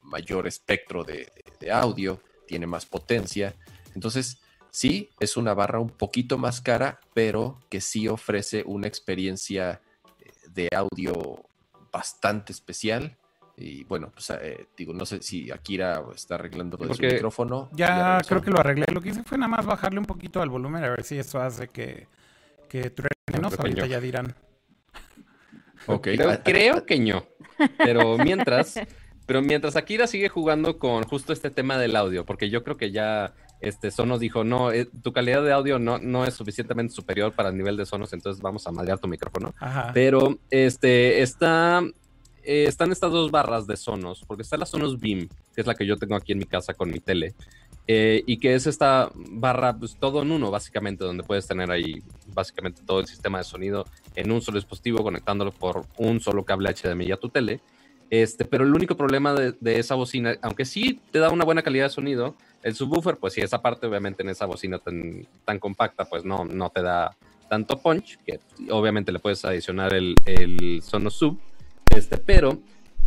mayor espectro de, audio, tiene más potencia. Entonces, sí, es una barra un poquito más cara, pero que sí ofrece una experiencia eh, de audio bastante especial. Y bueno, pues eh, digo, no sé si Akira está arreglando lo de su micrófono. Ya, creo que lo arreglé. Lo que hice fue nada más bajarle un poquito al volumen a ver si eso hace que, que truene. Ahorita ya dirán. Creo, que no. Pero mientras, pero mientras Akira sigue jugando con justo este tema del audio, porque yo creo que ya este Sonos dijo, no, eh, tu calidad de audio no, no es suficientemente superior para el nivel de Sonos, entonces vamos a madrear tu micrófono. Pero este está eh, están estas dos barras de Sonos, porque está la Sonos Beam, que es la que yo tengo aquí en mi casa con mi tele, eh, y que es esta barra, pues todo en uno, básicamente, donde puedes tener ahí básicamente todo el sistema de sonido en un solo dispositivo, conectándolo por un solo cable HDMI a tu tele. Este, pero el único problema de, esa bocina, aunque sí te da una buena calidad de sonido, el subwoofer, pues sí, esa parte obviamente en esa bocina tan, compacta, pues no, no te da tanto punch, que obviamente le puedes adicionar el, el Sonos Sub, este, pero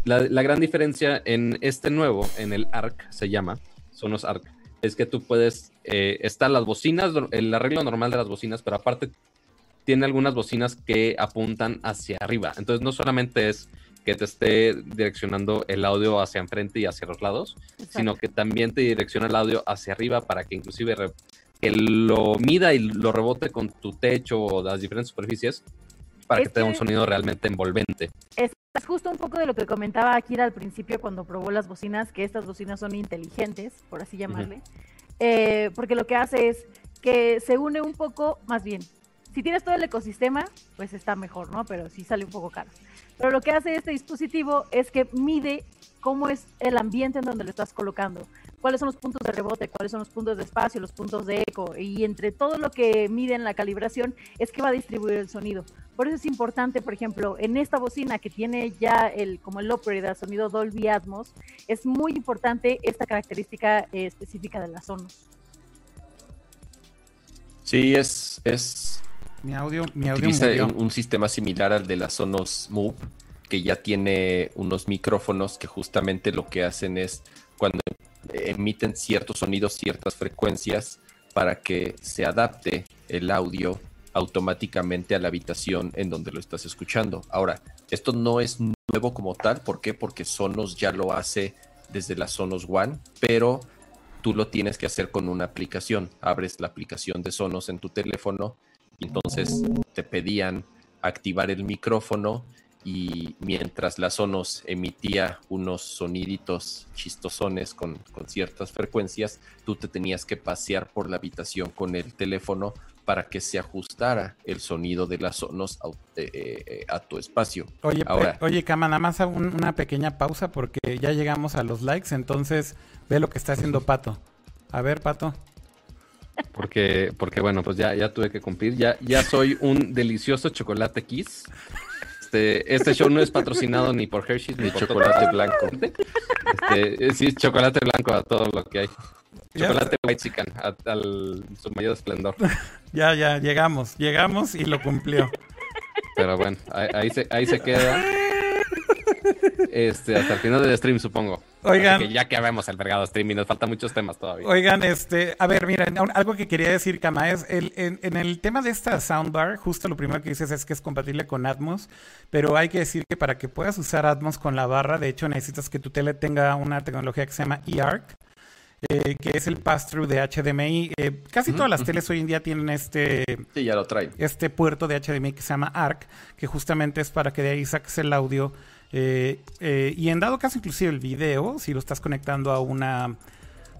la, la, gran diferencia en este nuevo, en el ARC se llama, Sonos ARC, es que tú puedes, eh, están las bocinas, el arreglo normal de las bocinas, pero aparte tiene algunas bocinas que apuntan hacia arriba. Entonces no solamente es que te esté direccionando el audio hacia enfrente y hacia los lados, sino que también te direcciona el audio hacia arriba para que inclusive que lo mida y lo rebote con tu techo o las diferentes superficies para Es que tenga un que- sonido realmente envolvente. Es, es justo un poco de lo que comentaba Akira al principio cuando probó las bocinas, que estas bocinas son inteligentes, por así llamarle, Eh, porque lo que hace es que se une un poco, más bien, si tienes todo el ecosistema, pues está mejor, ¿no? Pero sí sale un poco caro. Pero lo que hace este dispositivo es que mide cómo es el ambiente en donde lo estás colocando, cuáles son los puntos de rebote, cuáles son los puntos de espacio, los puntos de eco, y entre todo lo que mide en la calibración es que va a distribuir el sonido. Por eso es importante, por ejemplo, en esta bocina que tiene ya el como el upgrade sonido Dolby Atmos, es muy importante esta característica eh, específica de la Sonos. Sí, es, es Mi audio, mi audio utiliza murió. un, un sistema similar al de la Sonos Move, que ya tiene unos micrófonos que justamente lo que hacen es cuando emiten ciertos sonidos, ciertas frecuencias, para que se adapte el audio automáticamente a la habitación en donde lo estás escuchando. Ahora, esto no es nuevo como tal, ¿por qué? Porque Sonos ya lo hace desde la Sonos One, pero tú lo tienes que hacer con una aplicación. Abres la aplicación de Sonos en tu teléfono entonces te pedían activar el micrófono y mientras la Sonos emitía unos soniditos chistosones con, con ciertas frecuencias, tú te tenías que pasear por la habitación con el teléfono para que se ajustara el sonido de las Sonos a, eh, eh, a tu espacio. Oye, Ahora- oye, Cama, nada más un- una pequeña pausa porque ya llegamos a los likes, entonces ve lo que está haciendo Pato. A ver, Pato. Porque, porque bueno, pues ya, ya tuve que cumplir. Ya, ya soy un delicioso chocolate Kiss. Este, este show no es patrocinado ni por Hershey's ni por chocolate blanco. Este, eh, sí, es chocolate blanco a todo lo que hay. Ya Chocolate white chican al su mayor esplendor. Ya, ya, llegamos, llegamos y lo cumplió. Pero bueno, ahí, ahí se, ahí se queda. Este, hasta el final del stream, supongo. Oigan. Que ya que habemos albergado stream y nos faltan muchos temas todavía. Oigan, este, a ver, mira, un- algo que quería decir, Cama, es el, en, en el tema de esta soundbar, justo lo primero que dices es que es compatible con Atmos, pero hay que decir que para que puedas usar Atmos con la barra, de hecho necesitas que tu tele tenga una tecnología que se llama eARC, eh, que es el pass-through de HDMI. Eh, casi todas las teles hoy en día tienen este, Sí, ya lo traen. este puerto de HDMI que se llama ARC, que justamente es para que de ahí saques el audio. Eh, eh, y en dado caso, inclusive el video, si lo estás conectando a una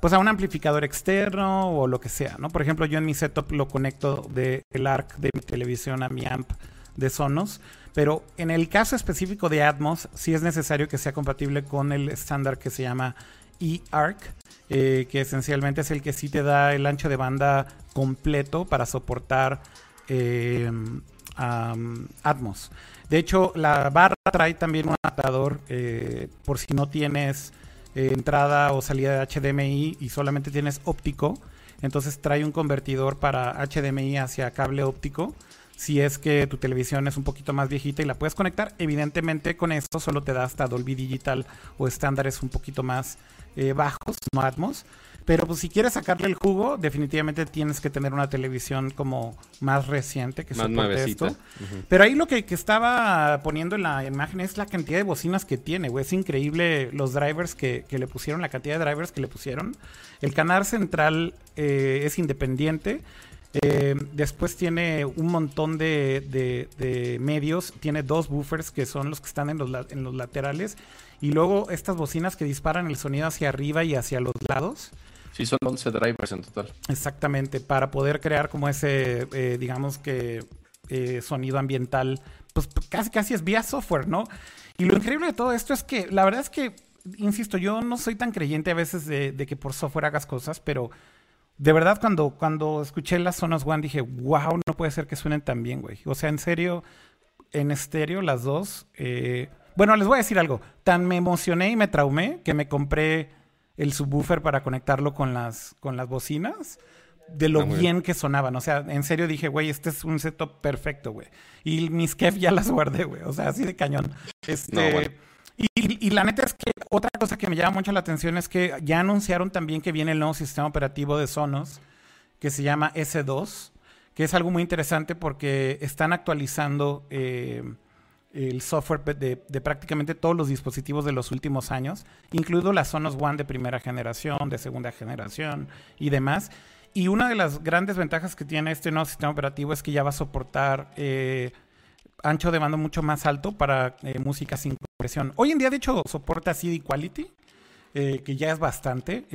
pues a un amplificador externo o lo que sea, ¿no? Por ejemplo, yo en mi setup lo conecto del ARC de mi televisión a mi amp de Sonos, pero en el caso específico de Atmos, sí es necesario que sea compatible con el estándar que se llama eARC, eh, que esencialmente es el que sí te da el ancho de banda completo para soportar eh, Atmos. De hecho, la barra trae también un adaptador eh, por si no tienes eh, entrada o salida de HDMI y solamente tienes óptico. Entonces trae un convertidor para HDMI hacia cable óptico. Si es que tu televisión es un poquito más viejita y la puedes conectar, evidentemente con esto solo te da hasta Dolby Digital o estándares un poquito más eh, bajos, no Atmos. Pero pues si quieres sacarle el jugo, definitivamente tienes que tener una televisión como más reciente que Más soporte esto. Pero ahí lo que, que estaba poniendo en la imagen es la cantidad de bocinas que tiene, güey. Es increíble los drivers que, que le pusieron, la cantidad de drivers que le pusieron. El canal central eh, es independiente. Eh, después tiene un montón de, de- de medios. Tiene dos buffers que son los que están en los, la- en los laterales. Y luego estas bocinas que disparan el sonido hacia arriba y hacia los lados. Sí, son 11 drivers en total. Exactamente, para poder crear como ese, eh, digamos que, eh, sonido ambiental, pues p- casi, casi es vía software, ¿no? Y lo increíble de todo esto es que, la verdad es que, insisto, yo no soy tan creyente a veces de, de que por software hagas cosas, pero de verdad cuando, cuando escuché las Sonos One dije, wow, no puede ser que suenen tan bien, güey. O sea, en serio, en estéreo las dos. eh, Bueno, les voy a decir algo. Tan me emocioné y me traumé que me compré el subwoofer para conectarlo con las, con las bocinas. De lo Ah, bien que sonaban. O sea, en serio dije, güey, este es un setup perfecto, güey. Y mis Kef ya las guardé, güey. O sea, así de cañón. Este, No, bueno. y, y- y la neta es que otra cosa que me llama mucho la atención es que ya anunciaron también que viene el nuevo sistema operativo de Sonos, que se llama S2, que es algo muy interesante porque están actualizando eh, el software de, prácticamente todos los dispositivos de los últimos años, incluido las Sonos One de primera generación, de segunda generación y demás. Y una de las grandes ventajas que tiene este nuevo sistema operativo es que ya va a soportar eh, ancho de banda mucho más alto para eh, música sin compresión. Hoy en día, de hecho, soporta CD Quality, eh, que ya es bastante,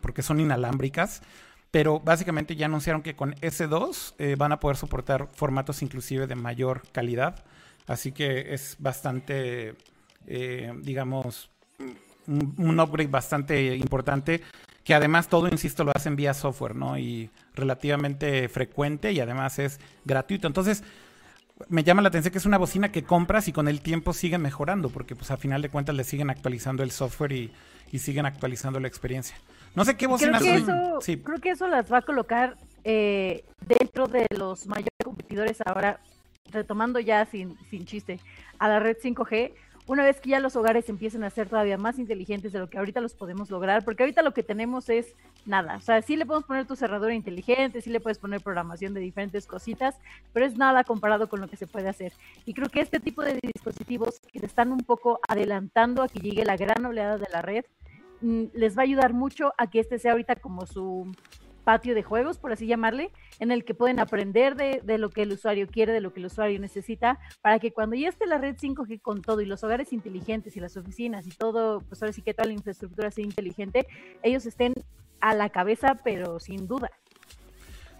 porque son inalámbricas. Pero básicamente ya anunciaron que con S2 eh, van a poder soportar formatos inclusive de mayor calidad. Así que es bastante, eh, digamos, un, un upgrade bastante importante. Que además todo, insisto, lo hacen vía software, ¿no? Y relativamente frecuente y además es gratuito. Entonces, me llama la atención que es una bocina que compras y con el tiempo sigue mejorando, porque pues a final de cuentas le siguen actualizando el software y, y siguen actualizando la experiencia. No sé qué Creo bocinas que, son. eso, Sí. creo que eso las va a colocar eh, dentro de los mayores competidores ahora, retomando ya sin, sin chiste, a la red 5G, una vez que ya los hogares empiecen a ser todavía más inteligentes de lo que ahorita los podemos lograr, porque ahorita lo que tenemos es nada, o sea, sí le podemos poner tu cerradura inteligente, sí le puedes poner programación de diferentes cositas, pero es nada comparado con lo que se puede hacer. Y creo que este tipo de dispositivos que se están un poco adelantando a que llegue la gran oleada de la red, mm, les va a ayudar mucho a que este sea ahorita como su patio de juegos, por así llamarle, en el que pueden aprender de, de lo que el usuario quiere, de lo que el usuario necesita, para que cuando ya esté la red 5G con todo y los hogares inteligentes y las oficinas y todo, pues ahora sí que toda la infraestructura sea inteligente, ellos estén a la cabeza, pero sin duda.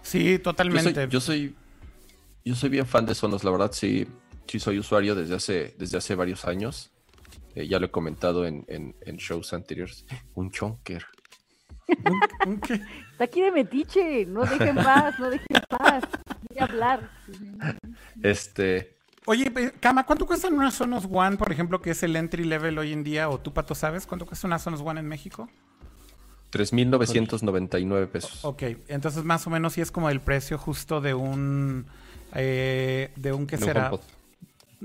Sí, Yo totalmente. soy, yo soy, yo soy bien fan de Sonos, la verdad sí, sí soy usuario desde hace, desde hace varios años. Eh, ya lo he comentado en, en- en shows anteriores. Un chonker. Un- un qué? Está aquí de metiche, no dejen paz, no dejen paz, voy a hablar. Este, Oye, Kama, ¿cuánto cuestan unas Sonos One, por ejemplo, que es el entry level hoy en día? O tú, Pato, ¿sabes cuánto cuesta una Sonos One en México? 3.999 pesos. Ok, entonces más o menos sí es como el precio justo de un... eh, de un, ¿qué De un será? HomePod.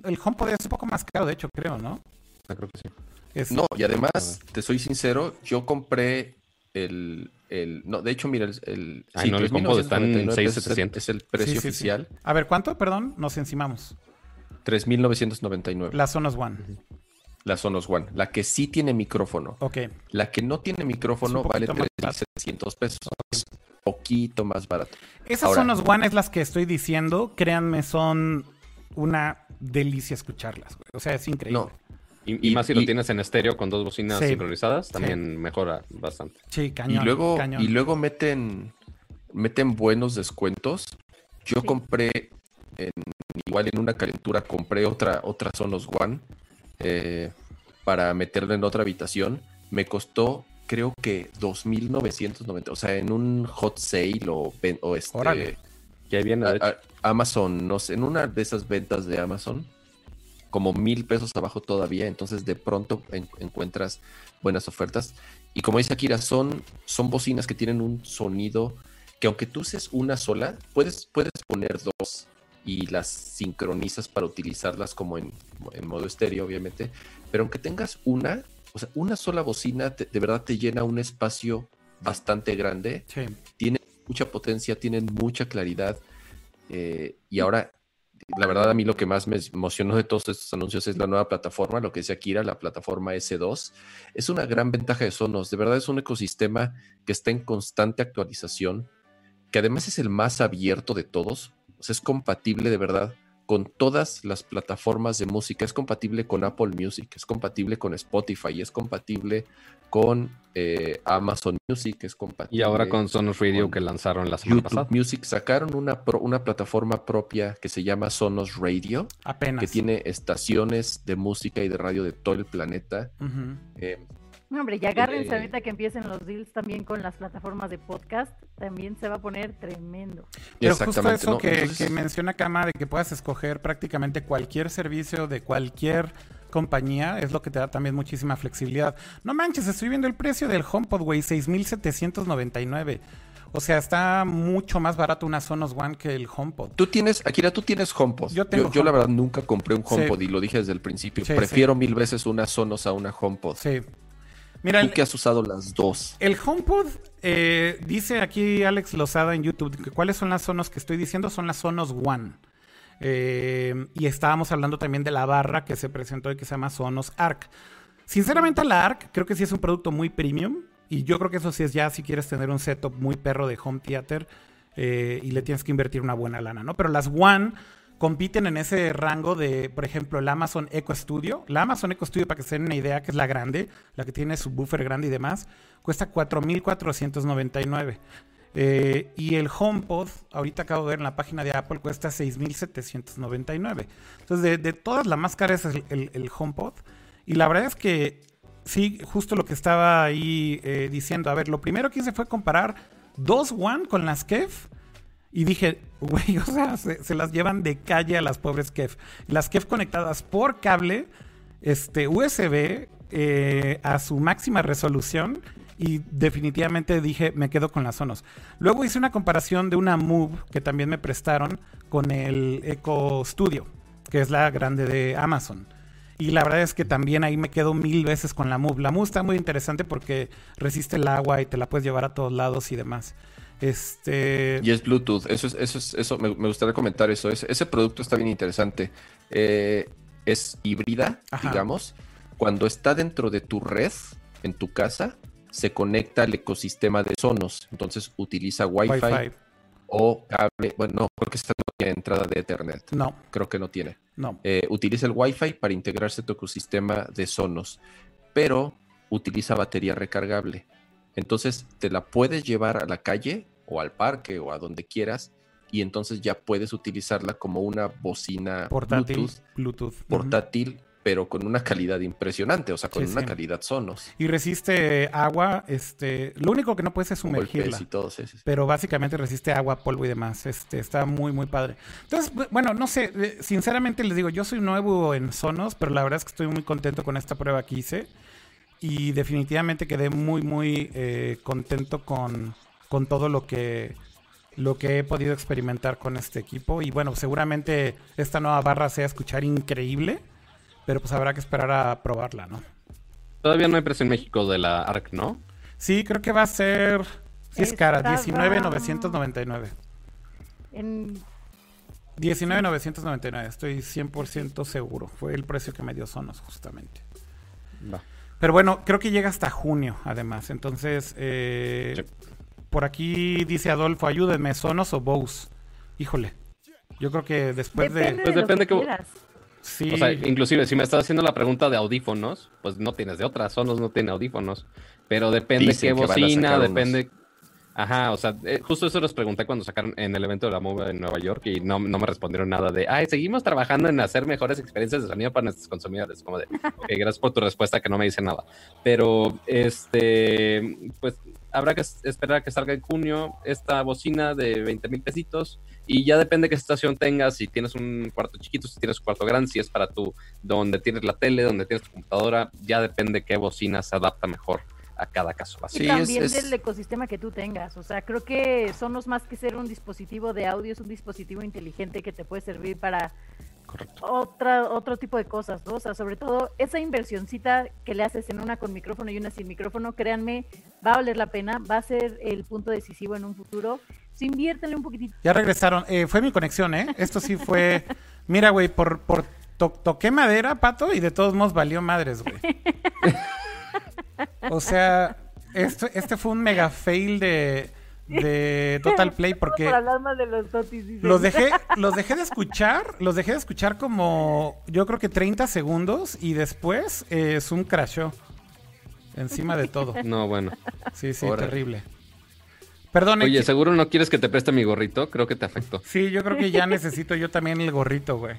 El HomePod es un poco más caro, de hecho, creo, ¿no? Ah, creo que sí. Es- No, y además, te soy sincero, yo compré el, el no, de hecho, mira, el, el Ay, no, el HomePod está en 3.999 pesos es el- 6,700. Es el precio Sí, sí, sí. oficial, A ver, ¿cuánto? Perdón, nos encimamos. 3.999. La Sonos One. La Sonos One, la que sí tiene micrófono. Ok. La que no tiene micrófono vale poquito más 3.700 pesos. Es poquito más barato. Esas Ahora- Sonos One es las que estoy diciendo. Créanme, son una delicia escucharlas. güey. O sea, es increíble. No, Y, y Y- más si lo y- tienes en estéreo con dos bocinas Sí. sincronizadas, también mejora bastante. Sí, y cañón. luego, cañón. y luego meten, meten buenos descuentos. Yo Sí. compré, en- igual en una calentura, compré otra, otra Sonos One eh, para meterla en otra habitación. Me costó, creo que 2.990. O sea, en un hot sale o, o este, Órale. Y ahí viene, a- a- Amazon, no sé, en una de esas ventas de Amazon, como mil pesos abajo todavía, entonces de pronto en- encuentras buenas ofertas. Y como dice Akira, son, son bocinas que tienen un sonido que aunque tú uses una sola, puedes, puedes poner dos y las sincronizas para utilizarlas como en, en modo estéreo, obviamente. Pero aunque tengas una, o sea, una sola bocina te- de verdad te llena un espacio bastante grande Sí. tienen mucha potencia, tienen mucha claridad. eh, y ahora, la verdad, a mí lo que más me emocionó de todos estos anuncios es la nueva plataforma, lo que decía Kira, la plataforma S2. Es una gran ventaja de Sonos. De verdad, es un ecosistema que está en constante actualización, que además es el más abierto de todos. O sea, es compatible de verdad con todas las plataformas de música. Es compatible con Apple Music, es compatible con Spotify, es compatible con eh, Amazon Music, es compatible. Y ahora con Sonos Radio con que lanzaron la semana YouTube pasada. Music sacaron una, pro- una plataforma propia que se llama Sonos Radio, Apenas. que tiene estaciones de música y de radio de todo el planeta. Eh, No, hombre, y agárrense Eh, ahorita que empiecen los deals también con las plataformas de podcast, también se va a poner tremendo. Pero justo exactamente, eso ¿no? que, Entonces, que menciona Kama de que puedas escoger prácticamente cualquier servicio de cualquier compañía es lo que te da también muchísima flexibilidad. No manches, estoy viendo el precio del HomePod, güey, 6.799. O sea, está mucho más barato una Sonos One que el HomePod. Tú tienes, Akira, tú tienes HomePod. Yo tengo yo, la verdad nunca compré un Sí. HomePod y lo dije desde el principio. Sí, Prefiero mil veces una Sonos a una HomePod. Sí. Mira, Tú que has usado las dos. el HomePod, eh, dice aquí Alex Lozada en YouTube, que cuáles son las Sonos que estoy diciendo, son las Sonos One. Eh, y estábamos hablando también de la barra que se presentó y que se llama Sonos Arc. Sinceramente la Arc creo que sí es un producto muy premium y yo creo que eso sí es ya si quieres tener un setup muy perro de home theater eh, y le tienes que invertir una buena lana, ¿no? Pero las One compiten en ese rango de, por ejemplo, el Amazon Echo Studio. La Amazon Echo Studio, para que se den una idea, que es la grande, la que tiene su buffer grande y demás, cuesta 4.499. Eh, y el HomePod, ahorita acabo de ver en la página de Apple, cuesta 6.799. Entonces, de, todas, la más cara es el, HomePod. Y la verdad es que, sí, justo lo que estaba ahí eh, diciendo. A ver, lo primero que hice fue comparar dos One con las Kef. Y dije, güey, o sea, se, las llevan de calle a las pobres Kef. Las Kef conectadas por cable, este, USB, eh, a su máxima resolución y definitivamente dije, me quedo con las Sonos. Luego hice una comparación de una Move que también me prestaron con el Echo Studio, que es la grande de Amazon. Y la verdad es que también ahí me quedo mil veces con la Move. La Move está muy interesante porque resiste el agua y te la puedes llevar a todos lados y demás. Este... Y es Bluetooth, eso es, eso es, eso me, gustaría comentar eso. ese producto está bien interesante. Eh, es híbrida, digamos. Cuando está dentro de tu red, en tu casa, se conecta al ecosistema de Sonos. Entonces utiliza Wi-Fi, o cable. Bueno, no, porque esta no tiene entrada de Ethernet. No. Creo que no tiene. No. Eh, utiliza el Wi-Fi para integrarse a tu ecosistema de Sonos, pero utiliza batería recargable. Entonces te la puedes llevar a la calle o al parque o a donde quieras y entonces ya puedes utilizarla como una bocina portátil, Bluetooth, portátil pero con una calidad impresionante, o sea, con una calidad Sonos. Y resiste agua, este, lo único que no puedes es sumergirla. pero básicamente resiste agua, polvo y demás. Este, está muy, muy padre. Entonces, bueno, no sé, eh, sinceramente les digo, yo soy nuevo en Sonos, pero la verdad es que estoy muy contento con esta prueba que hice. Y definitivamente quedé muy, muy eh, contento con, con todo lo que lo que he podido experimentar con este equipo. Y bueno, seguramente esta nueva barra sea escuchar increíble. Pero pues habrá que esperar a probarla, ¿no? Todavía no hay precio en México de la ARC, ¿no? Sí, creo que va a ser. Sí, es cara, 19,999. En 19,999, estoy 100% seguro. Fue el precio que me dio Sonos, justamente. Va. Pero bueno, creo que llega hasta junio, además. Entonces, eh, por aquí dice Adolfo, ayúdenme, Sonos o Bose. Híjole, yo creo que después de... Pues depende que, o sea, inclusive si me estás haciendo la pregunta de audífonos, pues no tienes de otra. Sonos no tiene audífonos. Pero depende qué bocina, depende. Ajá, o sea, eh, justo eso les pregunté cuando sacaron en el evento de la MOVE en Nueva York y no, me respondieron nada de, ay, seguimos trabajando en hacer mejores experiencias de sonido para nuestros consumidores. Como de, ok, gracias por tu respuesta que no me dice nada. Pero, este, pues habrá que esperar a que salga en junio esta bocina de 20 mil pesitos y ya depende qué estación tengas, si tienes un cuarto chiquito, si tienes un cuarto grande, si es para tu, donde tienes la tele, donde tienes tu computadora, ya depende qué bocina se adapta mejor a cada caso. Y también del ecosistema que tú tengas. O sea, creo que Sonos más que ser un dispositivo de audio, es un dispositivo inteligente que te puede servir para otra, otro tipo de cosas, ¿no? O sea, sobre todo esa inversioncita que le haces en una con micrófono y una sin micrófono, créanme, va a valer la pena, va a ser el punto decisivo en un futuro. Si inviértele un poquitito. Ya regresaron. Eh, fue mi conexión, ¿eh? Esto sí fue. Mira, güey, por, por toqué madera, pato, y de todos modos valió madres, güey. o sea, esto, este fue un mega fail de de Total Play porque los, dejé los dejé de escuchar los dejé de escuchar como yo creo que 30 segundos y después eh, Zoom crashó encima de todo no bueno sí sí terrible perdón oye seguro no quieres que te preste mi gorrito creo que te afectó sí yo creo que ya necesito yo también el gorrito güey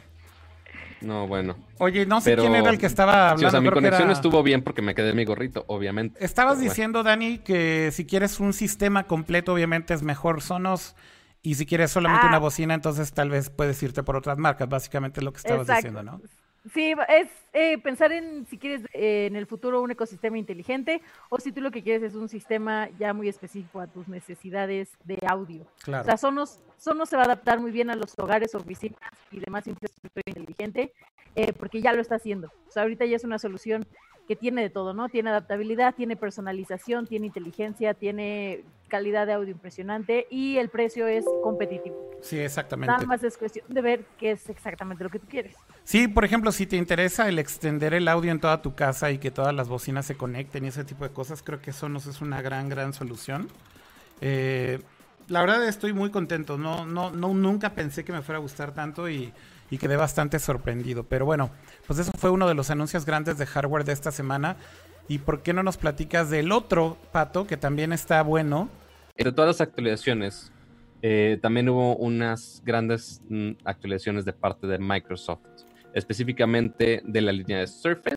no, bueno. Oye, no sé quién era el que estaba hablando. o sea, mi conexión estuvo bien porque me quedé mi gorrito, obviamente. Estabas diciendo, Dani, que si quieres un sistema completo, obviamente es mejor Sonos. Y si quieres solamente una ah. bocina, entonces tal vez puedes irte por otras marcas. Básicamente es lo que estabas diciendo, ¿no? Sí, es eh, pensar en si quieres eh, en el futuro un ecosistema inteligente o si tú lo que quieres es un sistema ya muy específico a tus necesidades de audio. Claro. O sea, Sonos, Sonos se va a adaptar muy bien a los hogares, oficinas y demás infraestructura inteligente eh, porque ya lo está haciendo. O sea, ahorita ya es una solución que tiene de todo, ¿no? Tiene adaptabilidad, tiene personalización, tiene inteligencia, tiene calidad de audio impresionante y el precio es competitivo. Sí, exactamente. Nada más es cuestión de ver qué es exactamente lo que tú quieres. Sí, por ejemplo, si te interesa el extender el audio en toda tu casa y que todas las bocinas se conecten y ese tipo de cosas, creo que eso nos es una gran, gran solución. Eh, la verdad estoy muy contento. No, no, no, nunca pensé que me fuera a gustar tanto y, y quedé bastante sorprendido. Pero bueno, pues eso fue uno de los anuncios grandes de hardware de esta semana. ¿Y por qué no nos platicas del otro, Pato, que también está bueno? De todas las actualizaciones, eh, también hubo unas grandes mm, actualizaciones de parte de Microsoft, específicamente de la línea de Surface,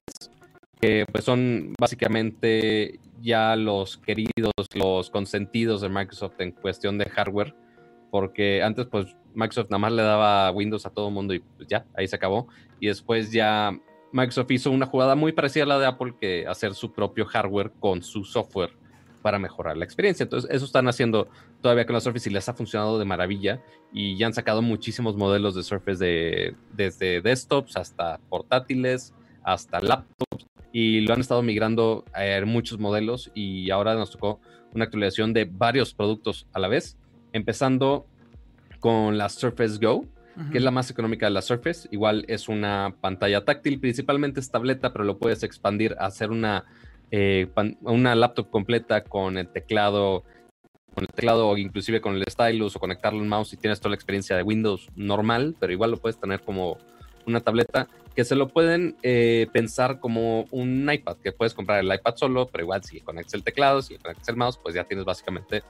que pues son básicamente ya los queridos, los consentidos de Microsoft en cuestión de hardware, porque antes pues Microsoft nada más le daba Windows a todo el mundo y pues ya, ahí se acabó. Y después ya Microsoft hizo una jugada muy parecida a la de Apple, que hacer su propio hardware con su software para mejorar la experiencia. Entonces, eso están haciendo todavía con la Surface y les ha funcionado de maravilla. Y ya han sacado muchísimos modelos de Surface de, desde desktops hasta portátiles, hasta laptops. Y lo han estado migrando a muchos modelos. Y ahora nos tocó una actualización de varios productos a la vez. Empezando con la Surface Go, que es la más económica de la Surface. Igual es una pantalla táctil, principalmente es tableta, pero lo puedes expandir a hacer una eh, una laptop completa con el teclado, con el teclado o inclusive con el stylus o conectarlo al mouse y tienes toda la experiencia de Windows normal, pero igual lo puedes tener como una tableta que se lo pueden eh, pensar como un iPad, que puedes comprar el iPad solo, pero igual si conectas el teclado, si conectas el mouse, pues ya tienes básicamente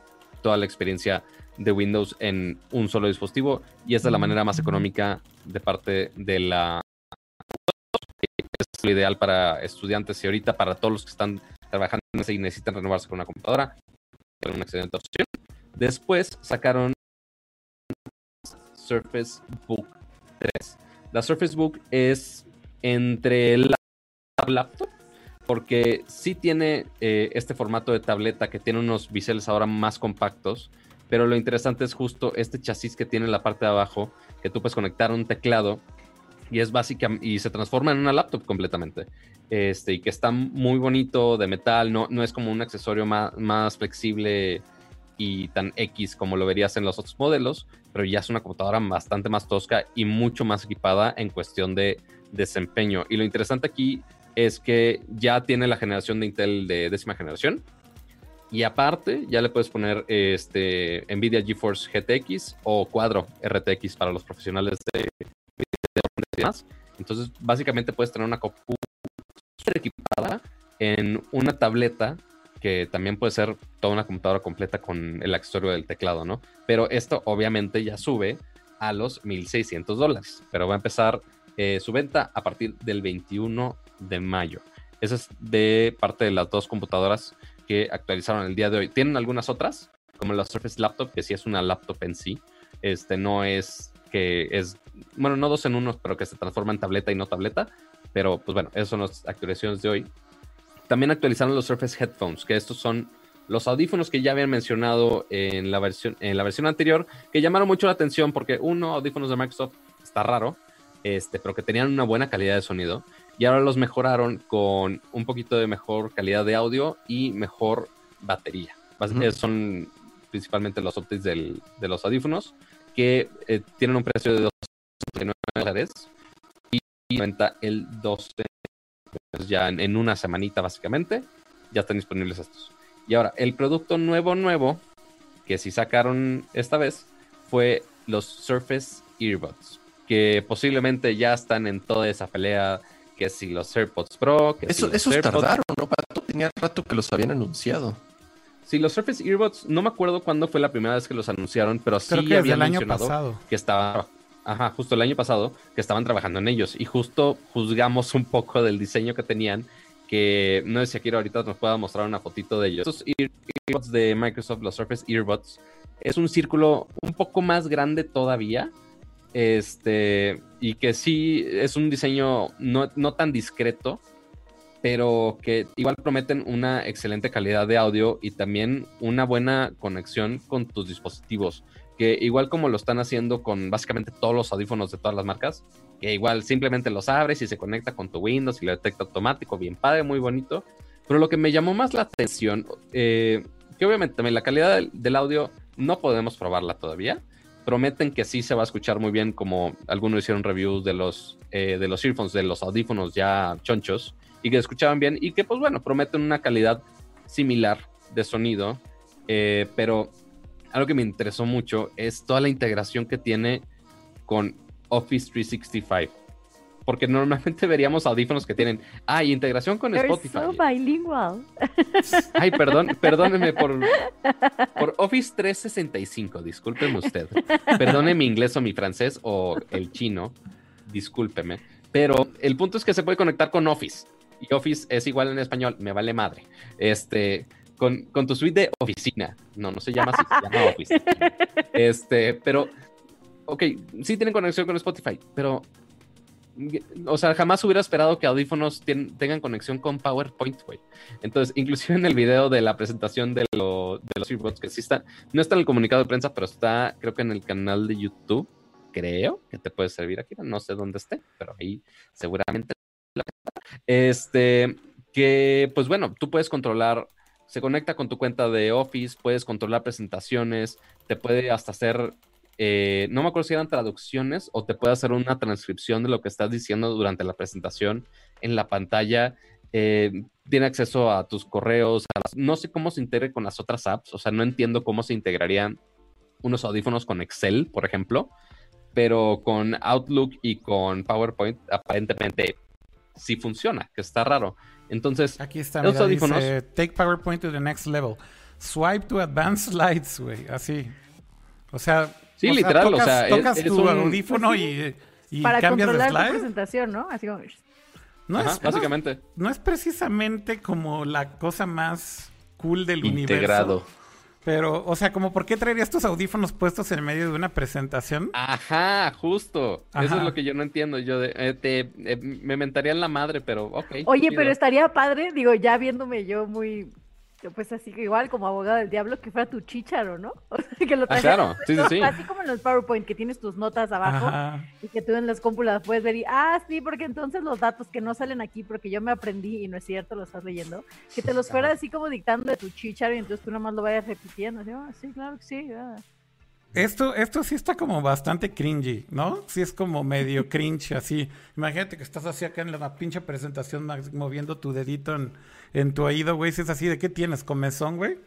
toda la experiencia de Windows en un solo dispositivo y esta es la manera más económica de parte de la es lo ideal para estudiantes y ahorita para todos los que están trabajando y necesitan renovarse con una computadora. Es una excelente opción. Después sacaron Surface Book 3. La Surface Book es entre la laptop, porque sí tiene eh, este formato de tableta que tiene unos biseles ahora más compactos, pero lo interesante es justo este chasis que tiene en la parte de abajo, que tú puedes conectar un teclado y es básica y se transforma en una laptop completamente. Este, y que está muy bonito de metal, no, no es como un accesorio más, más flexible y tan X como lo verías en los otros modelos, pero ya es una computadora bastante más tosca y mucho más equipada en cuestión de desempeño. Y lo interesante aquí es que ya tiene la generación de Intel de décima generación. Y aparte, ya le puedes poner este Nvidia GeForce GTX o Cuadro RTX para los profesionales de entonces, básicamente puedes tener una compu equipada en una tableta que también puede ser toda una computadora completa con el accesorio del teclado, ¿no? Pero esto obviamente ya sube a los 1.600 dólares, pero va a empezar eh, su venta a partir del 21 de mayo. Esa es de parte de las dos computadoras que actualizaron el día de hoy. Tienen algunas otras, como la Surface Laptop, que sí es una laptop en sí. Este no es que es, bueno, no dos en uno, pero que se transforma en tableta y no tableta. Pero pues bueno, esas son las actualizaciones de hoy. También actualizaron los Surface Headphones, que estos son los audífonos que ya habían mencionado en la versión, en la versión anterior, que llamaron mucho la atención porque uno, audífonos de Microsoft, está raro, este, pero que tenían una buena calidad de sonido. Y ahora los mejoraron con un poquito de mejor calidad de audio y mejor batería. Son principalmente los updates de los audífonos que eh, tienen un precio de 209 dólares y venta el 12 pues ya en, una semanita básicamente. Ya están disponibles estos. Y ahora el producto nuevo nuevo que sí sacaron esta vez fue los Surface Earbuds que posiblemente ya están en toda esa pelea que si los AirPods Pro que eso, si esos tardaron no tenía rato que los habían anunciado Sí, los Surface Earbuds, no me acuerdo cuándo fue la primera vez que los anunciaron, pero sí que había el año pasado. que estaba, ajá, justo el año pasado, que estaban trabajando en ellos. Y justo juzgamos un poco del diseño que tenían, que no sé si aquí ahorita nos pueda mostrar una fotito de ellos. Estos Earbuds de Microsoft, los Surface Earbuds, es un círculo un poco más grande todavía. Este, y que sí es un diseño no, no tan discreto, pero que igual prometen una excelente calidad de audio y también una buena conexión con tus dispositivos. Que igual como lo están haciendo con básicamente todos los audífonos de todas las marcas, que igual simplemente los abres y se conecta con tu Windows y lo detecta automático, bien padre, muy bonito. Pero lo que me llamó más la atención, eh, que obviamente también la calidad del, audio no podemos probarla todavía. Prometen que sí se va a escuchar muy bien, como algunos hicieron reviews de los, eh, de los earphones, de los audífonos ya chonchos y que escuchaban bien y que pues bueno, prometen una calidad similar de sonido, eh, pero algo que me interesó mucho es toda la integración que tiene con Office 365. Porque normalmente veríamos audífonos que tienen, ah, integración con Spotify. so bilingual. Ay, perdón, perdóneme por, por Office 365, discúlpeme usted. Perdone mi inglés o mi francés o el chino, discúlpeme. Pero el punto es que se puede conectar con Office. Y Office es igual en español, me vale madre. Este, con, con tu suite de oficina. No, no se llama así, se llama Office. Este, pero, ok, sí tienen conexión con Spotify, pero o sea, jamás hubiera esperado que audífonos tengan conexión con PowerPoint, güey. Entonces, inclusive en el video de la presentación de, lo- de los earbuds, que sí está, no está en el comunicado de prensa, pero está, creo que en el canal de YouTube, creo que te puede servir aquí, no sé dónde esté, pero ahí seguramente. Este, que, pues bueno, tú puedes controlar, se conecta con tu cuenta de Office, puedes controlar presentaciones, te puede hasta hacer eh, no me acuerdo si eran traducciones o te puede hacer una transcripción de lo que estás diciendo durante la presentación en la pantalla. eh, tiene acceso a tus correos, a las- no sé cómo se integre con las otras apps, o sea, no entiendo cómo se integrarían unos audífonos con Excel, por ejemplo, pero con Outlook y con PowerPoint aparentemente sí funciona, que está raro. Entonces, Aquí está, Los audífonos. dice, take PowerPoint to the next level. Swipe to advanced slides, güey, así. O sea, Sí, o sea, literal, o sea, tocas es tu un- audífono Pues y, y para cambias de controlar tu slide. presentación, ¿no? Así como. No ajá, es, básicamente. no es precisamente como la cosa más cool del universo. Integrado. Pero, o sea, como por qué traerías tus audífonos puestos en medio de una presentación? Ajá, justo. Eso es lo que yo no entiendo. Yo de- eh, te, eh, me mentaría en la madre, pero ok. Oye, pero estaría padre, digo, ya viéndome yo muy. Pues así que igual como abogada del diablo, que fuera tu chícharo, ¿no? O sea, que lo Ah, claro, sí, sí, sí. Así como en los PowerPoint, que tienes tus notas abajo Ajá. y que tú en las cómpulas puedes ver y, ah, sí, porque entonces los datos que no salen aquí porque yo me aprendí y no es cierto, lo estás leyendo, que te los fuera así como dictando de tu chícharo y entonces tú nomás lo vayas repitiendo. Así, ah, sí, claro que sí. ah". Esto, esto sí está como bastante cringy, ¿no? Sí es como medio cringe así. Imagínate que estás así acá en la pinche presentación moviendo tu dedito en, en tu oído, güey. Si es así, ¿de qué tienes? ¿Comezón, güey?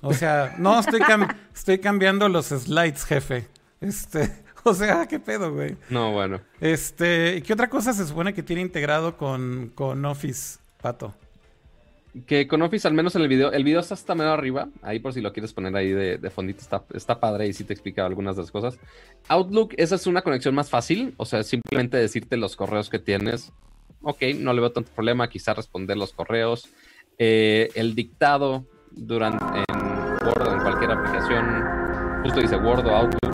O sea, no, estoy, cam- estoy cambiando los slides, jefe. Este, o sea, ¿qué pedo, güey? No, bueno. Este, ¿y qué otra cosa se supone que tiene integrado con, con Office, Pato? Que con Office, al menos en el video, el video está hasta medio arriba. Ahí por si lo quieres poner ahí de, de fondito, está, está padre y sí te explica algunas de las cosas. Outlook, esa es una conexión más fácil. O sea, simplemente decirte los correos que tienes. Ok, no le veo tanto problema, quizá responder los correos. Eh, el dictado durante en Word o en cualquier aplicación, justo dice Word o Outlook,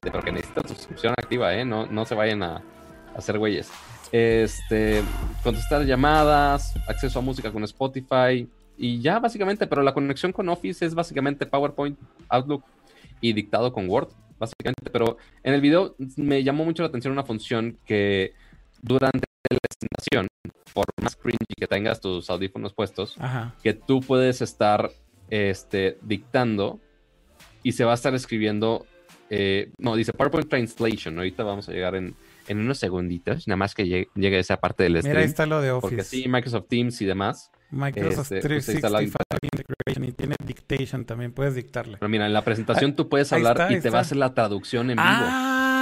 pero que necesita suscripción activa, ¿eh? No, no se vayan a, a hacer güeyes. Este, contestar llamadas, acceso a música con Spotify y ya básicamente, pero la conexión con Office es básicamente PowerPoint, Outlook y dictado con Word, básicamente. Pero en el video me llamó mucho la atención una función que durante la presentación, por más cringy que tengas tus audífonos puestos, Ajá. que tú puedes estar este, dictando y se va a estar escribiendo. eh, no, dice PowerPoint Translation. Ahorita vamos a llegar en, en unos segunditos, nada más que llegue, llegue esa parte del Mira, ahí stream. está lo de Office. Porque sí, Microsoft Teams y demás. Microsoft este, pues ahí está la 365 Integration y tiene dictation también, puedes dictarle. Pero mira, en la presentación tú puedes ahí hablar está, y ahí te va a hacer la traducción en vivo.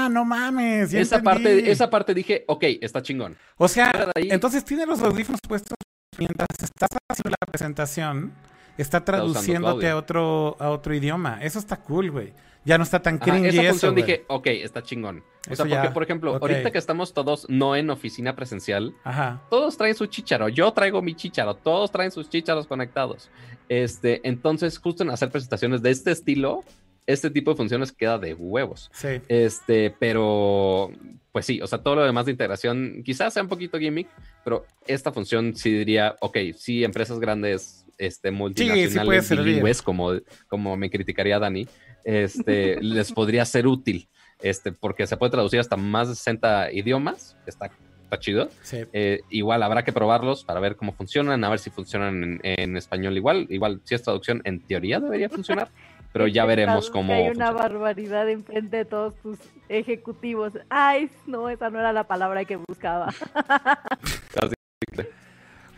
Ah, no mames. esa, entendí. parte, esa parte dije, ok, está chingón. O sea, entonces tiene los audífonos puestos mientras estás haciendo la presentación, está traduciéndote a otro, a otro idioma. Eso está cool, güey. Ya no está tan Ajá, cringy esa función dije, ok, está chingón. O Eso sea, porque, ya, por ejemplo, ahorita que estamos todos no en oficina presencial, Ajá. todos traen su chicharo. Yo traigo mi chicharo. Todos traen sus chicharos conectados. Este, entonces, justo en hacer presentaciones de este estilo, este tipo de funciones queda de huevos. Sí. Este, pero pues sí, o sea, todo lo demás de integración quizás sea un poquito gimmick, pero esta función sí diría, ok, sí, empresas grandes, este, multinacionales, bilingües, como, como me criticaría Dani, este, les podría ser útil, este, porque se puede traducir hasta más de 60 idiomas, está, está chido. Sí. Eh, igual habrá que probarlos para ver cómo funcionan, a ver si funcionan en, en español igual. Igual, si es traducción, en teoría debería funcionar, pero ya veremos cómo. Hay una funciona. barbaridad enfrente de todos tus ejecutivos. Ay, no, esa no era la palabra que buscaba.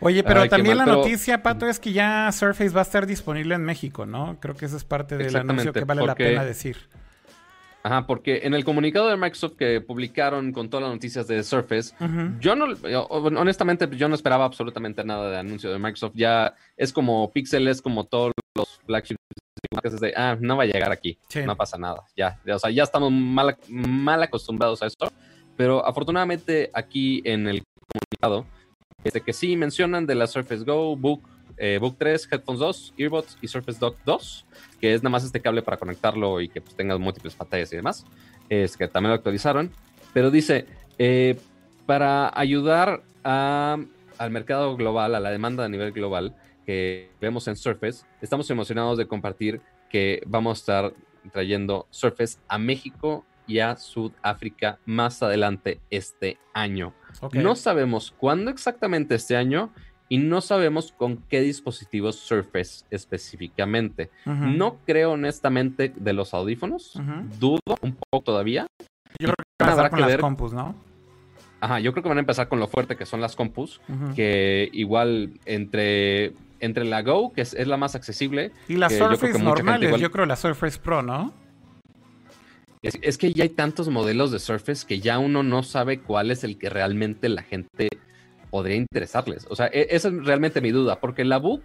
Oye, pero Ay, también mal, la pero- noticia, Pato, es que ya Surface va a estar disponible en México, ¿no? Creo que eso es parte del anuncio que vale la pena decir. Ajá, porque en el comunicado de Microsoft que publicaron con todas las noticias de Surface, yo no, yo- honestamente, yo no esperaba absolutamente nada de anuncio de Microsoft. Ya es como Pixel, es como todos los flagships marcas, es de, ah, no va a llegar aquí, Sí. no pasa nada. Ya, ya, o sea, ya estamos mal, mal acostumbrados a esto. Pero afortunadamente aquí en el comunicado, este, que sí mencionan de la Surface Go, Book, eh, Book 3, Headphones 2, Earbuds y Surface Dock 2, que es nada más este cable para conectarlo y que pues, tengas múltiples pantallas y demás, es que también lo actualizaron, pero dice, eh, para ayudar a- al mercado global, a la demanda a nivel global que vemos en Surface, estamos emocionados de compartir que vamos a estar trayendo Surface a México y a Sudáfrica más adelante este año. No sabemos cuándo exactamente este año y no sabemos con qué dispositivos Surface específicamente. No creo honestamente de los audífonos. Dudo un poco todavía. Yo creo que van a habrá con que las ver- compus, ¿no? Ajá, yo creo que van a empezar con lo fuerte que son las compus, que igual entre, entre la Go, que es, es la más accesible, Y las yo Surface normales, igual- yo creo la Surface Pro, ¿no? es, es que ya hay tantos modelos de Surface que ya uno no sabe cuál es el que realmente la gente podría interesarles. O sea, e- esa es realmente mi duda, porque la Book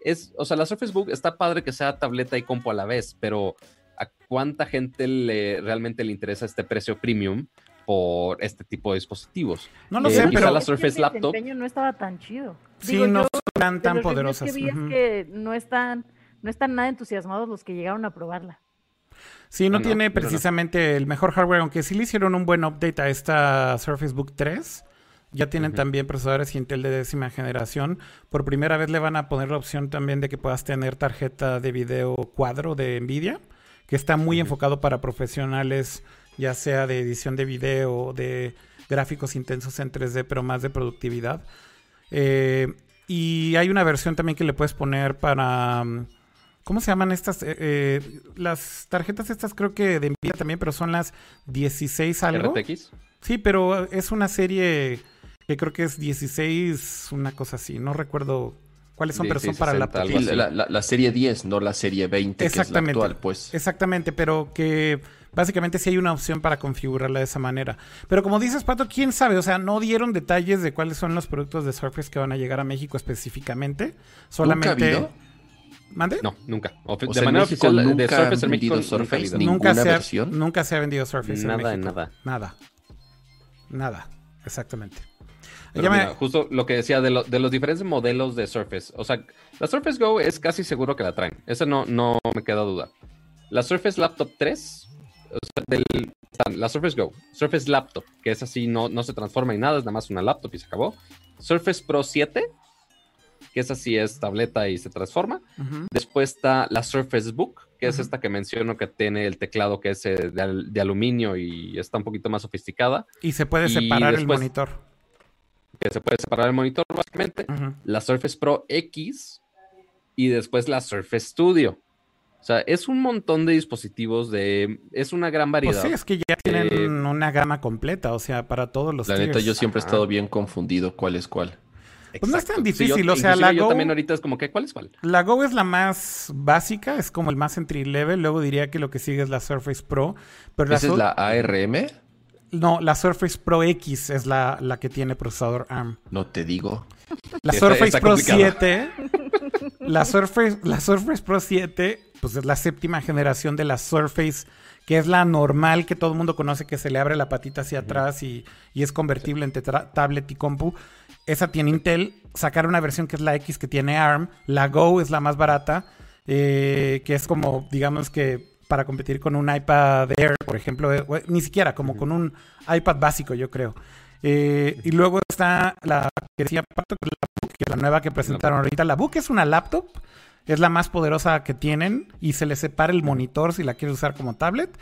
es, o sea, la Surface Book está padre que sea tableta y compu a la vez, pero ¿a cuánta gente le realmente le interesa este precio premium por este tipo de dispositivos? No lo Eh, sé, quizá pero la Es que el Surface Laptop- desempeño no estaba tan chido. sí, Digo, no yo, son tan poderosas. que vi Ujú. es que no están, no están nada entusiasmados los que llegaron a probarla. Sí, no No, tiene no. precisamente el mejor hardware, aunque sí le hicieron un buen update a esta Surface Book 3. Ya tienen también procesadores Intel de décima generación. Por primera vez le van a poner la opción también de que puedas tener tarjeta de video cuadro de Nvidia, que está muy enfocado para profesionales, ya sea de edición de video, de gráficos intensos en 3D, pero más de productividad. Eh, y hay una versión también que le puedes poner para... mm, ¿Cómo se llaman estas? Eh, eh, las tarjetas estas creo que de Nvidia también, pero son las 16 algo. RTX. Sí, pero es una serie que creo que es 16, una cosa así. No recuerdo cuáles son, pero son para 1660, laptops. algo Sí, así. la, la- la serie 10, no la serie 20, que es la Exactamente. actual, pues. Exactamente, pero que básicamente sí hay una opción para configurarla de esa manera. Pero como dices, Pato, quién sabe, o sea, no dieron detalles de cuáles son los productos de Surface que van a llegar a México específicamente. Solamente. ¿Nunca ha habido? ¿Mande? No, nunca. Ofi- O de sea, manera oficial de nunca Surface han en México nunca Surface, nunca, ¿Ninguna se ha, versión? nunca se ha vendido Surface Nada de en México. nada. Nada. Nada. Exactamente. Pero mira, justo lo que decía de, lo- de los diferentes modelos de Surface. O sea, la Surface Go es casi seguro que la traen. Eso no, no me queda duda. La Surface Laptop 3, o sea, del- la Surface Go, Surface Laptop, que es así, no, no se transforma en nada, es nada más una laptop y se acabó. Surface Pro 7, que es así, es tableta y se transforma. Después está la Surface Book, que es esta que menciono que tiene el teclado que es eh, de, de aluminio y está un poquito más sofisticada, Y se puede Y separar después- el monitor. que se puede separar el monitor básicamente. La Surface Pro X y después la Surface Studio. O sea, es un montón de dispositivos de... Es una gran Pues variedad. sí, es que ya tienen Eh, una gama completa, o sea, para todos los La neta, yo siempre he estado bien confundido cuál es cuál. Pues no es tan Exacto. Sí, yo- difícil, o sea, la yo Go- también ahorita es como que, ¿cuál es cuál? La Go es la más básica, es como el más entry level. Luego diría que lo que sigue es la Surface Pro. Pero la ¿Esa es la ARM? No, la Surface Pro X es la, la que tiene procesador ARM. No te digo. La Está- Surface está Pro complicado. 7. La Surface, la Surface Pro 7, pues es la séptima generación de la Surface, que es la normal que todo el mundo conoce, que se le abre la patita hacia atrás y, y es convertible entre tablet y compu. Esa tiene Intel. Sacaron una versión que es la X que tiene ARM. La Go es la más barata, eh, que es como, digamos que para competir con un iPad Air, por ejemplo, eh, o- ni siquiera, como con un iPad básico, yo creo. Eh, y luego está la que decía Pato, que la Book, que es la nueva que presentaron ahorita. La Book es una laptop, es la más poderosa que tienen y se le separa el monitor si la quieres usar como tablet.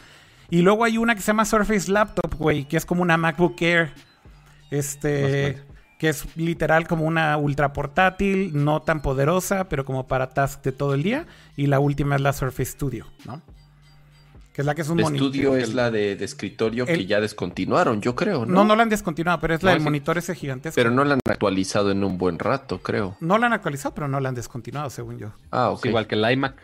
Y luego hay una que se llama Surface Laptop, güey, que es como una MacBook Air. Este, que es literal como una ultra portátil, no tan poderosa, pero como para task de todo el día. Y la última es la Surface Studio, ¿no? Que es la que es un monitor. estudio es la de, de escritorio El- que ya descontinuaron, yo creo, ¿no? No, no la han descontinuado, pero es la No, del monitor ese gigantesco. Pero no la han actualizado en un buen rato, creo. No la han actualizado, pero no la han descontinuado, según yo. Ah, ok. igual que el iMac.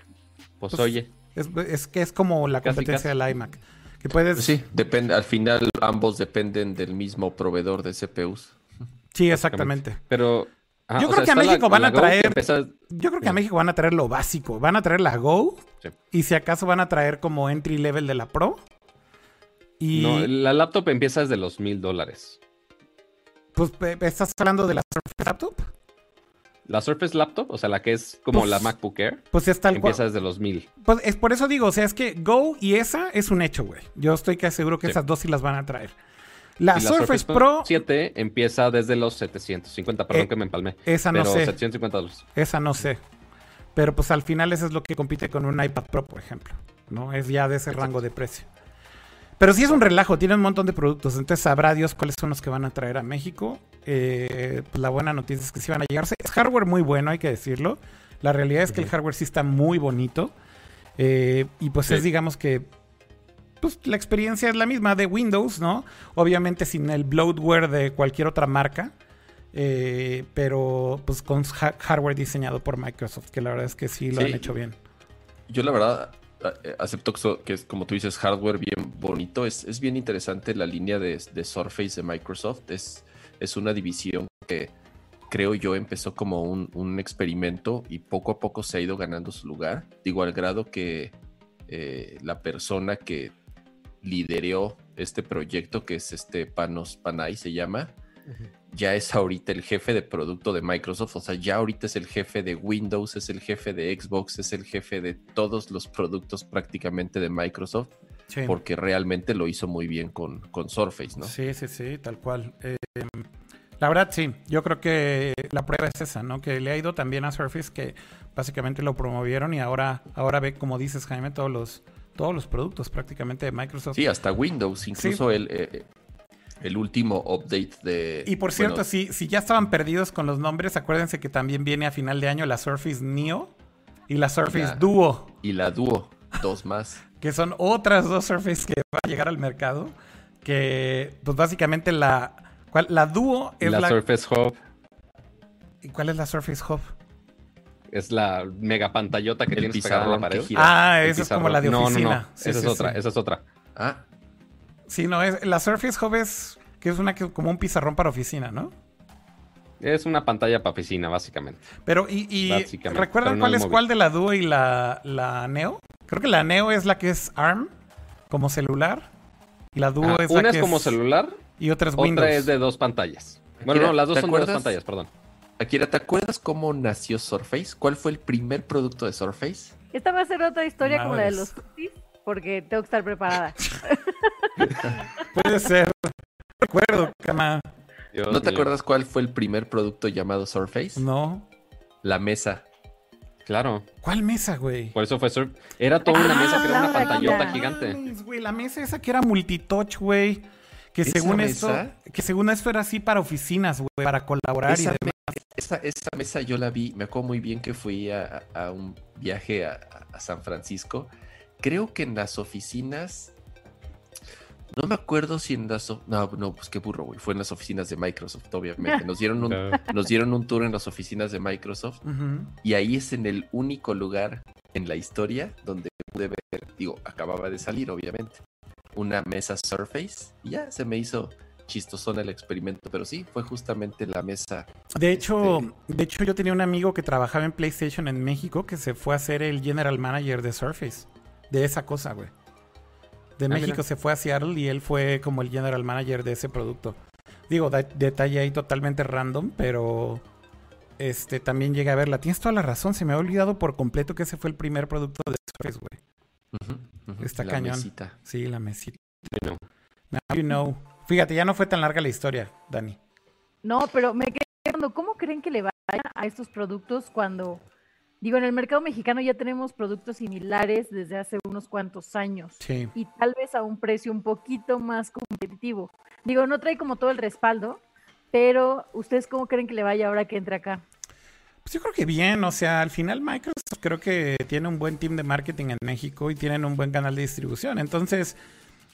Pues, Pues, oye, Es, es que es como la Casi, competencia casi. del iMac. Que puedes. Pues sí, depende, al final ambos dependen del mismo proveedor de CPUs. Sí, exactamente. pero... ajá, Yo creo sea, que a la- México van la a traer- Yo creo que a. México van a traer lo básico. Van a traer la Go. Sí. Y si acaso van a traer como entry level de la Pro. Y No, la laptop empieza desde los mil dólares. pues estás hablando de la Surface Laptop. La Surface Laptop, o sea, la que es como Pues, la MacBook Air, Pues es tal empieza desde los mil. Pues es por eso digo, o sea, es que Go y esa es un hecho, güey. Yo estoy casi seguro que Sí. esas dos sí las van a traer. La, Y Surface, Pro, 7 empieza desde los 750, perdón Eh, que me empalmé. esa no pero sé. 750 dólares. esa no sé. Pero pues al final eso es lo que compite con un iPad Pro, por ejemplo. ¿No? Es ya de ese rango de precio. Pero sí es un relajo, tiene un montón de productos. Entonces sabrá Dios cuáles son los que van a traer a México. Eh, pues la buena noticia es que sí van a llegar. Es hardware muy bueno, hay que decirlo. La realidad es que el hardware sí está muy bonito. Eh, y pues Sí. es, digamos que. Pues la experiencia es la misma de Windows, ¿no? Obviamente sin el bloatware de cualquier otra marca. Eh, pero pues con ha- hardware diseñado por Microsoft, que la verdad es que sí lo Sí. han hecho bien. Yo la verdad eh, acepto que, es, como tú dices, hardware bien bonito. Es, es bien interesante la línea de, de Surface de Microsoft. Es, es una división que creo yo empezó como un, un experimento y poco a poco se ha ido ganando su lugar. Digo, al grado que eh, la persona que lideró este proyecto, que es este Panos Panay, se llama, ya es ahorita el jefe de producto de Microsoft, o sea, ya ahorita es el jefe de Windows, es el jefe de Xbox, es el jefe de todos los productos prácticamente de Microsoft, Sí. porque realmente lo hizo muy bien con, con Surface, ¿no? Sí, sí, sí, tal cual. Eh, la verdad, sí. Yo creo que la prueba es esa, ¿no? Que le ha ido también a Surface, que básicamente lo promovieron y ahora, ahora ve, como dices, Jaime, todos los, todos los productos prácticamente de Microsoft. Sí, hasta Windows, incluso el, eh, el último update de... Y por cierto, bueno, si, si ya estaban perdidos con los nombres, acuérdense que también viene a final de año la Surface Neo y la Surface. Duo, Y la Duo, dos más. que son otras dos Surface que van a llegar al mercado. Que, pues básicamente la, ¿cuál? la Duo es la, la... Surface Hub ¿y ¿Cuál es la Surface Hub? es la mega pantallota que El tienes pegada la pizarrón pared. gira. Ah, esa es como la de No, no, no. oficina. Sí, esa sí, es otra, esa es otra. Ah, Sí, no, es, la Surface Hub es que es una que como un pizarrón para oficina, ¿no? Es una pantalla para oficina, básicamente. Pero, ¿y, y Básicamente, recuerdan no cuál es es móvil. cuál de la Duo y la, la Neo? Creo que la Neo es la que es ARM, como celular. Y la Duo Ajá, es la una que es como celular, Y otra es Windows. otra es de dos pantallas. Bueno, Akira, no, las dos ¿te son de dos pantallas, perdón. Akira, ¿te acuerdas cómo nació Surface? ¿Cuál fue el primer producto de Surface? Esta va a ser otra historia como la de los porque tengo que estar preparada. Puede ser. recuerdo, cama. Dios ¿No te acuerdas cuál fue el primer producto llamado Surface? No. La mesa. Claro, ¿Cuál mesa, güey? por eso fue Sur- Era toda una Ah, mesa que era una pantallota gigante. Güey, la mesa esa que era multitouch, güey. Que ¿Esa según mesa? esto, que según esto era así para oficinas, güey, para colaborar y demás. me- esa- esa mesa yo la vi, me acuerdo muy bien que fui a, a un viaje a, a San Francisco. Creo que en las oficinas, no me acuerdo si en las... No, no, pues qué burro, güey. Fue en las oficinas de Microsoft, obviamente. Nos dieron un, nos dieron un tour en las oficinas de Microsoft y ahí es en el único lugar en la historia donde pude ver, digo, acababa de salir, obviamente, una mesa Surface y ya se me hizo chistosón el experimento, pero sí, fue justamente la mesa De hecho, Este- de hecho, yo tenía un amigo que trabajaba en PlayStation en México que se fue a ser el general manager de Surface. De esa cosa, güey. De Ah, México mira. se fue a Seattle y él fue como el general manager de ese producto. Digo, da- detalle ahí totalmente random, pero este también llegué a verla. Tienes toda la razón, se me ha olvidado por completo que ese fue el primer producto de Surface, güey. Ujú, ujú, Está la cañón. mesita. Sí, la mesita. No. Now you know. Fíjate, ya no fue tan larga la historia, Dani. No, pero me quedé preguntando, ¿cómo creen que le vaya a estos productos cuando, digo, en el mercado mexicano ya tenemos productos similares desde hace unos cuantos años Sí. y tal vez a un precio un poquito más competitivo? Digo, no trae como todo el respaldo, pero ¿ustedes cómo creen que le vaya ahora que entre acá? Pues yo creo que bien, o sea, al final Microsoft creo que tiene un buen team de marketing en México y tienen un buen canal de distribución. Entonces,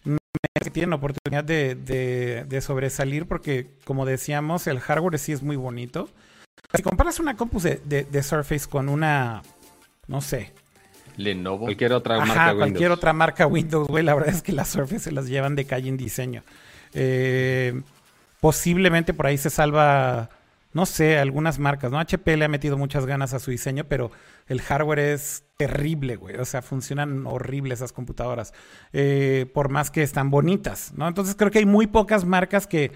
me parece que tienen oportunidad de, de- de sobresalir porque, como decíamos, el hardware sí es muy bonito. Si comparas una compu de, de- de Surface con una, no sé, Lenovo. Cualquier otra Ajá, marca Windows. cualquier otra marca Windows, güey, la verdad es que las Surface se las llevan de calle en diseño. Eh, posiblemente por ahí se salva, no sé, algunas marcas, ¿no? HP le ha metido muchas ganas a su diseño, pero el hardware es terrible, güey. O sea, funcionan horrible esas computadoras, eh, por más que están bonitas, ¿no? Entonces creo que hay muy pocas marcas que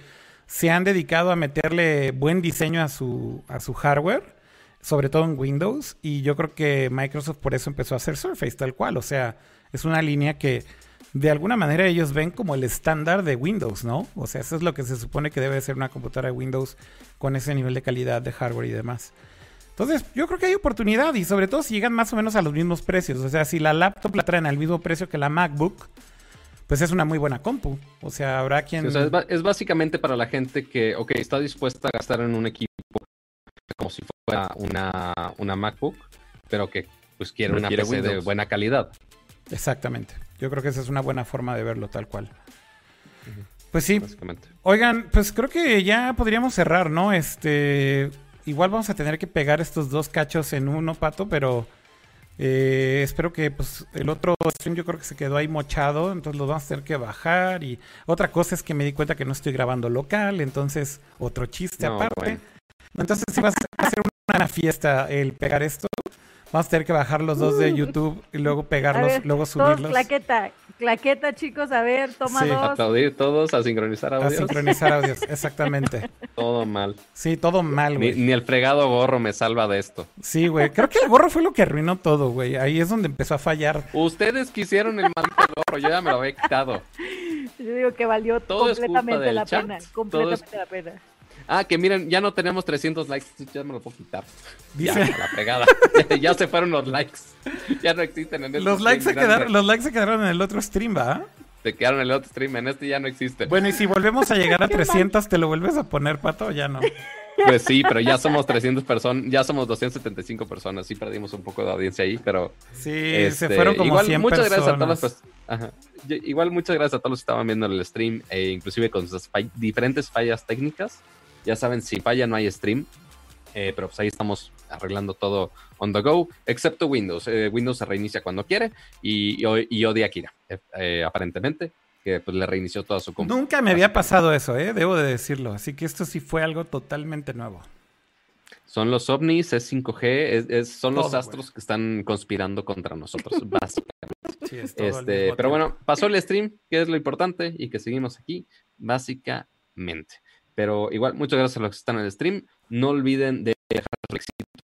se han dedicado a meterle buen diseño a su, a su hardware sobre todo en Windows, y yo creo que Microsoft por eso empezó a hacer Surface tal cual, o sea, es una línea que de alguna manera ellos ven como el estándar de Windows, ¿no? O sea, eso es lo que se supone que debe ser una computadora de Windows con ese nivel de calidad de hardware y demás. Entonces, yo creo que hay oportunidad y sobre todo si llegan más o menos a los mismos precios, o sea, si la laptop la traen al mismo precio que la MacBook, pues es una muy buena compu. O sea, habrá quien... Sí, o sea, es, es básicamente para la gente que, ok, está dispuesta a gastar en un equipo como si fuera una, una MacBook, pero que pues quiere Pero una quiere PC de buena calidad. Exactamente. Yo creo que esa es una buena forma de verlo tal cual. Pues sí, Básicamente. Oigan, pues creo que ya podríamos cerrar, ¿no? Este, igual vamos a tener que pegar estos dos cachos en uno, pato, pero eh, espero que pues el otro stream yo creo que se quedó ahí mochado, entonces lo vamos a tener que bajar y otra cosa es que me di cuenta que no estoy grabando local, entonces otro chiste No, aparte. bueno. Entonces si va a ser una fiesta el pegar esto. Vamos a tener que bajar los dos de YouTube y luego pegarlos, ver, luego todos subirlos. claqueta, claqueta, chicos, a ver, toma Sí. dos. Aplaudir todos, a sincronizar A audios. sincronizar audios, exactamente. Todo mal. Sí, todo mal, Ni, güey. ni el fregado gorro me salva de esto. Sí, güey. Creo que el gorro fue lo que arruinó todo, güey. Ahí es donde empezó a fallar. Ustedes quisieron el maldito gorro, yo ya me lo había quitado. Yo digo que valió Todo es culpa completamente del la chat, pena. todo es- Completamente la pena. Ah, que miren, ya no tenemos 300 likes, ya me lo puedo quitar. Ya, Dice, a la pegada. Ya, ya se fueron los likes. Ya no existen en este los likes, se stream, quedaron, los likes se quedaron en el otro stream, ¿va? Se quedaron en el otro stream, en este ya no existen. Bueno, y si volvemos a llegar a 300, ¿te lo vuelves a poner, pato? o Ya no. Pues sí, pero ya somos 300 personas, ya somos 275 personas, sí perdimos un poco de audiencia ahí, pero Sí, este, se fueron como igual 100 muchas personas. gracias a todas las Ajá. Yo- igual muchas gracias a todos los que estaban viendo el stream, e inclusive con sus fall- diferentes fallas técnicas. Ya saben, si falla no hay stream, eh, pero pues ahí estamos arreglando todo on the go, excepto Windows. Eh, Windows se reinicia cuando quiere y, y, y odia a Kira, eh, eh, aparentemente, que pues le reinició toda su compu. Nunca me había pasado eso. Debo de decirlo. Así que esto sí fue algo totalmente nuevo. Son los ovnis, es 5G, es, es- son los astros que están conspirando contra nosotros, básicamente. Sí, es Este, pero tiempo. bueno, pasó el stream, que es lo importante, y que seguimos aquí, básicamente. Pero igual, muchas gracias a los que están en el stream. No olviden de dejar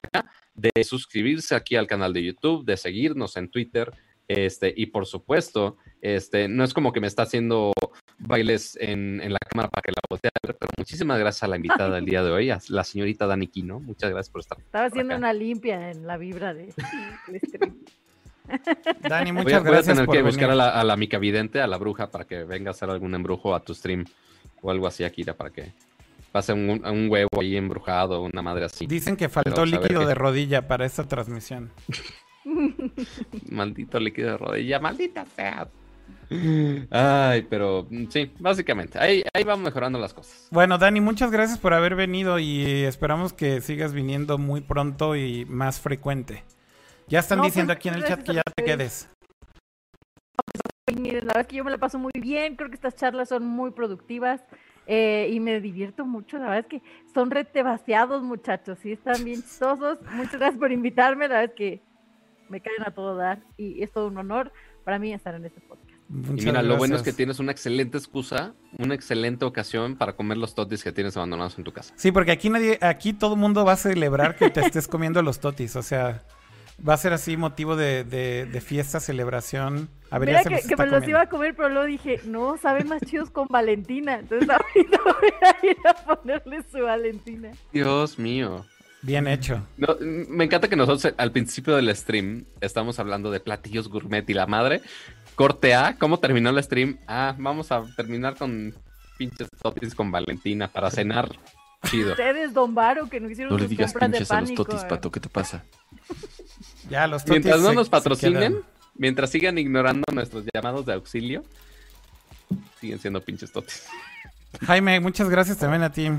acá, de suscribirse aquí al canal de YouTube, de seguirnos en Twitter. Este, y por supuesto, este, no es como que me está haciendo bailes en, en la cámara para que la voltee a ver, pero muchísimas gracias a la invitada del día de hoy, a la señorita Dani Quino. Muchas gracias por estar. Estaba por haciendo acá. una limpia en la vibra de del stream. Dani, Voy a, muchas voy a gracias tener por que buscar a la, a la mica vidente, a la bruja, para que venga a hacer algún embrujo a tu stream o algo así, Akira, para que pase un, un huevo ahí embrujado, una madre así. Dicen que faltó ver líquido de rodilla para esta transmisión. Maldito líquido de rodilla, maldita sea. Ay, pero mm, sí, básicamente, ahí, ahí van mejorando las cosas. Bueno, Dani, muchas gracias por haber venido y esperamos que sigas viniendo muy pronto y más frecuente. Ya están No, diciendo pues, aquí en el chat que ya te quedes. Y miren, la verdad es que yo me la paso muy bien, creo que estas charlas son muy productivas eh, y me divierto mucho, la verdad es que son retebaseados muchachos, sí, están bien chistosos, muchas gracias por invitarme, la verdad es que me caen a todo dar y es todo un honor para mí estar en este podcast. Muchas y mira, lo bueno es que tienes una excelente excusa, una excelente ocasión para comer los totis que tienes abandonados en tu casa. Sí, porque aquí nadie, aquí todo el mundo va a celebrar que te estés comiendo los totis, o sea, va a ser así motivo de, de- de fiesta, celebración. A ver, ya Mira se que, que me los iba a comer, pero luego dije, no, saben más chidos con Valentina, entonces ahorita voy a ir a ponerle su Valentina. Dios mío. Bien hecho. No, me encanta que nosotros al principio del stream estamos hablando de platillos gourmet y la madre. Corte A, ¿cómo terminó el stream? Ah, vamos a terminar con pinches totis con Valentina para cenar. Chido. Ustedes, Don Varo, que no hicieron No le sus digas compras de pinches a los totis, pato, ¿qué te pasa? Ya, los Mientras no nos patrocinen, mientras sigan ignorando nuestros llamados de auxilio, siguen siendo pinches totis. Jaime, muchas gracias también a ti.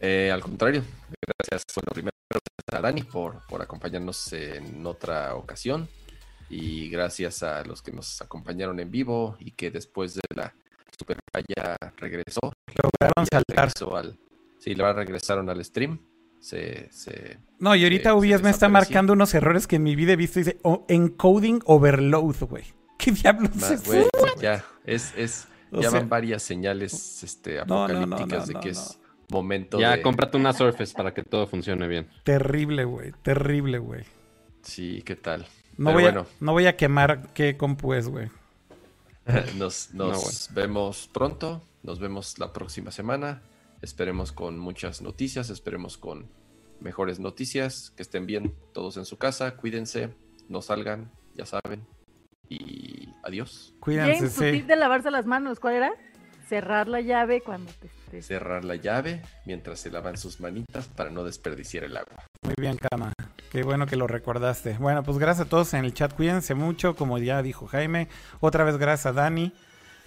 Eh, al contrario, gracias, bueno, primero a Dani por, por acompañarnos en otra ocasión y gracias a los que nos acompañaron en vivo y que después de la super falla regresó. Lograron saltar. regresó al, sí, regresaron al stream. Se, se, No, y ahorita se UBS me está marcando unos errores que en mi vida he visto. Dice o- encoding overload, güey. ¿Qué diablos es eso? ya, es, es, O ya sea- van varias señales este, No, no, no, apocalípticas no, de que no. es momento Ya, de... cómprate una Surface para que todo funcione bien. Terrible, güey. Terrible, güey. Sí, ¿qué tal? No, Pero voy bueno. a, no voy a quemar qué compu es, güey. Nos, No, nos bueno. vemos pronto, nos vemos la próxima semana. Esperemos con muchas noticias, esperemos con mejores noticias. Que estén bien todos en su casa, cuídense, no salgan, ya saben. Y adiós. Cuídense, James, tu sí. tip de lavarse las manos, ¿cuál era? Cerrar la llave cuando te estés. Cerrar la llave mientras se lavan sus manitas para no desperdiciar el agua. Muy bien, Cama. Qué bueno que lo recordaste. Bueno, pues gracias a todos en el chat. Cuídense mucho, como ya dijo Jaime. Otra vez gracias a Dani,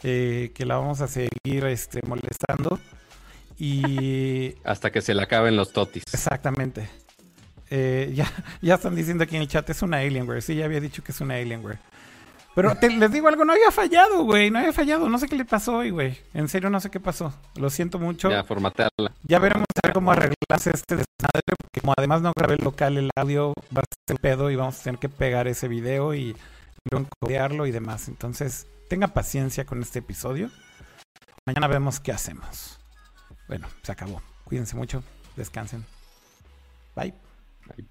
eh, que la vamos a seguir este, molestando. Y Hasta que se le acaben los totis. exactamente. Eh, ya, ya están diciendo aquí en el chat, es una Alienware. Sí, ya había dicho que es una Alienware. Pero te- les digo algo, no había fallado, güey. No había fallado. No sé qué le pasó hoy, güey. En serio, no sé qué pasó. Lo siento mucho. Ya, formatearla. Ya veremos a ver cómo arreglarse este desmadre, porque como además no grabé local el audio, va a ser un pedo y vamos a tener que pegar ese video y luego encodearlo y demás. Entonces, tenga paciencia con este episodio. Mañana vemos qué hacemos. Bueno, se acabó. Cuídense mucho, descansen. Bye. Ahí.